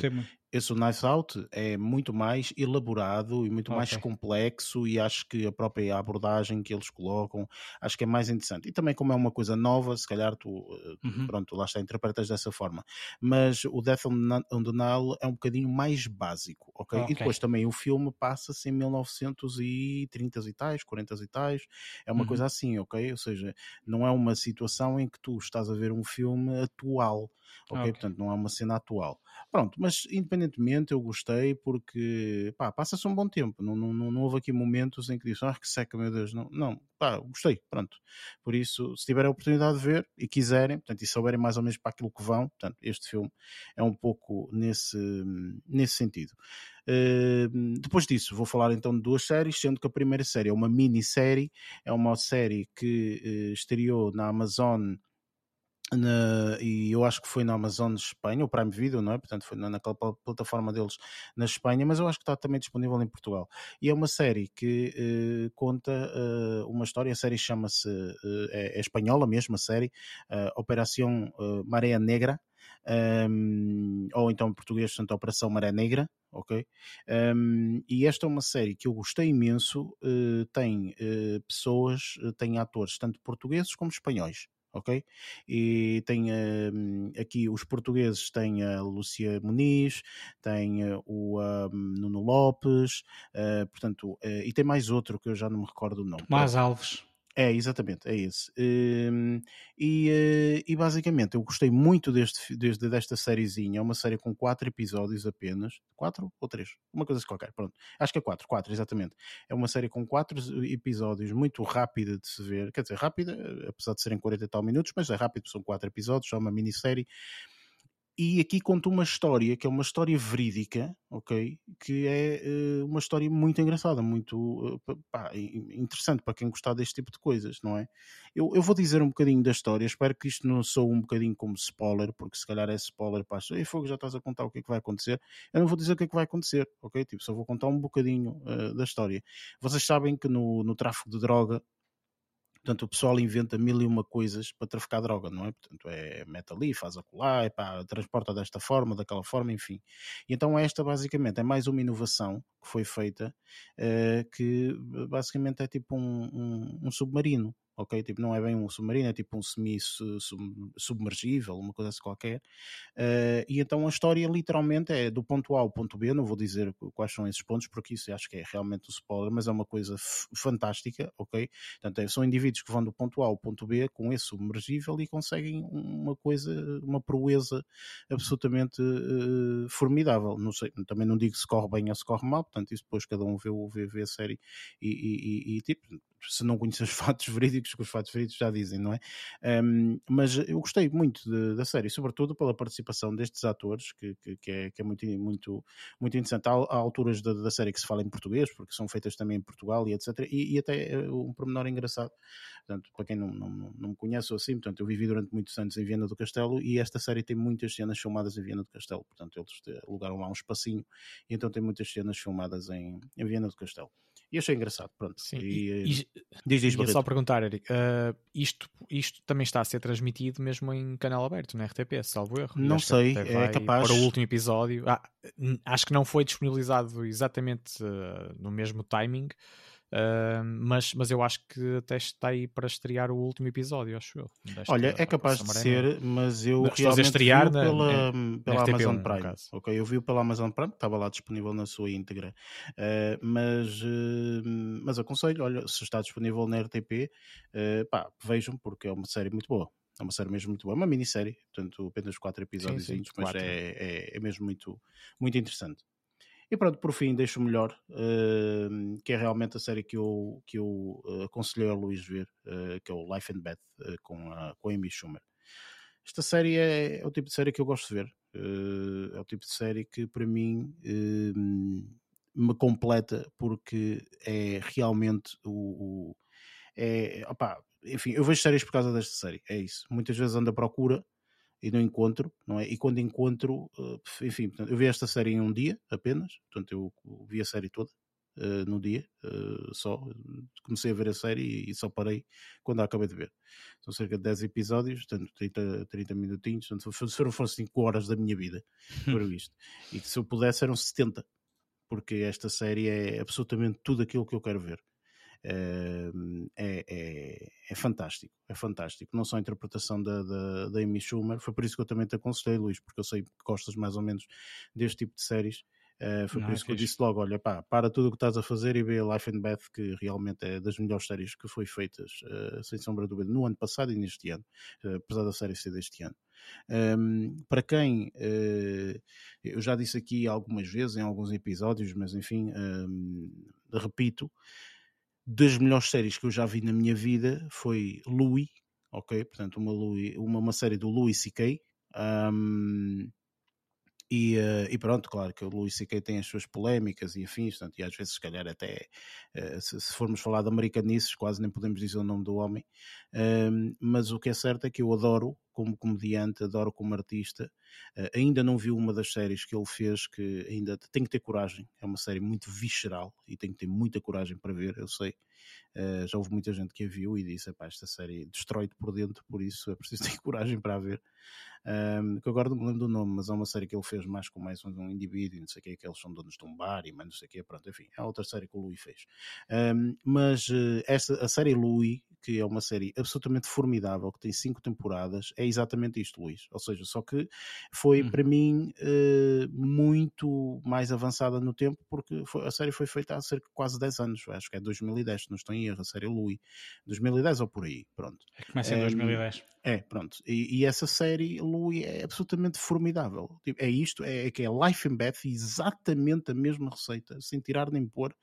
esse Knives Out é muito mais elaborado e muito okay. mais complexo e acho que a própria abordagem que eles colocam acho que é mais interessante. E também como é uma coisa nova, se calhar tu, eh, uhum. pronto, lá está, interpretas dessa forma. Mas o Death on the Nile é um bocadinho mais básico, ok? okay. E depois também o filme passa-se em 1930 e tais, 40 e tais, é uma uhum. coisa assim, ok? Ou seja, não é uma situação em que tu estás a ver um filme atual, ok? okay. Portanto, não é uma cena atual. Pronto, mas independentemente eu gostei porque passa-se um bom tempo, não, não, não, houve aqui momentos em que disse, ah, que seca, meu Deus, não, não, pá, gostei, pronto. Por isso, se tiverem a oportunidade de ver e quiserem, portanto, e souberem mais ou menos para aquilo que vão, portanto, este filme é um pouco nesse, nesse sentido. Uh, depois disso, vou falar então de duas séries, sendo que a primeira série é uma minissérie, é uma série que uh, estreou na Amazon na, e eu acho que foi na Amazon de Espanha, o Prime Video, não é? Portanto, foi na, naquela plataforma deles na Espanha, mas eu acho que está também disponível em Portugal. E é uma série que uh, conta uh, uma história, a série chama-se, uh, é, é, espanhola mesmo, a série, Operação Maré Negra, um, ou então em português, portanto, Operação Maré Negra, ok? Um, e esta é uma série que eu gostei imenso, tem pessoas, tem atores, tanto portugueses como espanhóis ok? E tem uh, aqui os portugueses, tem a Lúcia Muniz, tem uh, o uh, Nuno Lopes, eh, portanto, eh, e tem mais outro que eu já não me recordo o nome. Tomás Alves. É, exatamente, é esse. Um, e, uh, e, basicamente eu gostei muito deste, desde, desta sériezinha. É uma série com quatro episódios apenas. Quatro ou três? Uma coisa assim qualquer, pronto. Acho que é quatro, quatro, exatamente. É uma série com quatro episódios, muito rápida de se ver. Quer dizer, rápida, apesar de serem 40 e tal minutos, mas é rápido, são quatro episódios, é uma minissérie e aqui conta uma história que é uma história verídica, ok? Que é uh, uma história muito engraçada, muito uh, pá, interessante para quem gostar deste tipo de coisas, não é? Eu, eu vou dizer um bocadinho da história, espero que isto não sou um bocadinho como spoiler, porque se calhar é spoiler para as Ei, Fogo, já estás a contar o que é que vai acontecer. Eu não vou dizer o que é que vai acontecer, ok? Tipo, só vou contar um bocadinho uh, da história. Vocês sabem que no, no tráfico de droga Portanto, o pessoal inventa mil e uma coisas para traficar droga, não é? Portanto, é mete ali, faz acolá, é pá, transporta desta forma, daquela forma, enfim. E então esta basicamente é mais uma inovação que foi feita, uh, que basicamente é tipo um, um, um submarino, ok? Tipo, não é bem um submarino, é tipo um semi-submergível, uma coisa assim qualquer. Uh, e então a história literalmente é do ponto A ao ponto B, não vou dizer quais são esses pontos, porque isso acho que é realmente o spoiler, mas é uma coisa fantástica, ok? Portanto, é, são indivíduos que vão do ponto A ao ponto B com esse submergível e conseguem uma coisa, uma proeza absolutamente uh, formidável. Não sei, também não digo se corre bem ou se corre mal, portanto, isso depois cada um vê, vê, vê a série e, e, e, e tipo, se não conhecer os fatos verídicos, que os fatos verídicos já dizem, não é? Um, mas eu gostei muito de, da série, sobretudo pela participação destes atores, que, que, que, é, que é, muito, muito, muito interessante. Há, há alturas da, da, série que se fala em português, porque são feitas também em Portugal e etc. E, e até eh, um pormenor engraçado, portanto, para quem não, não, não me conhece ou assim, portanto, eu vivi durante muitos anos em Viena do Castelo e esta série tem muitas cenas filmadas em Viena do Castelo, portanto, eles alugaram lá um espacinho e então tem muitas cenas filmadas em, em Viena do Castelo. E achei engraçado, pronto. Sim, e, e, e, diz, diz, só perguntar, Eric, uh, isto, isto também está a ser transmitido mesmo em canal aberto, na RTP, salvo erro? Não sei, é capaz. Para o último episódio, ah, acho que não foi disponibilizado exatamente uh, no mesmo timing, Uh, mas, mas eu acho que até está aí para estrear o último episódio, acho eu. Olha, é capaz de ser, mas eu mas realmente estrear vi pela, na, pela na Amazon Prime. Ok, eu vi pela Amazon Prime, estava lá disponível na sua íntegra. Uh, mas, uh, mas aconselho, olha, se está disponível na RTP, pá, vejam, porque é uma série muito boa. É uma série mesmo muito boa, é uma minissérie, portanto apenas quatro episódios, sim, sim, mas quatro. É, é, é mesmo muito, muito interessante. E pronto, por fim, deixo o melhor, uh, que é realmente a série que eu, que eu uh, aconselhei ao Luís ver, uh, que é o Life and Beth, com, a, com a Amy Schumer. Esta série é, é, o tipo de série que eu gosto de ver. é o tipo de série que, para mim, me completa, porque é realmente o. o é, enfim, eu vejo séries por causa desta série, é isso. Muitas vezes ando à procura e não encontro, não é? E quando encontro, eh, enfim, portanto, eu vi esta série em um dia apenas, portanto, eu vi a série toda uh, no dia, uh, só. Comecei a ver a série e, só parei quando a acabei de ver. São cerca de 10 episódios, portanto, 30, 30 minutinhos, portanto, foram, foram 5 horas da minha vida por isto. E que se eu pudesse eram 70, porque esta série é absolutamente tudo aquilo que eu quero ver é, é, é, fantástico, é fantástico. Não só a interpretação da, da, da Amy Schumer, foi por isso que eu também te aconselhei, Luís, porque eu sei que gostas mais ou menos deste tipo de séries. Uh, foi Não, por isso que eu disse logo: olha, pá, para tudo o que estás a fazer e vê Life and Beth, que realmente é das melhores séries que foi feitas, uh, sem sombra de dúvida, no ano passado e neste ano, uh, apesar da série ser deste ano. Um, para quem eu já disse aqui algumas vezes em alguns episódios, mas enfim, um, repito, das melhores séries que eu já vi na minha vida foi Louis, ok? Portanto, uma, Louis, uma, uma série do Louis C.K. Um, e, uh, e, pronto, claro que o Louis C.K. tem as suas polémicas e afins, portanto, e às vezes, se calhar, até uh, se, se, formos falar de americanices, quase nem podemos dizer o nome do homem. Um, mas o que é certo é que eu adoro como comediante, adoro como artista. Uh, ainda não vi uma das séries que ele fez que ainda tem que ter coragem. É uma série muito visceral e tem que ter muita coragem para ver, eu sei. Uh, já houve muita gente que a viu e disse: esta série destrói-te por dentro, por isso é preciso ter coragem para a ver. Que agora não me lembro do nome, mas é uma série que ele fez mais com mais um indivíduo, não sei o que, que eles são donos de um bar e mais não sei o que, pronto, enfim, é outra série que o Louis fez. Mas uh, esta, a série Louis, que é uma série absolutamente formidável, que tem cinco temporadas, é exatamente isto, Luís. Ou seja, só que foi uhum. para mim uh, muito mais avançada no tempo, porque foi, a série foi feita há cerca de quase 10 anos, acho que é 2010, não estou em erro, a série Louis, 2010 ou por aí, pronto. É, começa em um, 2010. É, pronto. E, e, essa série, Louis, é absolutamente formidável. Tipo, é isto, é, é que é Life in Beth, exatamente a mesma receita, sem tirar nem pôr,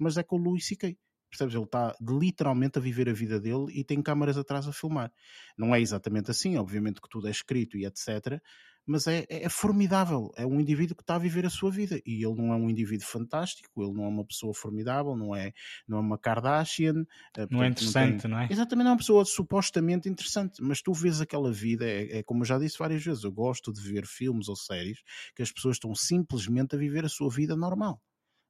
mas é com o Louis C.K. Percebes? Ele está literalmente a viver a vida dele e tem câmaras atrás a filmar. Não é exatamente assim, obviamente que tudo é escrito e etc. mas é, é, formidável. É um indivíduo que está a viver a sua vida e ele não é um indivíduo fantástico, ele não é uma pessoa formidável, não é, não é uma Kardashian. Eh, não é interessante, não, tem... não, é? Exatamente, não é uma pessoa supostamente interessante, mas tu vês aquela vida, é, é como eu já disse várias vezes, eu gosto de ver filmes ou séries que as pessoas estão simplesmente a viver a sua vida normal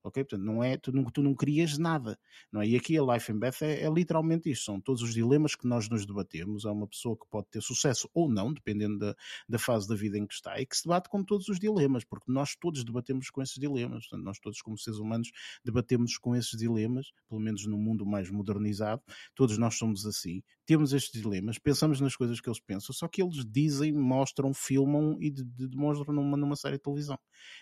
ok? Portanto, não é, tu não, tu não crias nada, não é? E aqui a Life in Beth é, é, literalmente isto, são todos os dilemas que nós nos debatemos, é uma pessoa que pode ter sucesso ou não, dependendo da, da fase da vida em que está, e que se debate com todos os dilemas, porque nós todos debatemos com esses dilemas, portanto, nós todos como seres humanos debatemos com esses dilemas, pelo menos no mundo mais modernizado, todos nós somos assim, temos estes dilemas, pensamos nas coisas que eles pensam, só que eles dizem, mostram, filmam e de, de, demonstram numa, numa série de televisão.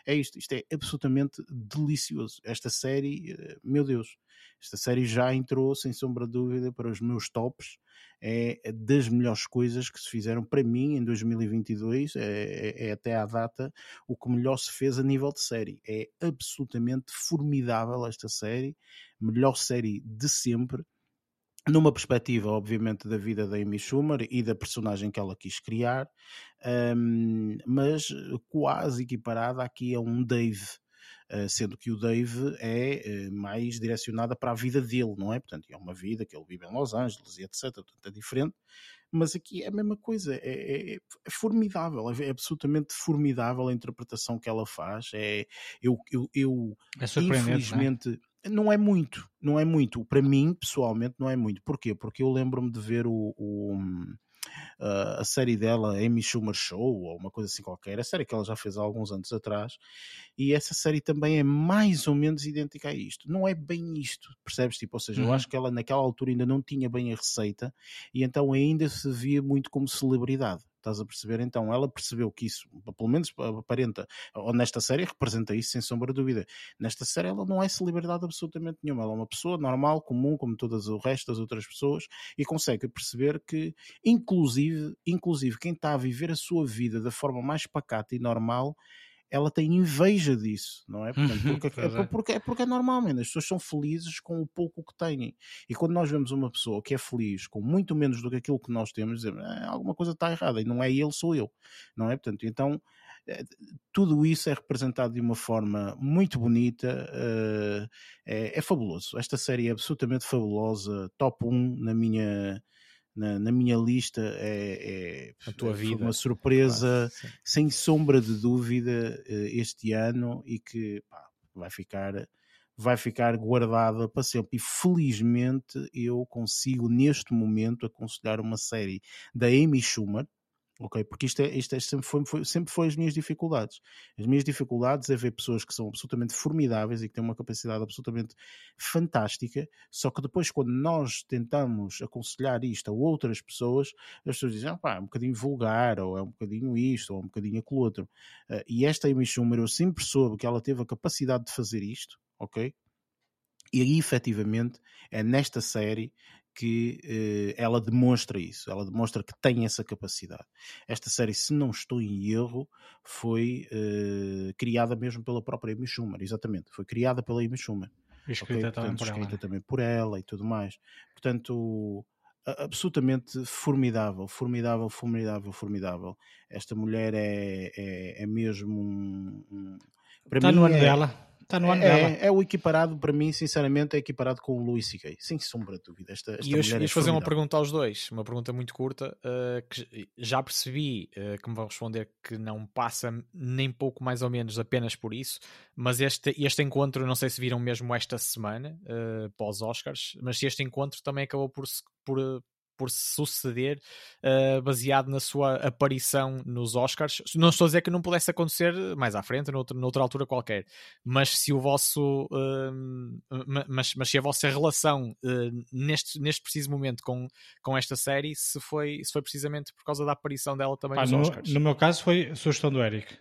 É isto, isto é absolutamente delicioso esta série, eh, meu Deus, esta série já entrou, sem sombra de dúvida, para os meus tops. É das melhores coisas que se fizeram para mim em 2022, é, é, é até à data o que melhor se fez a nível de série. É absolutamente formidável esta série, melhor série de sempre numa perspectiva, obviamente, da vida da Amy Schumer e da personagem que ela quis criar, um, mas quase equiparada aqui a um Dave sendo que o Dave é eh, mais direcionada para a vida dele, não é? Portanto, é uma vida que ele vive em Los Angeles e etc. Portanto, é diferente. Mas aqui é a mesma coisa, é, é, é formidável, é, absolutamente formidável a interpretação que ela faz. É, eu, eu, eu é infelizmente. Não é? não é muito, não é muito. Para mim, pessoalmente, não é muito. Porquê? Porque eu lembro-me de ver o, o, uh, a série dela, Amy Schumer Show, ou uma coisa assim qualquer, a série que ela já fez há alguns anos atrás, e essa série também é mais ou menos idêntica a isto. Não é bem isto, percebes? Tipo, ou seja, uhum. eu acho que ela naquela altura ainda não tinha bem a receita, e então ainda se via muito como celebridade. Estás a perceber? Então ela percebeu que isso, pelo menos aparenta, ou nesta série representa isso sem sombra de dúvida. Nesta série ela não é celebridade absolutamente nenhuma, ela é uma pessoa normal, comum, como todas o resto das outras pessoas, e consegue perceber que, inclusive, inclusive quem está a viver a sua vida da forma mais pacata e normal ela tem inveja disso, não é? Portanto, porque, é, é, porque, é porque é normal, man. as pessoas são felizes com o pouco que têm. E quando nós vemos uma pessoa que é feliz com muito menos do que aquilo que nós temos, dizemos, ah, alguma coisa está errada, e não é ele, sou eu, não é? Portanto, então eh, tudo isso é representado de uma forma muito bonita, uh, é, é, fabuloso. Esta série é absolutamente fabulosa, top 1 na minha na, na minha lista é, é a tua vida. uma surpresa sem sombra de dúvida eh, este ano e que pá, vai ficar vai ficar guardada para sempre. E felizmente eu consigo neste momento aconselhar uma série da Amy Schumer, ok? Porque isto, é, isto é, sempre, foi, foi, sempre foi as minhas dificuldades. As minhas dificuldades é ver pessoas que são absolutamente formidáveis e que têm uma capacidade absolutamente fantástica, só que depois, quando nós tentamos aconselhar isto a outras pessoas, as pessoas dizem, ah, pá, é um bocadinho vulgar, ou é um bocadinho isto, ou é um bocadinho aquilo outro. Uh, e esta Amy Schumer, eu sempre soube que ela teve a capacidade de fazer isto, ok? E aí, efetivamente, é nesta série que eh, ela demonstra isso, ela demonstra que tem essa capacidade. Esta série, se não estou em erro, foi eh, criada mesmo pela própria Amy Schumer, exatamente, foi criada pela Amy Schumer. E escrita, okay? também, Portanto, por escrita ela. também por ela e tudo mais. Portanto, absolutamente formidável, formidável, formidável, formidável. Esta mulher é, é, é mesmo um, um para Está mim no ano é, dela. Está no ano é, dela. É o equiparado, para mim, sinceramente, é equiparado com o Louis C.K. Sem sombra de dúvida. Esta, esta e eu ias fazer uma pergunta aos dois, uma pergunta muito curta, uh, que já percebi uh, que me vão responder que não passa nem pouco mais ou menos apenas por isso, mas este, este encontro, não sei se viram mesmo esta semana, uh, pós-Oscars, mas este encontro também acabou por, por, por suceder uh, baseado na sua aparição nos Oscars. Não estou a dizer que não pudesse acontecer mais à frente, noutra, noutra altura qualquer, mas se o vosso uh, mas, mas se a vossa relação uh, neste, neste preciso momento com, com esta série se foi, se foi precisamente por causa da aparição dela também nos no, Oscars. No meu caso foi sugestão do Eric.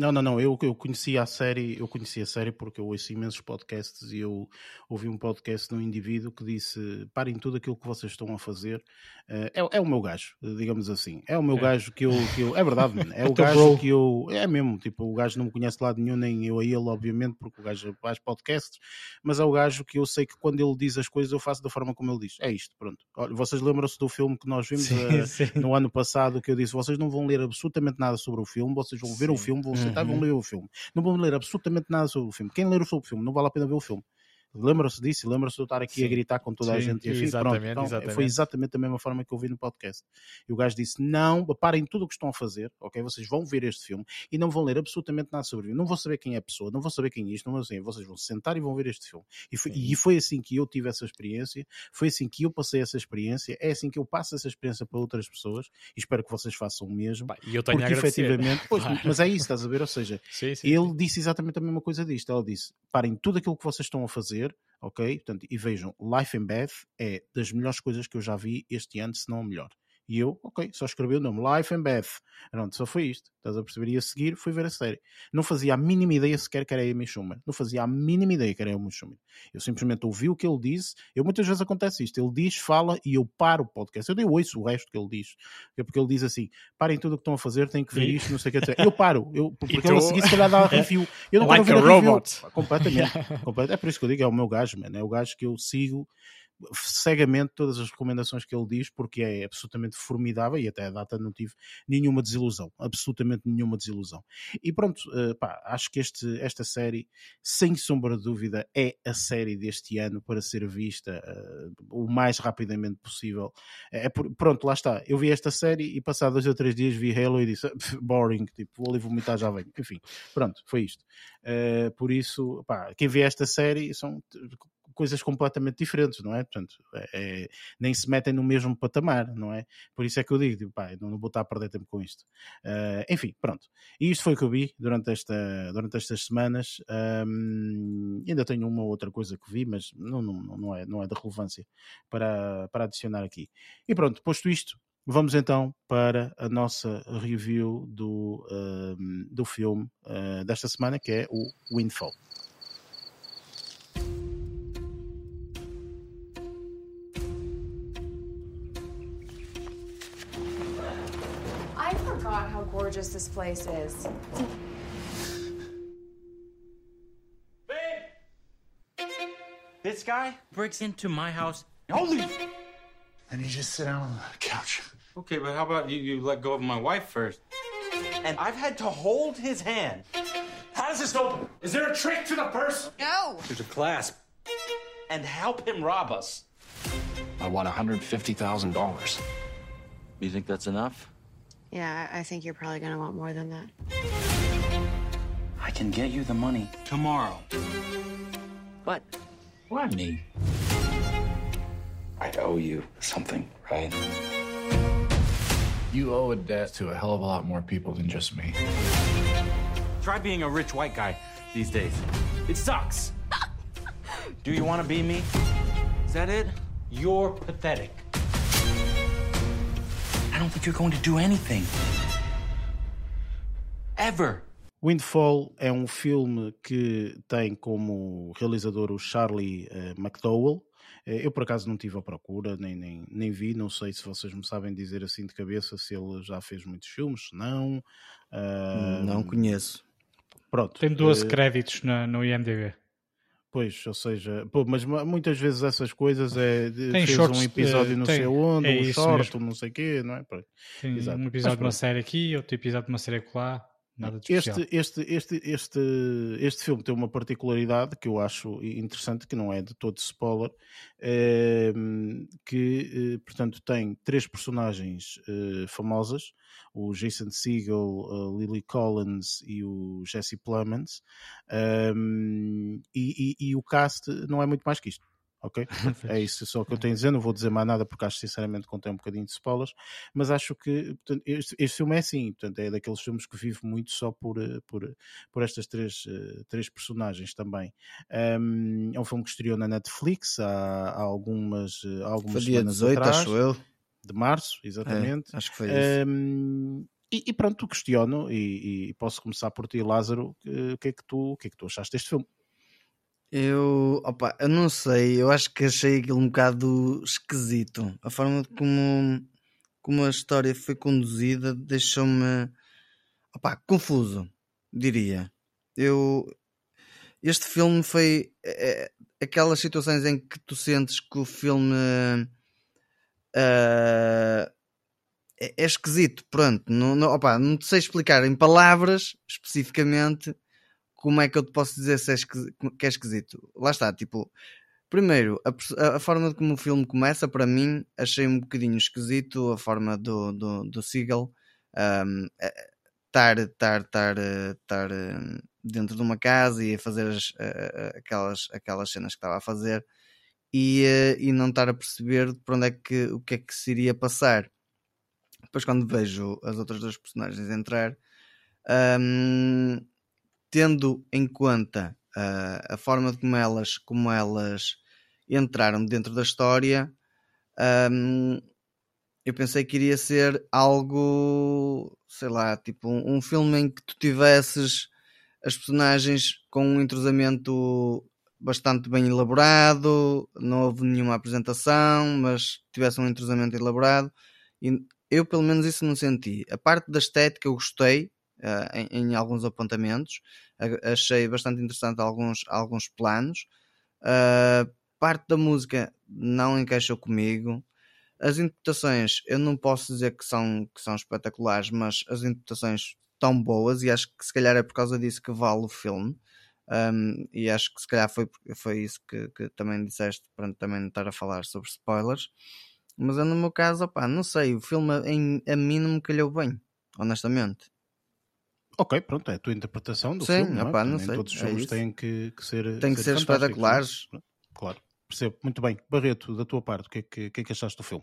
Não, não, não. Eu, eu conheci a série, eu conheci a série porque eu ouço imensos podcasts e eu ouvi um podcast de um indivíduo que disse: parem tudo aquilo que vocês estão a fazer. Uh, é, é, o meu gajo, digamos assim. É o meu é. gajo que eu, que eu. É verdade, mano. É o gajo que eu. É mesmo, tipo, o gajo não me conhece de lado nenhum, nem eu a ele, obviamente, porque o gajo faz podcasts, mas é o gajo que eu sei que quando ele diz as coisas eu faço da forma como ele diz. É isto, pronto. Olha, vocês lembram-se do filme que nós vimos sim, uh, sim. no ano passado que eu disse: vocês não vão ler absolutamente nada sobre o filme, vocês vão ver sim. o filme, vão sentar uhum. vão ler o filme. Não vão ler absolutamente nada sobre o filme. Quem ler sobre o filme não vale a pena ver o filme. Lembra-se disso? Lembra-se de eu estar aqui Sim. a gritar com toda Sim, a gente e assim? Exatamente, Pronto, então, exatamente. Foi exatamente a mesma forma que eu vi no podcast. E o gajo disse: Não, parem tudo o que estão a fazer, ok? Vocês vão ver este filme e não vão ler absolutamente nada sobre ele. Não vão saber quem é a pessoa, não vão saber quem é isto, não vão saber. Vocês vão sentar e vão ver este filme. E foi, e foi assim que eu tive essa experiência, foi assim que eu passei essa experiência, é assim que eu passo essa experiência para outras pessoas e espero que vocês façam o mesmo. E eu tenho porque efetivamente, pois, mas é isso, estás a ver? Ou seja, sim, ele disse exatamente a mesma coisa disto. Ele disse: Parem tudo aquilo que vocês estão a fazer ok? Portanto, e vejam, Life in Beth é das melhores coisas que eu já vi este ano, se não a melhor. E eu, ok, só escrevi o nome Life and Beth. Pronto, só foi isto. Estás a perceber? E a seguir fui ver a série. Não fazia a mínima ideia sequer que era a Amy Schumer. Não fazia a mínima ideia que era a Amy Schumer. Eu simplesmente ouvi o que ele disse. Eu muitas vezes acontece isto. Ele diz, fala e eu paro o podcast. Eu nem ouço o resto que ele diz. É porque ele diz assim: parem tudo o que estão a fazer, têm que ver e... isto, não sei o que. Eu paro. Eu, porque ele a seguir se calhar dá review. Eu não like quero ver a. Review. Completamente. yeah. É por isso que eu digo, é o meu gajo, mano. É o gajo que eu sigo cegamente todas as recomendações que ele diz, porque é absolutamente formidável e até a data não tive nenhuma desilusão, absolutamente nenhuma desilusão. E pronto, uh, pá, acho que este, esta série, sem sombra de dúvida, é a série deste ano para ser vista uh, o mais rapidamente possível. É, por, pronto, lá está. Eu vi esta série e passados dois ou três dias vi Halo e disse boring, tipo, vou ali vomitar já vem. Enfim, pronto, foi isto. Uh, por isso, pá, quem vê esta série são coisas completamente diferentes, não é? Portanto, é, é, nem se metem no mesmo patamar, não é? Por isso é que eu digo, tipo, pá, não, não vou estar a perder tempo com isto. Uh, enfim, pronto. E isto foi o que eu vi durante, esta, durante estas semanas. Um, ainda tenho uma ou outra coisa que vi, mas não, não, não, é, não é de relevância para, para adicionar aqui. E pronto, posto isto, Vamos então para a nossa review do, do filme uh, desta semana, que é o Windfall. Gorgeous this place is. Babe! This guy breaks into my house. Holy! And you just sit down on the couch. Okay, but how about you, you let go of my wife first? And I've had to hold his hand. How does this open? Is there a trick to the purse? No. There's a clasp. And help him rob us. I want $150,000. You think that's enough? Yeah, I think you're probably gonna want more than that. I can get you the money tomorrow. What? What? Me. I owe you something, right? You owe a debt to a hell of a lot more people than just me. Try being a rich white guy these days. It sucks. Do you want to be me? Is that it? You're pathetic. Don't think you're going to do anything. Ever. Windfall é um filme que tem como realizador o Charlie uh, McDowell. Uh, eu por acaso não tive a procura, nem, nem, nem vi, não sei se vocês me sabem dizer assim de cabeça se ele já fez muitos filmes, não. Uh, não conheço. Pronto. Tem 12 créditos no, no IMDb. Pois, ou seja, pô, mas muitas vezes essas coisas é tem fez shorts, um episódio não tem, sei onde, é um short, mesmo. não sei o quê, não é? Tem Exato. um episódio de uma série aqui, outro episódio de uma série lá, nada de este, este, este, este, este filme tem uma particularidade que eu acho interessante, que não é de todo spoiler, é, que, eh, portanto, tem três personagens é, famosas, o Jason Segel, a Lily Collins e o Jesse Plemons, um, e, e, e, o cast não é muito mais que isto. Ok? é isso só que eu tenho a dizer. Não vou dizer mais nada porque acho sinceramente que contém um bocadinho de spoilers, mas acho que portanto, este, este, filme é assim, portanto, é daqueles filmes que vive muito só por, eh, por, por estas três, uh, três personagens também. Um, é um filme que estreou na Netflix há, há algumas, há algumas Foi dia 18, atrás. acho eu de março, exatamente. É, acho que foi isso. Um, E, e pronto, questiono e, e, posso começar por ti, Lázaro. O que, é que tu, o que é que tu achaste deste filme? Eu, opa, eu não sei, eu acho que achei aquilo um bocado esquisito. A forma como, como a história foi conduzida deixou-me confuso, diria. Eu, este filme foi é, é, aquelas situações em que tu sentes que o filme uh, é, é, esquisito, pronto. Não, não, opa, não sei explicar em palavras especificamente como é que eu te posso dizer se é que é esquisito? Lá está, tipo, primeiro, a, a, forma como o filme começa, para mim, achei um bocadinho esquisito a forma do, do, do Seagull estar, um, estar, estar, estar dentro de uma casa e a fazer as, aquelas, aquelas cenas que estava a fazer e, e não estar a perceber por onde é que, o que é que se iria passar. Depois, quando vejo as outras duas personagens entrar, um, tendo em conta uh, a forma como elas, como elas entraram dentro da história, um, eu pensei que iria ser algo, sei lá, tipo um, um, filme em que tu tivesses as personagens com um entrosamento bastante bem elaborado, não houve nenhuma apresentação, mas tivesse um entrosamento elaborado. E eu, pelo menos, isso não senti. A parte da estética eu gostei, em, em, alguns apontamentos. achei bastante interessante alguns, alguns planos. Uh, parte da música não encaixou comigo. As interpretações, eu não posso dizer que são, que são espetaculares, mas as interpretações estão boas e acho que se calhar é por causa disso que vale o filme. Um, e acho que se calhar foi, foi isso que, que também disseste para também não estar a falar sobre spoilers. Mas eu, no meu caso, não sei, o filme em, a mim não me calhou bem, honestamente. Ok, pronto, é a tua interpretação do Sim, filme. Não, é? não sei, todos os é filmes têm que, que, ser. Tem que ser, ser espetaculares. Claro, percebo. Muito bem. Barreto, da tua parte, o que é que, que, é que achaste do filme?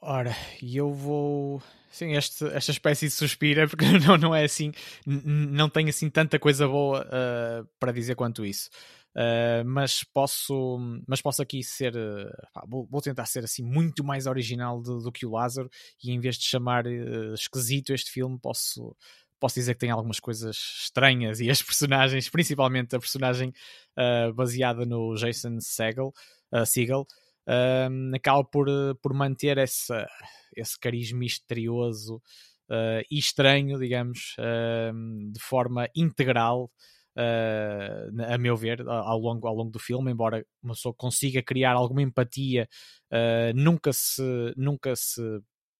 Ora, e eu vou. Sim, este, esta espécie de suspira, porque não, não é assim. Não tenho assim tanta coisa boa uh, para dizer quanto isso. Uh, mas posso mas posso aqui ser uh, vou, vou, tentar ser assim muito mais original do, do que o Lázaro e em vez de chamar esquisito este filme posso posso dizer que tem algumas coisas estranhas e as personagens, principalmente a personagem uh, baseada no Jason Segel, uh, Segel uh, acaba por, por manter essa, esse carisma misterioso e estranho, digamos, de forma integral. A meu ver, ao longo, ao longo do filme, embora uma pessoa consiga criar alguma empatia, nunca, se, nunca se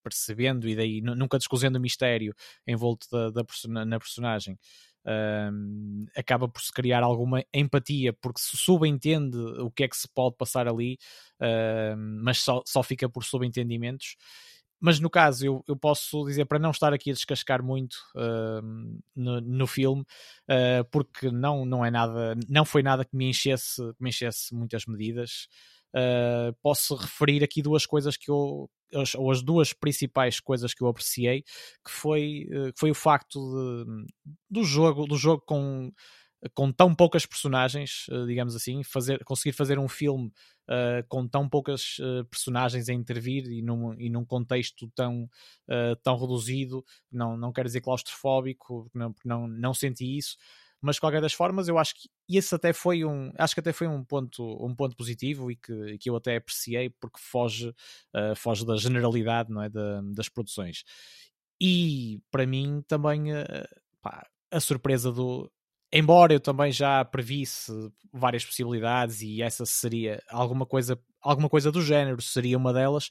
percebendo e daí nunca descosendo o mistério envolto da, da na personagem. Um, acaba por se criar alguma empatia porque se subentende o que é que se pode passar ali, um, mas só, só fica por subentendimentos. Mas no caso, eu, eu posso dizer para não estar aqui a descascar muito uh, no, no, filme, uh, porque não, não é nada, não foi nada que me enchesse, me enchesse muitas medidas. Uh, posso referir aqui duas coisas que eu, as, ou as duas principais coisas que eu apreciei, que foi, uh, foi o facto de, do jogo, do jogo com, com tão poucas personagens, uh, digamos assim, fazer, conseguir fazer um filme com tão poucas personagens a intervir e num, e num contexto tão, tão reduzido, não, não quero dizer claustrofóbico, não, não, não senti isso, mas de qualquer das formas eu acho que esse até foi um acho que até foi um ponto um ponto positivo e que, que eu até apreciei porque foge uh, foge da generalidade não é da, das produções. E para mim também uh, pá, a surpresa do embora eu também já previsse várias possibilidades e essa seria alguma coisa alguma coisa do género seria uma delas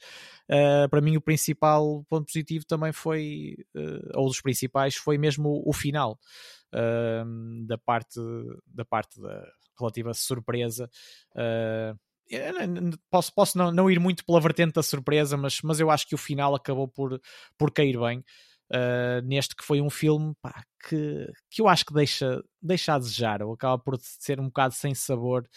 uh, para mim o principal ponto positivo também foi uh, ou dos principais foi mesmo o, o final uh, da parte da parte da relativa surpresa posso, posso não, não ir muito pela vertente da surpresa, mas, mas eu acho que o final acabou por, por cair bem uh, neste que foi um filme pá, que, que eu acho que deixa, deixa a desejar, ou acaba por ser um bocado sem sabor.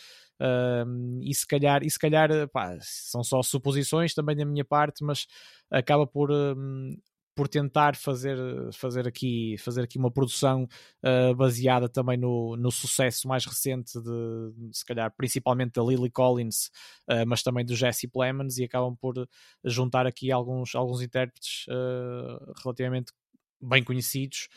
Uh, e se calhar, e se calhar pá, são só suposições também da minha parte, mas acaba por, um, por tentar fazer, fazer, aqui, fazer aqui uma produção uh, baseada também no, no sucesso mais recente de, se calhar, principalmente da Lily Collins, uh, mas também do Jesse Plemons, e acabam por juntar aqui alguns, alguns intérpretes uh, relativamente bem conhecidos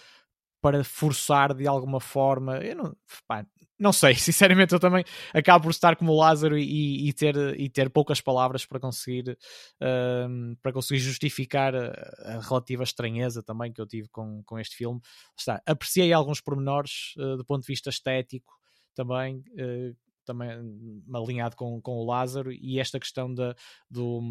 para forçar de alguma forma. Eu não, pá, não sei, sinceramente, eu também acabo por estar como Lázaro e, e ter, e ter poucas palavras para conseguir, uh, para conseguir justificar a, a, relativa estranheza também que eu tive com, com este filme. Está, apreciei alguns pormenores uh, do ponto de vista estético também. Uh, também alinhado com, com o Lázaro e esta questão da, do,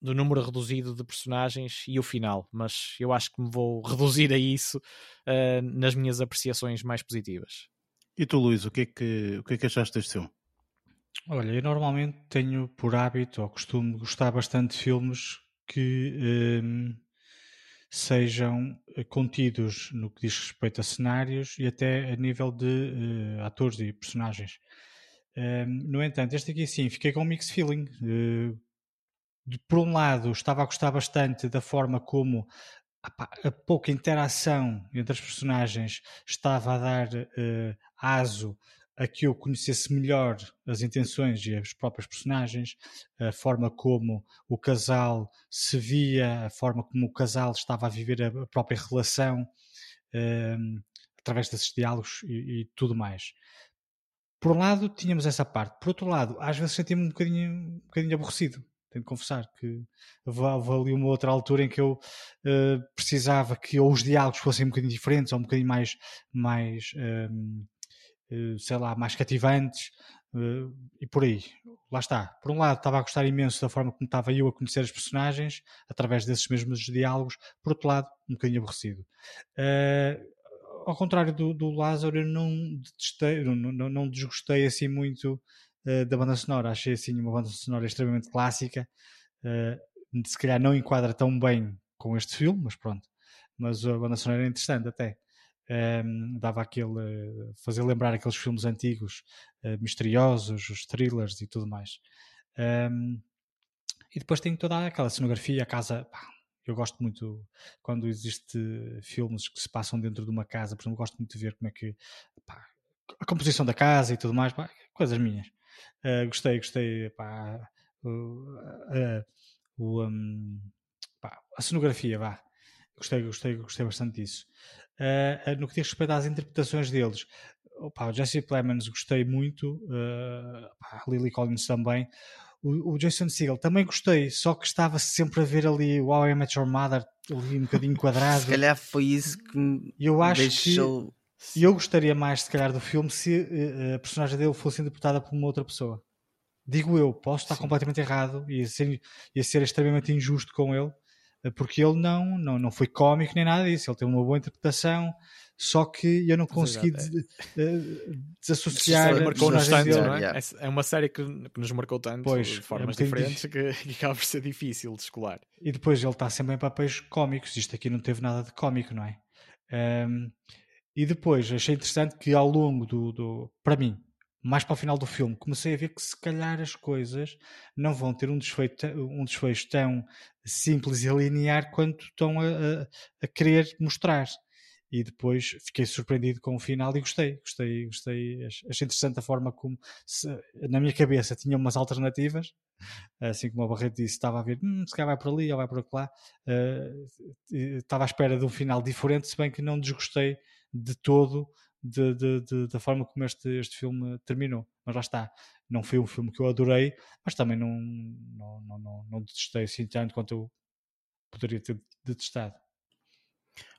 do número reduzido de personagens e o final, mas eu acho que me vou reduzir a isso uh, nas minhas apreciações mais positivas. E tu, Luís, o que é que, o que, é que achaste deste filme? Olha, eu normalmente tenho por hábito ou costume gostar bastante de filmes que um, ehm, sejam eh, contidos no que diz respeito a cenários e até a nível de uh, atores e personagens. Um, no entanto, este aqui sim, fiquei com um mixed feeling. Uh, de, por um lado, estava a gostar bastante da forma como a, pouca interação entre as personagens estava a dar uh, aso a que eu conhecesse melhor as intenções e as próprias personagens, a forma como o casal se via, a forma como o casal estava a viver a própria relação, uh, através desses diálogos e, e, tudo mais. Por um lado, tínhamos essa parte. Por outro lado, às vezes sentia-me um bocadinho, um bocadinho aborrecido tenho de confessar que houve ali uma outra altura em que eu uh, precisava que ou os diálogos fossem um bocadinho diferentes ou um bocadinho mais, mais um, sei lá, mais cativantes uh, e por aí. Lá está. Por um lado, estava a gostar imenso da forma como estava eu a conhecer os personagens através desses mesmos diálogos, por outro lado, um bocadinho aborrecido ao contrário do, do Lázaro, eu não detestei, não, não, desgostei assim muito da banda sonora. Achei assim uma banda sonora extremamente clássica. Se calhar não enquadra tão bem com este filme, mas pronto. Mas a banda sonora era interessante até. Um, dava aquele. Uh, fazer lembrar aqueles filmes antigos, misteriosos, os thrillers e tudo mais. Um, e depois tem toda aquela cenografia, a casa. Pá, eu gosto muito quando existe filmes que se passam dentro de uma casa, por exemplo, gosto muito de ver como é que pá, a composição da casa e tudo mais, pá, coisas minhas. Uh, gostei, gostei. Pá, uh, uh, um, pá, a cenografia, vá. Gostei, gostei, gostei bastante disso. No que diz respeito às interpretações deles, opa, o Jesse Plemons gostei muito, uh, pá, Lily Collins também. O, o, Jason Segel também gostei, só que estava sempre a ver ali o How I Met Your Mother ali um bocadinho quadrado. se calhar foi isso que me eu acho deixou... que eu gostaria mais, se calhar, do filme se uh, a personagem dele fosse interpretada por uma outra pessoa. Digo eu, posso estar Sim. completamente errado e ia ser, ia ser extremamente injusto com ele, uh, porque ele não, não, não foi cómico nem nada disso. Ele tem uma boa interpretação, só que eu não consegui des, uh, desassociar a personagem dele. Não é? é? é uma série que, que nos marcou tanto pois, de formas é diferentes que, que acaba por ser difícil de escolar. E depois ele está sempre em papéis cómicos. Isto aqui não teve nada de cómico, não é? Um, e depois achei interessante que ao longo do, do, para mim, mais para o final do filme, comecei a ver que se calhar as coisas não vão ter um desfecho, um desfecho tão simples e linear quanto estão a, a, a querer mostrar. E depois fiquei surpreendido com o final e gostei, gostei, gostei. Achei interessante a forma como, se, na minha cabeça, tinha umas alternativas, assim como o Barreto disse, estava a ver, hum, se calhar vai por ali ou vai por lá. Uh, estava à espera de um final diferente, se bem que não desgostei de todo de, de, de, da forma como este, este filme terminou. Mas lá está, não foi um filme que eu adorei, mas também não, não, não, não, não detestei assim tanto quanto eu poderia ter detestado.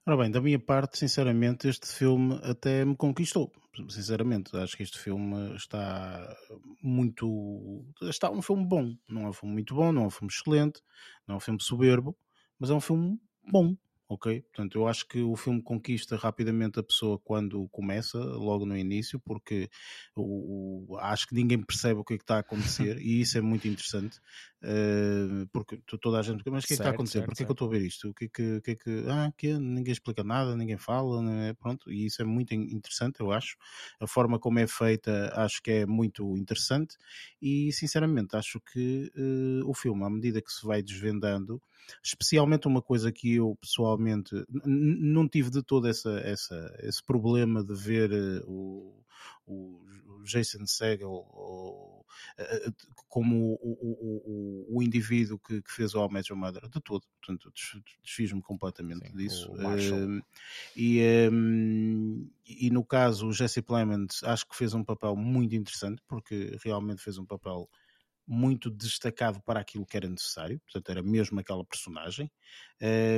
Ora bem, da minha parte, sinceramente, este filme até me conquistou. Sinceramente, acho que este filme está muito. Está um filme bom. Não é um filme muito bom, não é um filme excelente, não é um filme soberbo, mas é um filme bom ok? Portanto, eu acho que o filme conquista rapidamente a pessoa quando começa, logo no início, porque o, o acho que ninguém percebe o que é que está a acontecer e isso é muito interessante, uh, porque toda a gente, mas o que é que está a acontecer? Porquê é que eu estou a ver isto? O que é que, que, é que ah, que é? ninguém explica nada, ninguém fala, é? pronto, e isso é muito interessante, eu acho. A forma como é feita, acho que é muito interessante e, sinceramente, acho que uh, o filme, à medida que se vai desvendando, especialmente uma coisa que eu pessoalmente não tive de todo essa, essa, esse problema de ver uh, o, o Jason Segel ou, uh, como o, o, o, indivíduo que, que fez o All Your Mother, de tudo. Portanto, desfiz-me completamente Sim, disso. Uh, e, um, e no caso, o Jesse Plemons acho que fez um papel muito interessante, porque realmente fez um papel muito destacado para aquilo que era necessário, portanto era mesmo aquela personagem,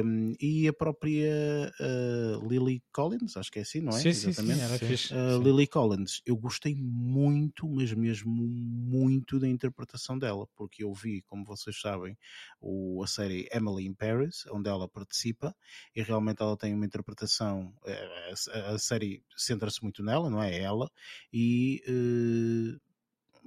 um, e a própria uh, Lily Collins, acho que é assim, não é? Sim, Exatamente. sim, sim, era fixe. Uh, Lily Collins, eu gostei muito, mas mesmo muito da interpretação dela, porque eu vi, como vocês sabem, o, a série Emily in Paris, onde ela participa, e realmente ela tem uma interpretação, eh, a, a série centra-se muito nela, não é? Ela, e uh,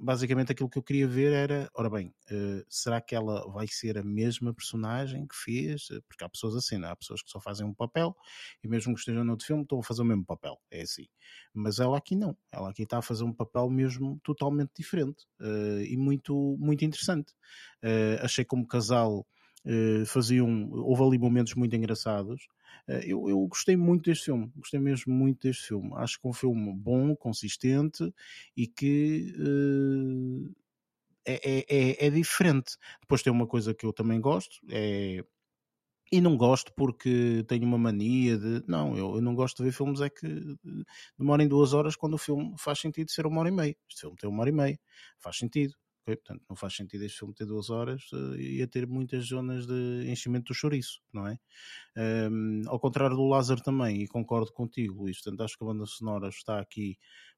basicamente aquilo que eu queria ver era, ora bem, uh, será que ela vai ser a mesma personagem que fez? Eh, porque há pessoas assim? É? há pessoas que só fazem um papel e mesmo que estejam no outro filme estão a fazer o mesmo papel, é assim. Mas ela aqui não, ela aqui está a fazer um papel mesmo totalmente diferente uh, e muito, muito interessante. Uh, achei como casal faziam, houve ali momentos muito engraçados eu, eu gostei muito deste filme, gostei mesmo muito deste filme. Acho que é um filme bom, consistente e que uh, é, é, é, diferente. Depois tem uma coisa que eu também gosto, é e não gosto porque tenho uma mania de. Não, eu, eu, não gosto de ver filmes é que demorem duas horas quando o filme faz sentido ser uma hora e meia. Este filme tem uma hora e meia, faz sentido. Okay? Portanto, não faz sentido este filme ter duas horas uh, e a ter muitas zonas de enchimento do chouriço, não é? Um, ao contrário do Lázaro também, e concordo contigo, Luís, portanto, acho que a banda sonora está aqui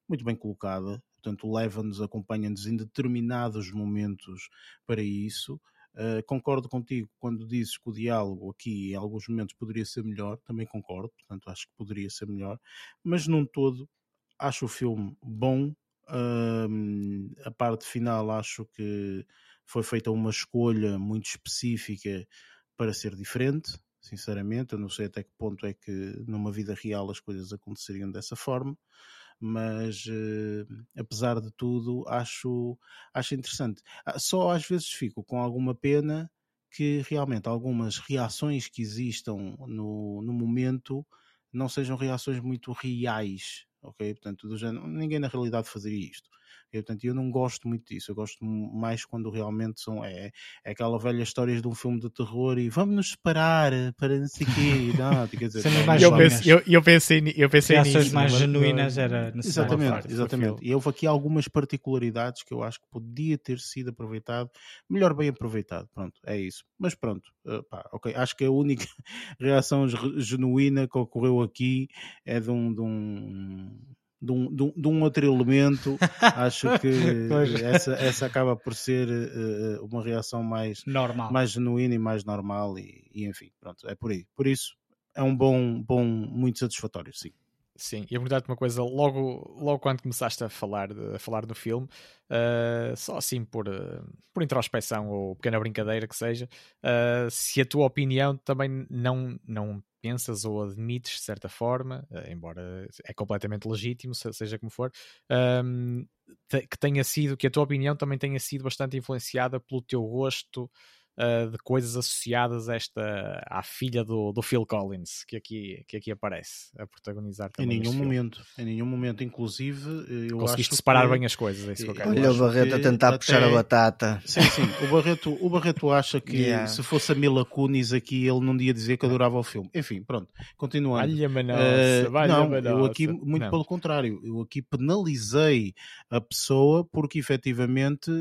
muito bem colocada, portanto, leva-nos, acompanha-nos em determinados momentos para isso. Uh, concordo contigo quando dizes que o diálogo aqui em alguns momentos poderia ser melhor, também concordo, portanto acho que poderia ser melhor, mas num todo acho o filme bom, a parte final acho que foi feita uma escolha muito específica para ser diferente, sinceramente. Eu não sei até que ponto é que numa vida real as coisas aconteceriam dessa forma, mas uh, apesar de tudo, acho, acho interessante. Ah, só às vezes fico com alguma pena que realmente algumas reações que existam no, no momento não sejam reações muito reais ok? Portanto, do género, ninguém na realidade fazeria isto. E, portanto, eu não gosto muito disso. Eu gosto mais quando realmente são. É, é aquela velha história de um filme de terror e vamos nos separar para não sei o quê. Não, quer dizer, não, eu, pensei, eu, eu pensei, eu pensei nisso. mais genuínas era necessário. Exatamente, exatamente. E houve aqui algumas particularidades que eu acho que podia ter sido aproveitado, melhor bem aproveitado. Pronto, é isso. Mas pronto, uh, pá, ok. Acho que a única reação genuína que ocorreu aqui é de um, de um de um, de um, de um outro elemento, acho que essa, essa acaba por ser uh, uma reação mais, normal. mais genuína e mais normal, e, e, enfim, pronto, é por aí. Por isso, é um bom, bom muito satisfatório, sim. Sim, e a perguntar-te uma coisa, logo, logo quando começaste a falar, a falar do filme, uh, só assim por, uh, por introspecção ou pequena brincadeira que seja, uh, se a tua opinião também não, não pensas ou admites de certa forma, embora é completamente legítimo, seja como for, um, que tenha sido, que a tua opinião também tenha sido bastante influenciada pelo teu gosto uh, de coisas associadas a esta, à filha do, do Phil Collins, que aqui, que aqui aparece a protagonizar também. Em nenhum momento, em nenhum momento, inclusive, eh, eu Conseguiste acho separar que... bem as coisas, é isso que eu Olha o Barreto a tentar até... puxar a batata. Sim, sim, o Barreto, o Barreto acha que yeah. se fosse a Mila Kunis aqui, ele não ia dizer que adorava o filme. Enfim, pronto, continuando. Nossa, uh, valha não, eu aqui, muito não. pelo contrário, eu aqui penalizei a pessoa porque efetivamente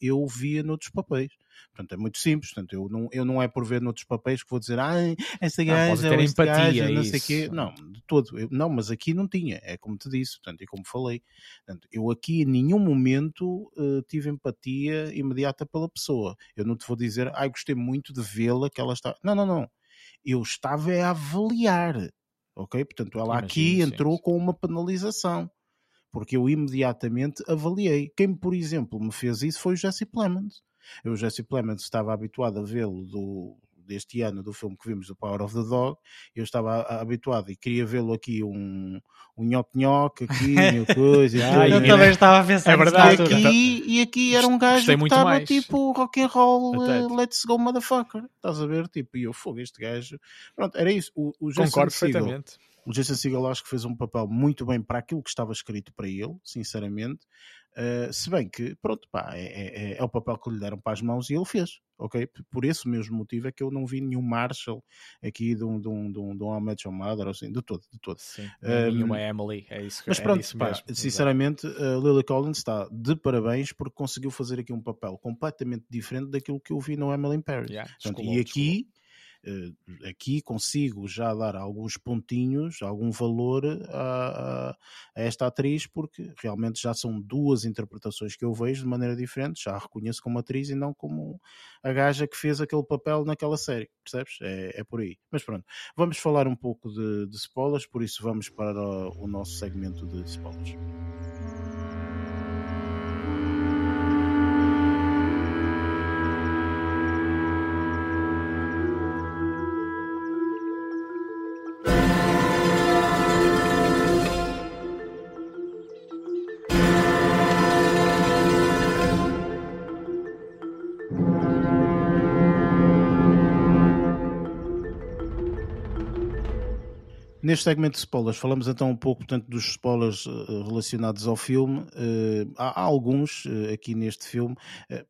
eu via noutros papéis. Portanto, é muito simples. Portanto, eu não, eu não é por ver noutros papéis que vou dizer, ah, essa gaja, é empatia, gaja, não sei o quê. Não, de todo. Eu, não, mas aqui não tinha. É como te disse, portanto, e como falei. Portanto, eu aqui em nenhum momento uh, tive empatia imediata pela pessoa. Eu não te vou dizer, ah, gostei muito de vê-la, que ela está. Não, não, não. Eu estava a avaliar. Ok? Portanto, ela Imagino, aqui entrou sim. com uma penalização porque eu imediatamente avaliei. Quem, por exemplo, me fez isso foi o Jesse Plemons. Eu, o Jesse Plemons, estava habituado a vê-lo do, deste ano do filme que vimos, do Power of the Dog, eu estava habituado e queria vê-lo aqui um, um nhoque-nhoque aqui, uma coisa. ah, eu também estava a pensar é verdade. E aqui, e aqui era um gajo que estava tipo rock and roll, uh, let's go motherfucker. Estás a ver? Tipo, e eu fogo, este gajo. Pronto, era isso. O, o Concordo perfeitamente. O Jason Segel acho que fez um papel muito bem para aquilo que estava escrito para ele, sinceramente. Uh, se bem que, pronto, pá, é, é, é, o papel que lhe deram para as mãos e ele fez, ok? Por esse mesmo motivo é que eu não vi nenhum Marshall aqui de um, de um, de um, de um Your Mother, assim, de todo, de todo. Sim, Um, nenhuma Emily, é isso que Mas é pronto, isso pá, sinceramente, a Lily Collins está de parabéns porque conseguiu fazer aqui um papel completamente diferente daquilo que eu vi no Emily in Paris. Yeah, Portanto, e aqui, aqui consigo já dar alguns pontinhos, algum valor a, a- esta atriz, porque realmente já são duas interpretações que eu vejo de maneira diferente. Já a reconheço como atriz e não como a gaja que fez aquele papel naquela série, percebes? É, é por aí. Mas pronto, vamos falar um pouco de, de spoilers, por isso vamos para o nosso segmento de spoilers. Neste segmento de spoilers, falamos então um pouco portanto, dos spoilers eh, relacionados ao filme. Eh, há, alguns eh, aqui neste filme.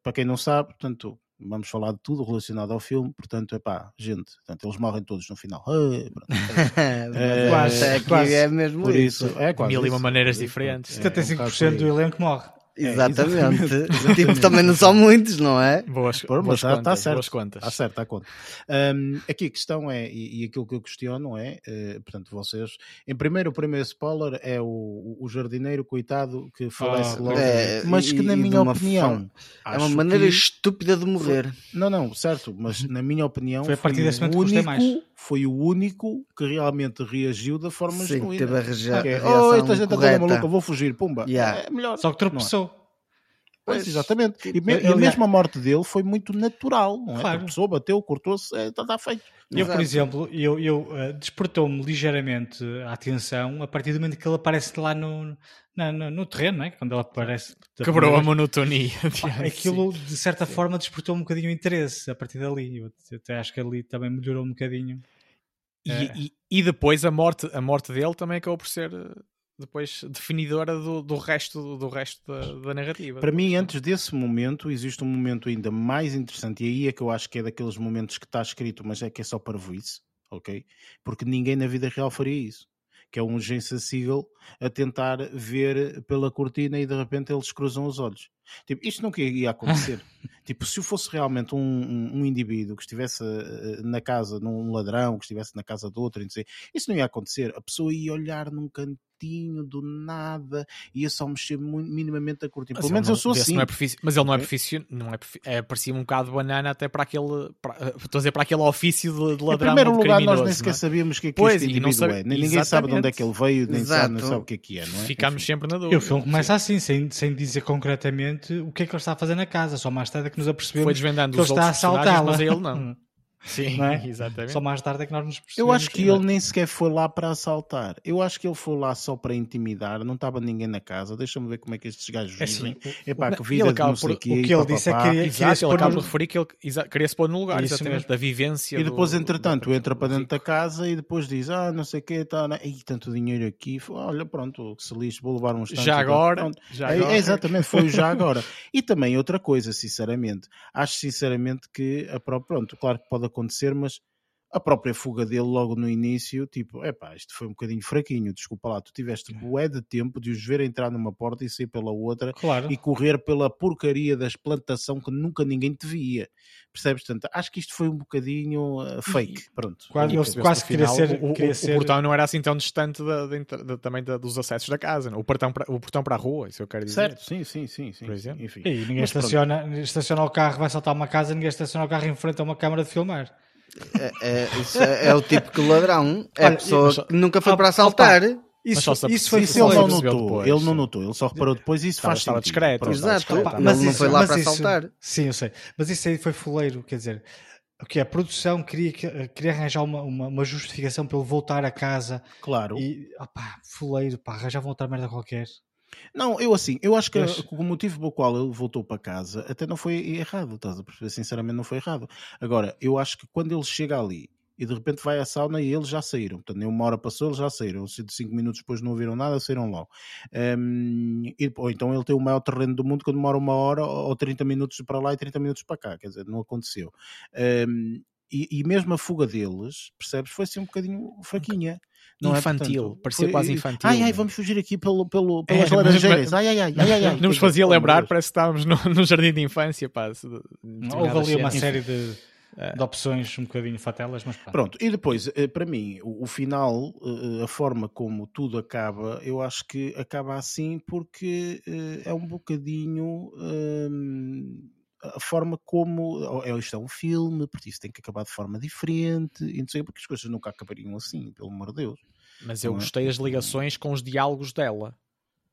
Para quem não sabe, portanto, vamos falar de tudo relacionado ao filme. Portanto, é pá, gente, portanto, eles morrem todos no final. Mas quase, é, quase. é mesmo Por isso. isso, é quase Mil e uma maneiras diferentes. é um bocado 75% por do elenco morre. Exatamente. exatamente. tipo, também não são muitos, não é? Boas, Pô, mas boas está, contas, certo. boas contas. Está certo, está conta. Um, aqui a questão é, e, e aquilo que eu questiono é, eh, portanto, vocês, em primeiro, o primeiro spoiler é o, o jardineiro, coitado, que falece Ah, logo, é, mas que na e minha opinião, forma- É uma maneira que- estúpida de morrer. Não, não, certo, mas na minha opinião Foi a partir desse o momento que único, mais. foi o único que realmente reagiu da forma Sim, genuína. teve a reja- Que é, a reação oh, esta gente está toda correta." maluca, vou fugir, pumba. Yeah. É melhor. Só que tropeçou. Pois, exatamente. E, me- e a eu- mesma morte dele foi muito natural, não é? Claro. A pessoa bateu, cortou-se, está tá feito. Eu, por exemplo, eu, eu eh, despertou-me ligeiramente a atenção a partir do momento que ele aparece lá no, na- no, no terreno, não é? quando ele aparece. Quebrou a monotonia. Pá, Aquilo, de certa forma, despertou um bocadinho o interesse a partir dali. Eu até acho que ali também melhorou um bocadinho. E, É. e- e depois a morte, a morte dele também acabou por ser eh, depois definidora do, do resto, do resto da, da narrativa. Para mim, antes desse momento, existe um momento ainda mais interessante, e aí é que eu acho que é daqueles momentos que está escrito, mas é que é só para isso, ok? Porque ninguém na vida real faria isso. Que é um Jason Segel a tentar ver pela cortina e de repente eles cruzam os olhos. Tipo, isto nunca ia acontecer. tipo, se eu fosse realmente um, um, um indivíduo que estivesse eh, na casa, num ladrão, que estivesse na casa de outro, e isso não ia acontecer. A pessoa ia olhar num cantinho do nada, ia só mexer minimamente a. Mas Pelo menos não- eu sou vê-se assim. não é profici- mas ele não é Ok? profissional, não é, profi- é parecia um bocado banana até para aquele, para, eh, estou a dizer para aquele ofício de, de Em ladrão primeiro ou de lugar, nós nem sequer é? sabíamos o que é que Pois, este e indivíduo sabe- é. Nem- Ninguém sabe de onde é exatamente. que ele veio, nem sabe, não sabe o que é que é, não é? Ficámos Enfim. sempre na E dúvida. o filme começa assim, sem, sem dizer concretamente o que é que ele está a fazer na casa. Só mais tarde é que nos apercebemos Foi desvendando que ele os está a assaltá-la. mas ele não. Sim, é? exatamente. Só mais tarde é que nós nos Eu percebemos. acho que ele nem sequer foi lá para assaltar. Eu acho que ele foi lá só para intimidar. Não estava ninguém na casa. Deixa-me ver como é que estes gajos É assim, vivem. o- Epá, o- que e vida ele de acaba não sei por- o quê. o que e ele pá, disse é que queria- se ele pôr acaba no- de referir que ele exa- queria-se pôr no lugar, Isso exatamente, mesmo. da vivência. E depois, do- entretanto, da- entra para do dentro da casa e depois diz: Ah, não sei o quê, tá, né? Ih, tanto dinheiro aqui. Olha, pronto, que se lixe, vou levar uns tantos. Já e agora, já É, agora. é exatamente, foi o já agora. E também outra coisa, sinceramente, acho sinceramente que a própria, pronto, claro que pode acontecer, mas a própria fuga dele logo no início, tipo, epá, isto foi um bocadinho fraquinho, desculpa lá, tu tiveste bué de tempo de os ver entrar numa porta e sair pela outra Claro. e correr pela porcaria da plantação que nunca ninguém te via. Percebes? Portanto, acho que isto foi um bocadinho uh, fake. Pronto. Quase- E quase queria final, ser- o, o- queria o ser- portão não era assim tão distante da- da da- também da- dos acessos da casa, não? O, portão para, o portão para a rua, isso eu quero dizer. Certo, sim, sim, sim, sim. Por exemplo. Enfim. E ninguém Mas pronto. estaciona, estaciona o carro, vai saltar uma casa, ninguém estaciona o carro em frente a uma câmara de filmar. É, é- isso é, é o típico ladrão. É a pessoa mas- que nunca foi Ah, para assaltar. Isso, só se isso foi Isso ele não notou, depois, ele não notou, ele só reparou depois e isso Estava- faz estava sentido. discreto. Pronto, Exato. discreto. Pá, Mas não isso- foi lá para isso- assaltar. Sim, eu sei. Mas isso aí foi fuleiro, quer dizer, o que a produção queria, que- queria arranjar uma, uma, uma justificação para ele voltar a casa Claro. e, opá, fuleiro, pá, arranjavam outra merda qualquer. Não, eu assim, eu acho que Mas- o motivo pelo qual ele voltou para casa até não foi errado, estás a perceber? Sinceramente, não foi errado. Agora, eu acho que quando ele chega ali e de repente vai à sauna e eles já saíram. Portanto, nem uma hora passou, eles já saíram. Se de 5 minutos depois não ouviram nada, saíram logo. Um, e, ou então ele tem o maior terreno do mundo que demora uma hora ou 30 minutos para lá e 30 minutos para cá. Quer dizer, não aconteceu. Um, e, e, mesmo a fuga deles, percebes, foi assim um bocadinho fraquinha. Não infantil, é? Portanto, parecia foi, quase infantil. Ai, ai, vamos fugir aqui pelo, pelo, pelas é, laranjeiras. Ai, ai, ai, ai, ai, ai. Não nos fazia lembrar, parece que estávamos no, no jardim de infância. Pá, Houve ali uma série de, de opções um bocadinho fatelas, mas pá. Pronto, e depois, eh, para mim, o, o, final, eh, a forma como tudo acaba, eu acho que acaba assim porque eh, é um bocadinho. Hum, a forma como é, isto é um filme, porque isso tem que acabar de forma diferente, e não sei porque as coisas nunca acabariam assim, pelo amor de Deus. Mas eu não é? gostei é? das ligações com os diálogos dela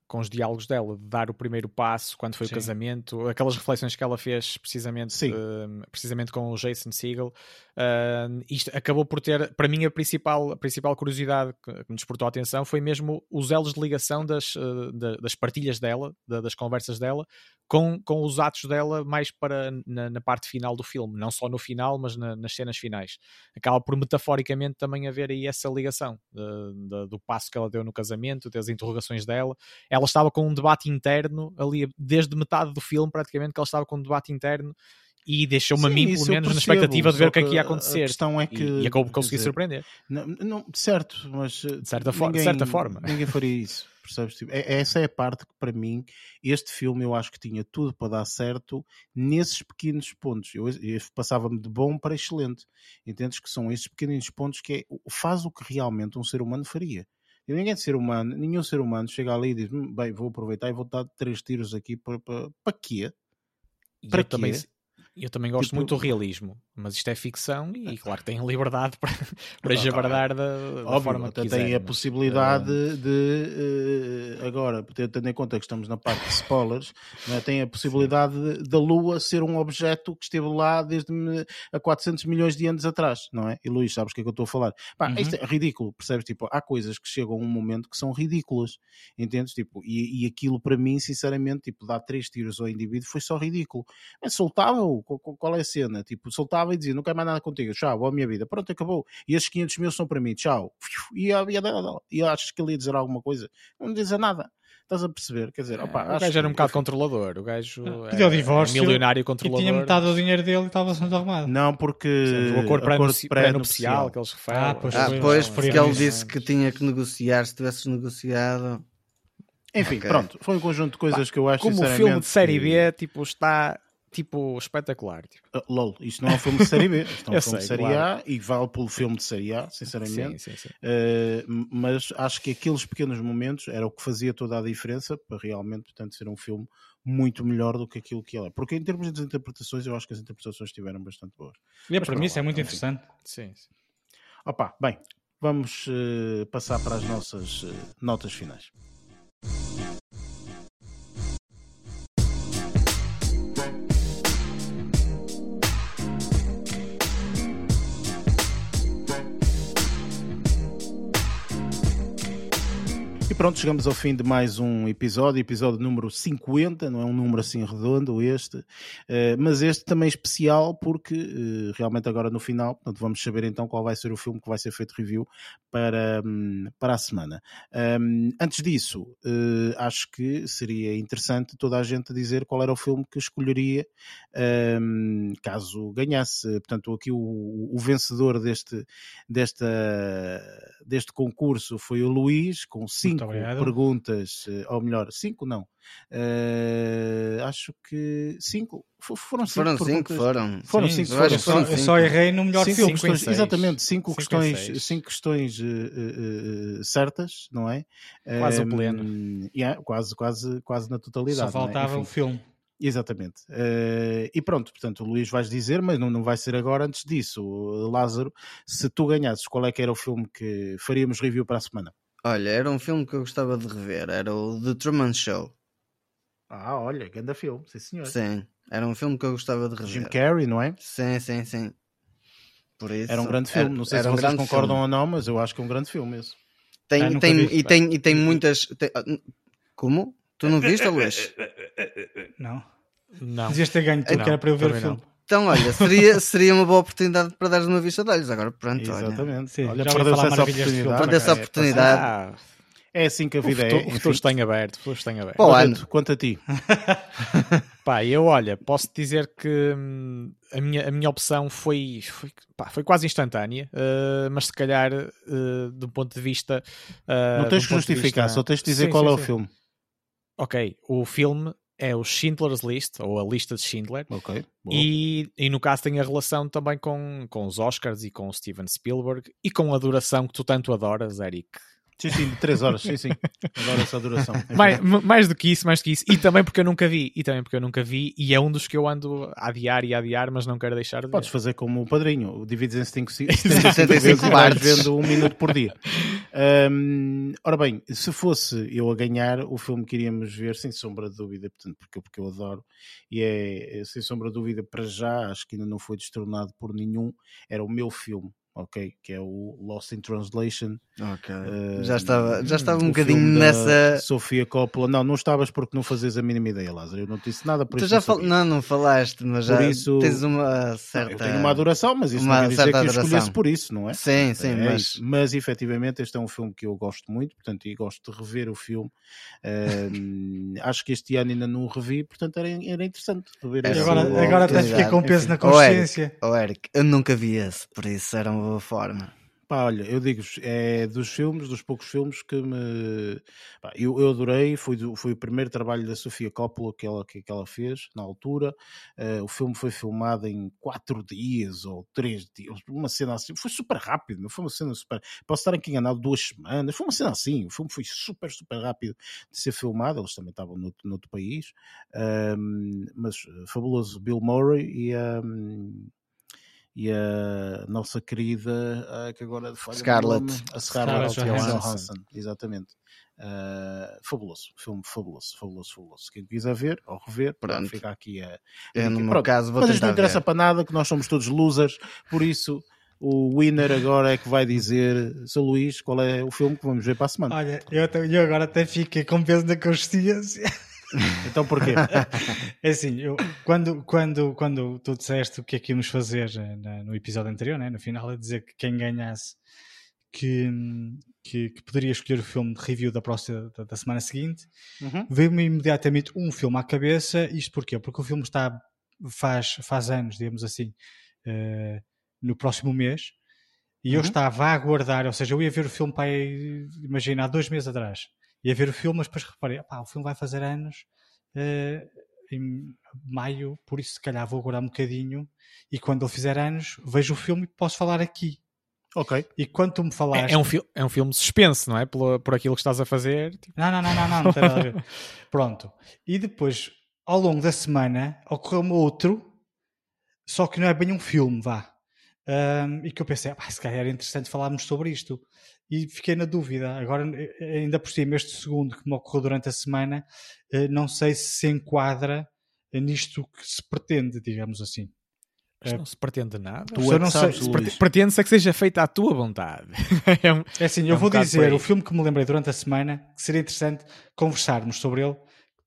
com os diálogos dela, de dar o primeiro passo quando foi Sim. o casamento, aquelas reflexões que ela fez precisamente, uh, precisamente com o Jason Segel. Uh, isto acabou por ter, para mim, a principal, a principal curiosidade que, me despertou a atenção foi mesmo os elos de ligação das, uh, das partilhas dela, das conversas dela, com, com os atos dela mais para na, na parte final do filme, não só no final, mas na, nas cenas finais. Acaba por metaforicamente também haver aí essa ligação de, de, do passo que ela deu no casamento, das interrogações dela. Ela estava com um debate interno ali, desde metade do filme, praticamente, que ela estava com um debate interno e deixou-me a mim, pelo menos, na expectativa de ver o que é que ia acontecer. A questão é que, e, e acabou por conseguir surpreender. Não, não, certo, mas de certa, ninguém, de certa forma. Ninguém faria isso. Percebes? Tipo, é, essa é a parte que, para mim, este filme eu acho que tinha tudo para dar certo nesses pequenos pontos. Eu, eu passava-me de bom para excelente. Entendes que são esses pequenos pontos que é, faz o que realmente um ser humano faria. E ninguém ser humano, nenhum ser humano chega ali e diz: hum, bem, vou aproveitar e vou dar três tiros aqui para, para, para quê? Para quê? Também, eu também gosto tipo, muito do realismo, mas isto é ficção e claro que tem liberdade para, para ah, jabardar da, da Óbvio, forma que quiser. Tem a possibilidade uh... de, uh, agora, tendo em conta que estamos na parte de spoilers, né, tem a possibilidade da Lua ser um objeto que esteve lá desde há 400 milhões de anos atrás, não é? E Luís, sabes o que é que eu estou a falar? Pá, uhum. Isto é ridículo, percebes? Tipo, há coisas que chegam a um momento que são ridículas, entendes? Tipo, e, e aquilo para mim, sinceramente, tipo, dar três tiros ao indivíduo foi só ridículo. É, soltava-o qual é a cena? Tipo, soltava e dizia, não quero mais nada contigo, tchau, boa minha vida, pronto, acabou. E esses 500 mil são para mim, tchau. E, e, e achas que ele ia dizer alguma coisa? Não dizer nada. Estás a perceber? Quer dizer, opa, é, o gajo era um bocado controlador. O gajo pediu divórcio, milionário controlador. E tinha metade do dinheiro dele e estava sendo arrumado. Não, porque o acordo pré-nupcial que eles referem. Ah, pois, ah, pois porque ele disse que tinha que negociar. Se tivesses negociado. Enfim, okay. pronto, foi um conjunto de coisas Pá, que eu acho Como o filme de série B, tipo, está tipo espetacular. Tipo. Uh, LOL, isto não é um filme de série B, isto é um filme sei, de série claro. A e vale pelo filme de série A, sinceramente. Sim, sim, sim. Uh, mas acho que aqueles pequenos momentos era o que fazia toda a diferença para realmente, portanto, ser um filme muito melhor do que aquilo que ele é. Porque em termos de interpretações, eu acho que as interpretações estiveram bastante boas. E a premissa é muito interessante. Sim, sim. Opa, bem, vamos uh, passar para as nossas uh, notas finais. Pronto, chegamos ao fim de mais um episódio, episódio número 50, não é um número assim redondo este, eh, mas este também é especial porque eh, realmente agora no final, portanto vamos saber então qual vai ser o filme que vai ser feito review para, hum, para a semana. Um, antes disso, uh, acho que seria interessante toda a gente dizer qual era o filme que escolheria um, caso ganhasse. Portanto, aqui o, o vencedor deste, desta, deste concurso foi o Luís, com cinco perguntas, eh, ou melhor, cinco não. Uh, acho que cinco. Foram cinco. Foram cinco, foram. Foram cinco. Foram, foram, eu só errei no melhor cinco filme. Questões, exatamente, cinco, cinco questões, cinco questões uh, uh, certas, não é? Quase o pleno. Yeah, quase, quase, quase na totalidade. Só faltava é? o filme. Exatamente. Uh, e pronto, portanto, o Luís vais dizer, mas não, não vai ser agora. Antes disso, Lázaro, se tu ganhasses, qual é que era o filme que faríamos review para a semana? Olha, era um filme que eu gostava de rever, era o The Truman Show. Ah, olha, grande filme, sim senhor. Sim, era um filme que eu gostava de rever. Jim Carrey, não é? Sim, sim, sim. Por isso, era um grande filme, não sei se um vocês concordam filme. ou não, mas eu acho que é um grande filme esse. Tem, ah, tem, vi, e, tem, e tem muitas. Tem... Ah, como? Tu não viste, Luís? Não. Não. Dizias ter ganho tudo, então, que era para eu ver o filme. Então, olha, seria, seria uma boa oportunidade para dares uma vista de olhos. Agora, pronto, olha. Exatamente. Sim, olha, perdeu-se falar essa oportunidade. Perdeu-se a É, oportunidade. Ah, É assim que a o vida futuro, é. o futuro está em aberto. O está em aberto. Pô, Olha, quanto a ti. Pá, eu olha, posso dizer que hum, a, minha, a minha opção foi, foi, pá, foi quase instantânea, eh, mas se calhar, do ponto de vista. eh, Não tens que justificar, vista- só tens de dizer Sim, qual sim, é o sim. filme. Ok, o filme é o Schindler's List, ou a lista de Schindler. Ok. E, e no caso tem a relação também com, com os Oscars e com o Steven Spielberg e com a duração que tu tanto adoras, Eric. Sim, sim, de 3 horas, sim, sim. Adoro essa duração. Mais, m- mais do que isso, mais do que isso. E também porque eu nunca vi. E também porque eu nunca vi. E é um dos que eu ando a adiar e a adiar, mas não quero deixar de ver. Podes fazer como o padrinho, divides em 75 75 vezes e vais partes. vendo um minuto por dia. Hum, ora bem, se fosse eu a ganhar, o filme que iríamos ver, sem sombra de dúvida, portanto, porque, porque eu adoro, e é, é, sem sombra de dúvida, para já, acho que ainda não foi destronado por nenhum, era o meu filme, ok? Que é o Lost in Translation. Ok. Uh, já estava, já estava um bocadinho nessa. Sofia Coppola. Não, não estavas porque não fazes a mínima ideia, Lázaro. Eu não te disse nada por Tu isso. já não fal... Não, não falaste, mas já isso- tens uma Não, certa. eu tenho uma adoração, mas isso uma não quer dizer que eu escolhesse por isso, não é? Sim, sim, É mas. isso. mas efetivamente este é um filme que eu gosto muito, portanto, e gosto de rever o filme. Ahm, acho que este ano ainda não o revi, portanto era, era interessante rever É esse agora, agora até fiquei com peso na Enfim. Ó, Eric, consciência. Oh, Eric, eu nunca vi esse, por isso era uma boa forma. Pá, olha, eu digo-vos, é dos filmes, dos poucos filmes que me. pá, eu, eu adorei, foi, foi o primeiro trabalho da Sofia Coppola que ela, que, que ela fez na altura. Eh, o filme foi filmado em quatro dias ou três dias, uma cena assim, foi super rápido, meu, foi uma cena super. Posso estar aqui enganado duas semanas, foi uma cena assim, o filme foi super, super rápido de ser filmado. Eles também estavam noutro, noutro país, Ahm, mas eh, fabuloso Bill Murray e a. e a nossa querida, que agora falha Scarlett. a Scarlett, Scarlett Johansson. Johansson. exatamente. Ah, fabuloso, filme fabuloso, fabuloso, fabuloso. Quem quiser ver ou rever, pronto, fica aqui a. Eu, no meu Pronto, caso, vou Mas tentar não interessa ver. para nada, que nós somos todos losers, por isso o winner agora é que vai dizer, Sr. Luís, qual é o filme que vamos ver para a semana. Olha, eu, eu agora até fiquei com peso na consciência. Então porquê? É assim, eu, quando, quando, quando tu disseste o que é que íamos fazer eh, na- no episódio anterior, né, no final, a dizer que quem ganhasse que, que, que poderia escolher o filme de review da próxima da, da semana seguinte, Uhum. veio-me imediatamente um filme à cabeça. Isto porquê? Porque o filme está faz, faz anos, digamos assim, eh, no próximo mês. E eu Uhum. estava a aguardar, ou seja, eu ia ver o filme para imagina, há dois meses atrás. Ia ver o filme, mas depois reparei, pá, o filme vai fazer anos eh, em maio, por isso se calhar vou aguardar um bocadinho. E quando ele fizer anos, vejo o filme e posso falar aqui. Ok. E quando tu me falaste. É, é um fi- é um filme de suspense, não é? Por, por aquilo que estás a fazer. tipo, Não, não, não, não, não, não tem nada a ver. Pronto. E depois, ao longo da semana, ocorreu-me outro, só que não é bem um filme, vá. Ahm, e que eu pensei, ah, se calhar era interessante falarmos sobre isto. E fiquei na dúvida. Agora, eh, ainda por cima, este segundo que me ocorreu durante a semana, eh, não sei se se enquadra eh, nisto que se pretende, digamos assim. mas não se pretende nada. Tu é que não sabes, Pretende-se é que seja feita à tua vontade. É um- É assim, É eu um vou dizer o filme que me lembrei durante a semana, que seria interessante conversarmos sobre ele.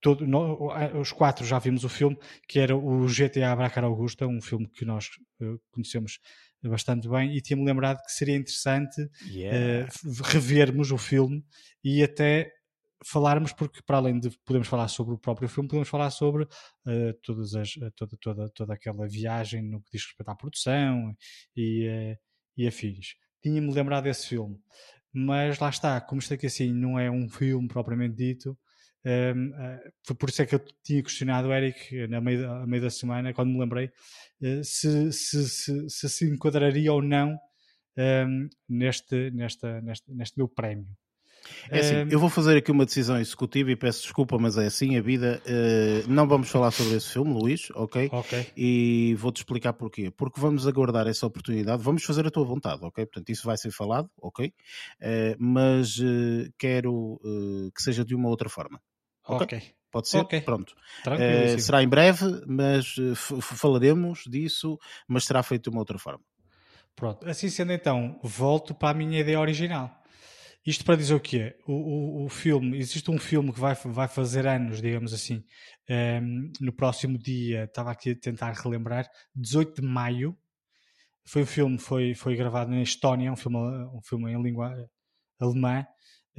Todo, no- os quatro já vimos o filme, que era o GTA Bracar Augusta, um filme que nós eh, conhecemos bastante bem, e tinha-me lembrado que seria interessante Yeah. f- revermos o filme e até falarmos, porque para além de podermos falar sobre o próprio filme, podemos falar sobre eh, todas as, eh, toda, toda, toda aquela viagem no que diz respeito à produção e, eh, e afins. Tinha-me lembrado desse filme, mas lá está, como isto aqui assim não é um filme propriamente dito, eh, foi por isso é que eu tinha questionado o Eric na meio, a meio da semana, quando me lembrei, eh, se, se, se, se se enquadraria ou não neste, nesta, neste, neste meu prémio. É assim, eu vou fazer aqui uma decisão executiva e peço desculpa, mas é assim a vida. Eh, não vamos falar sobre esse filme, Luís, ok? Ok. E vou-te explicar porquê. Porque vamos aguardar essa oportunidade, vamos fazer a tua vontade, ok? Portanto, isso vai ser falado, ok? Eh, mas eh, quero que seja de uma outra forma. Ok. Ok. Pode ser? Ok. Pronto. Sim. será em breve, mas eh, falaremos disso, mas será feito de uma outra forma. Pronto. Assim sendo então, volto para a minha ideia original. Isto para dizer o quê? O, o, o filme, existe um filme que vai, vai fazer anos, digamos assim, ehm, no próximo dia, estava aqui a tentar relembrar, 18 de maio. Foi um filme, foi, foi gravado na Estónia, um filme, um filme em língua alemã,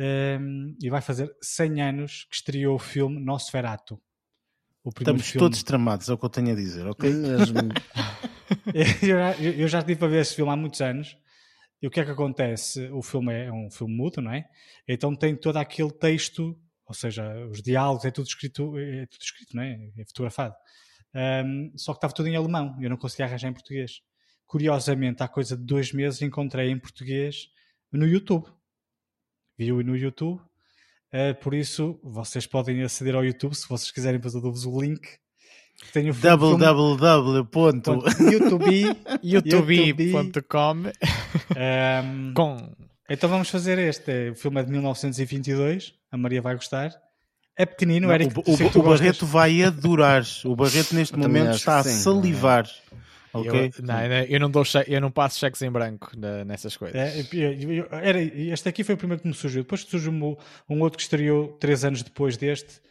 ehm, e vai fazer 100 anos que estreou o filme Nosferatu. O Estamos filme. todos tramados, é o que eu tenho a dizer, ok? Mesmo. eu, já, eu já tive para ver esse filme há muitos anos. E o que é que acontece? O filme é um filme mudo, não é? Então tem todo aquele texto, ou seja, os diálogos, é tudo escrito, é tudo escrito, não é? É fotografado. Um, só que estava tudo em alemão, eu não conseguia arranjar em português. Curiosamente, há coisa de dois meses encontrei em português no YouTube. Vi-o no YouTube. Uh, por isso, vocês podem aceder ao YouTube se vocês quiserem, depois eu dou-vos o link. Tenho o filme- www. ponto. YouTube, youtube.com Um, com então vamos fazer este. O filme é de 1922. A Maria vai gostar. É pequenino, Eric. o, o- o. Barreto vai adorar. O Barreto neste momento está a que sim. Ok? Eu, não, eu não dou che- eu não passo cheques em branco na- nessas coisas. É, eu- eu- era, este aqui foi o primeiro que me surgiu. Depois surgiu um, um outro que estreou três anos depois deste,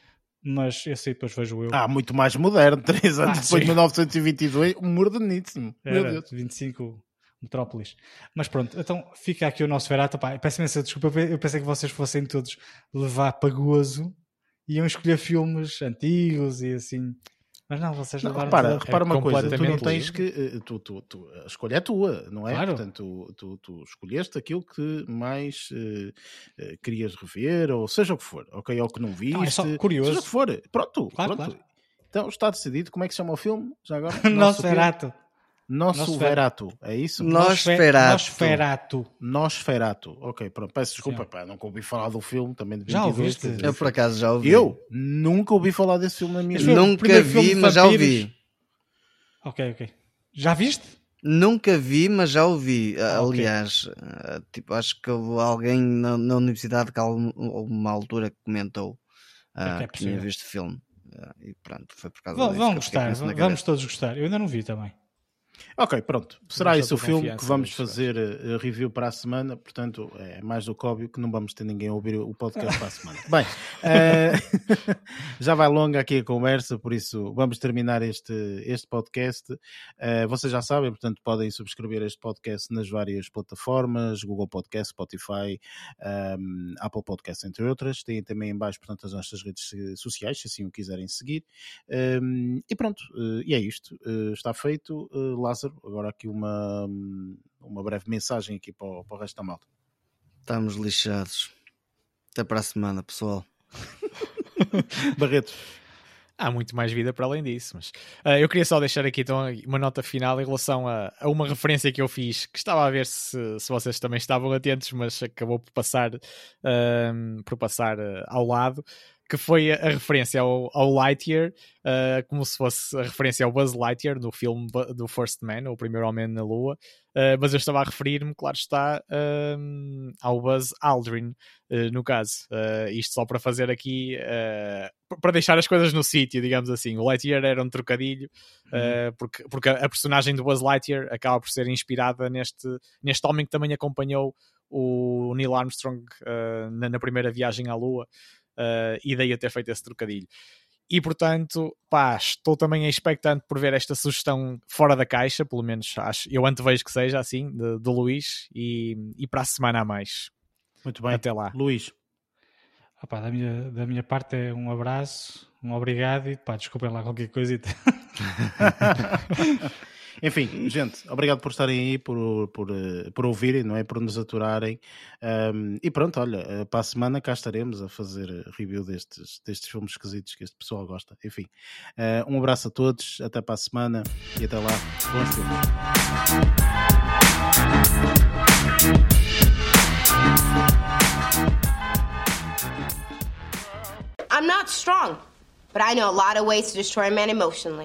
mas esse aí depois vejo eu. Ah, muito mais moderno. Três anos Ah, depois de 1922. Moderníssimo. Meu Era Deus. 25 Metrópolis. Mas pronto, então fica aqui o nosso Verato. Pá, peço imensa desculpa, eu pe- eu pensei que vocês fossem todos levar para gozo e iam escolher filmes antigos e assim. Mas não, vocês Não, repara, repara uma coisa, tu não tens que. eh, Tu, tu, tu- a escolha é tua, não é? Claro. Portanto, tu, tu escolheste aquilo que mais eh, eh, querias rever, ou seja o que for, ok? Ou que não viste. Não, é só curioso. Seja o que for. Pronto, Claro, pronto. claro. Então está decidido. Como é que se chama o filme? Já agora? Nosso Verato. É isso? Nosferatu. Nosferatu. Nosferatu. Ok, pronto. Peço desculpa, pá, nunca ouvi falar do filme também de Já 22. ouviste? dizer, Eu por acaso já ouvi. Eu nunca ouvi falar desse filme na minha vida. Nunca vi, mas já ouvi. Ok, ok. Já viste? Nunca vi, mas já ouvi. Ah, ok. Aliás, ah, tipo, acho que alguém na, na universidade que uma altura que comentou ah, É que é que tinha visto o filme. Ah, e pronto, foi por causa Vão, disso vão gostar, vamos cabeça. todos gostar. Eu ainda não vi também. Ok, pronto. Será esse o filme que vamos fazer eh, review para a semana. Portanto, é mais do que óbvio que não vamos ter ninguém a ouvir o podcast para a semana. Bem, eh, já vai longa aqui a conversa, por isso vamos terminar este, este podcast. Eh, vocês já sabem, portanto, podem subscrever este podcast nas várias plataformas, Google Podcast, Spotify, ehm, Apple Podcast, entre outras. Têm também em baixo, portanto, as nossas redes sociais, se assim o quiserem seguir. Um, e pronto, e é isto. Está feito. Uh, Lázaro, agora aqui uma, uma breve mensagem aqui para o, para o resto da malta. Estamos lixados. Até para a semana, pessoal. Barreto, Há muito mais vida para além disso, mas ah, eu queria só deixar aqui então uma nota final em relação a, a uma referência que eu fiz, que estava a ver se, se vocês também estavam atentos, mas acabou por passar, ahm, por passar ah, ao lado, que foi a, referência ao, ao Lightyear, ah, como se fosse a referência ao Buzz Lightyear no filme do First Man, o primeiro homem na Lua, Ah, mas eu estava a referir-me, claro está, ao Buzz Aldrin, eh, no caso. Eh, isto só para fazer aqui, p- para deixar as coisas no sítio, digamos assim. O Lightyear era um trocadilho, eh, porque, porque a personagem do Buzz Lightyear acaba por ser inspirada neste, neste homem que também acompanhou o Neil Armstrong eh, na, na primeira viagem à Lua, eh, e daí eu ter feito esse trocadilho. E portanto, pá, estou também expectante por ver esta sugestão fora da caixa, pelo menos acho, eu antevejo que seja assim, de- do Luís, e, e para a semana a mais. muito bem. Até lá. Luís, Ah pá, da, minha, da minha parte é um abraço, um obrigado e pá, desculpem lá qualquer coisa. enfim, gente, obrigado por estarem aí, por, por, eh, por ouvirem, não é? Por nos aturarem. Um, e pronto, olha, eh, para a semana cá estaremos a fazer review destes, destes filmes esquisitos que este pessoal gosta. Enfim, eh, um abraço a todos, até para a semana e até lá. Bons filmes. I'm not strong, but I know a lot of ways to destroy a man emotionally.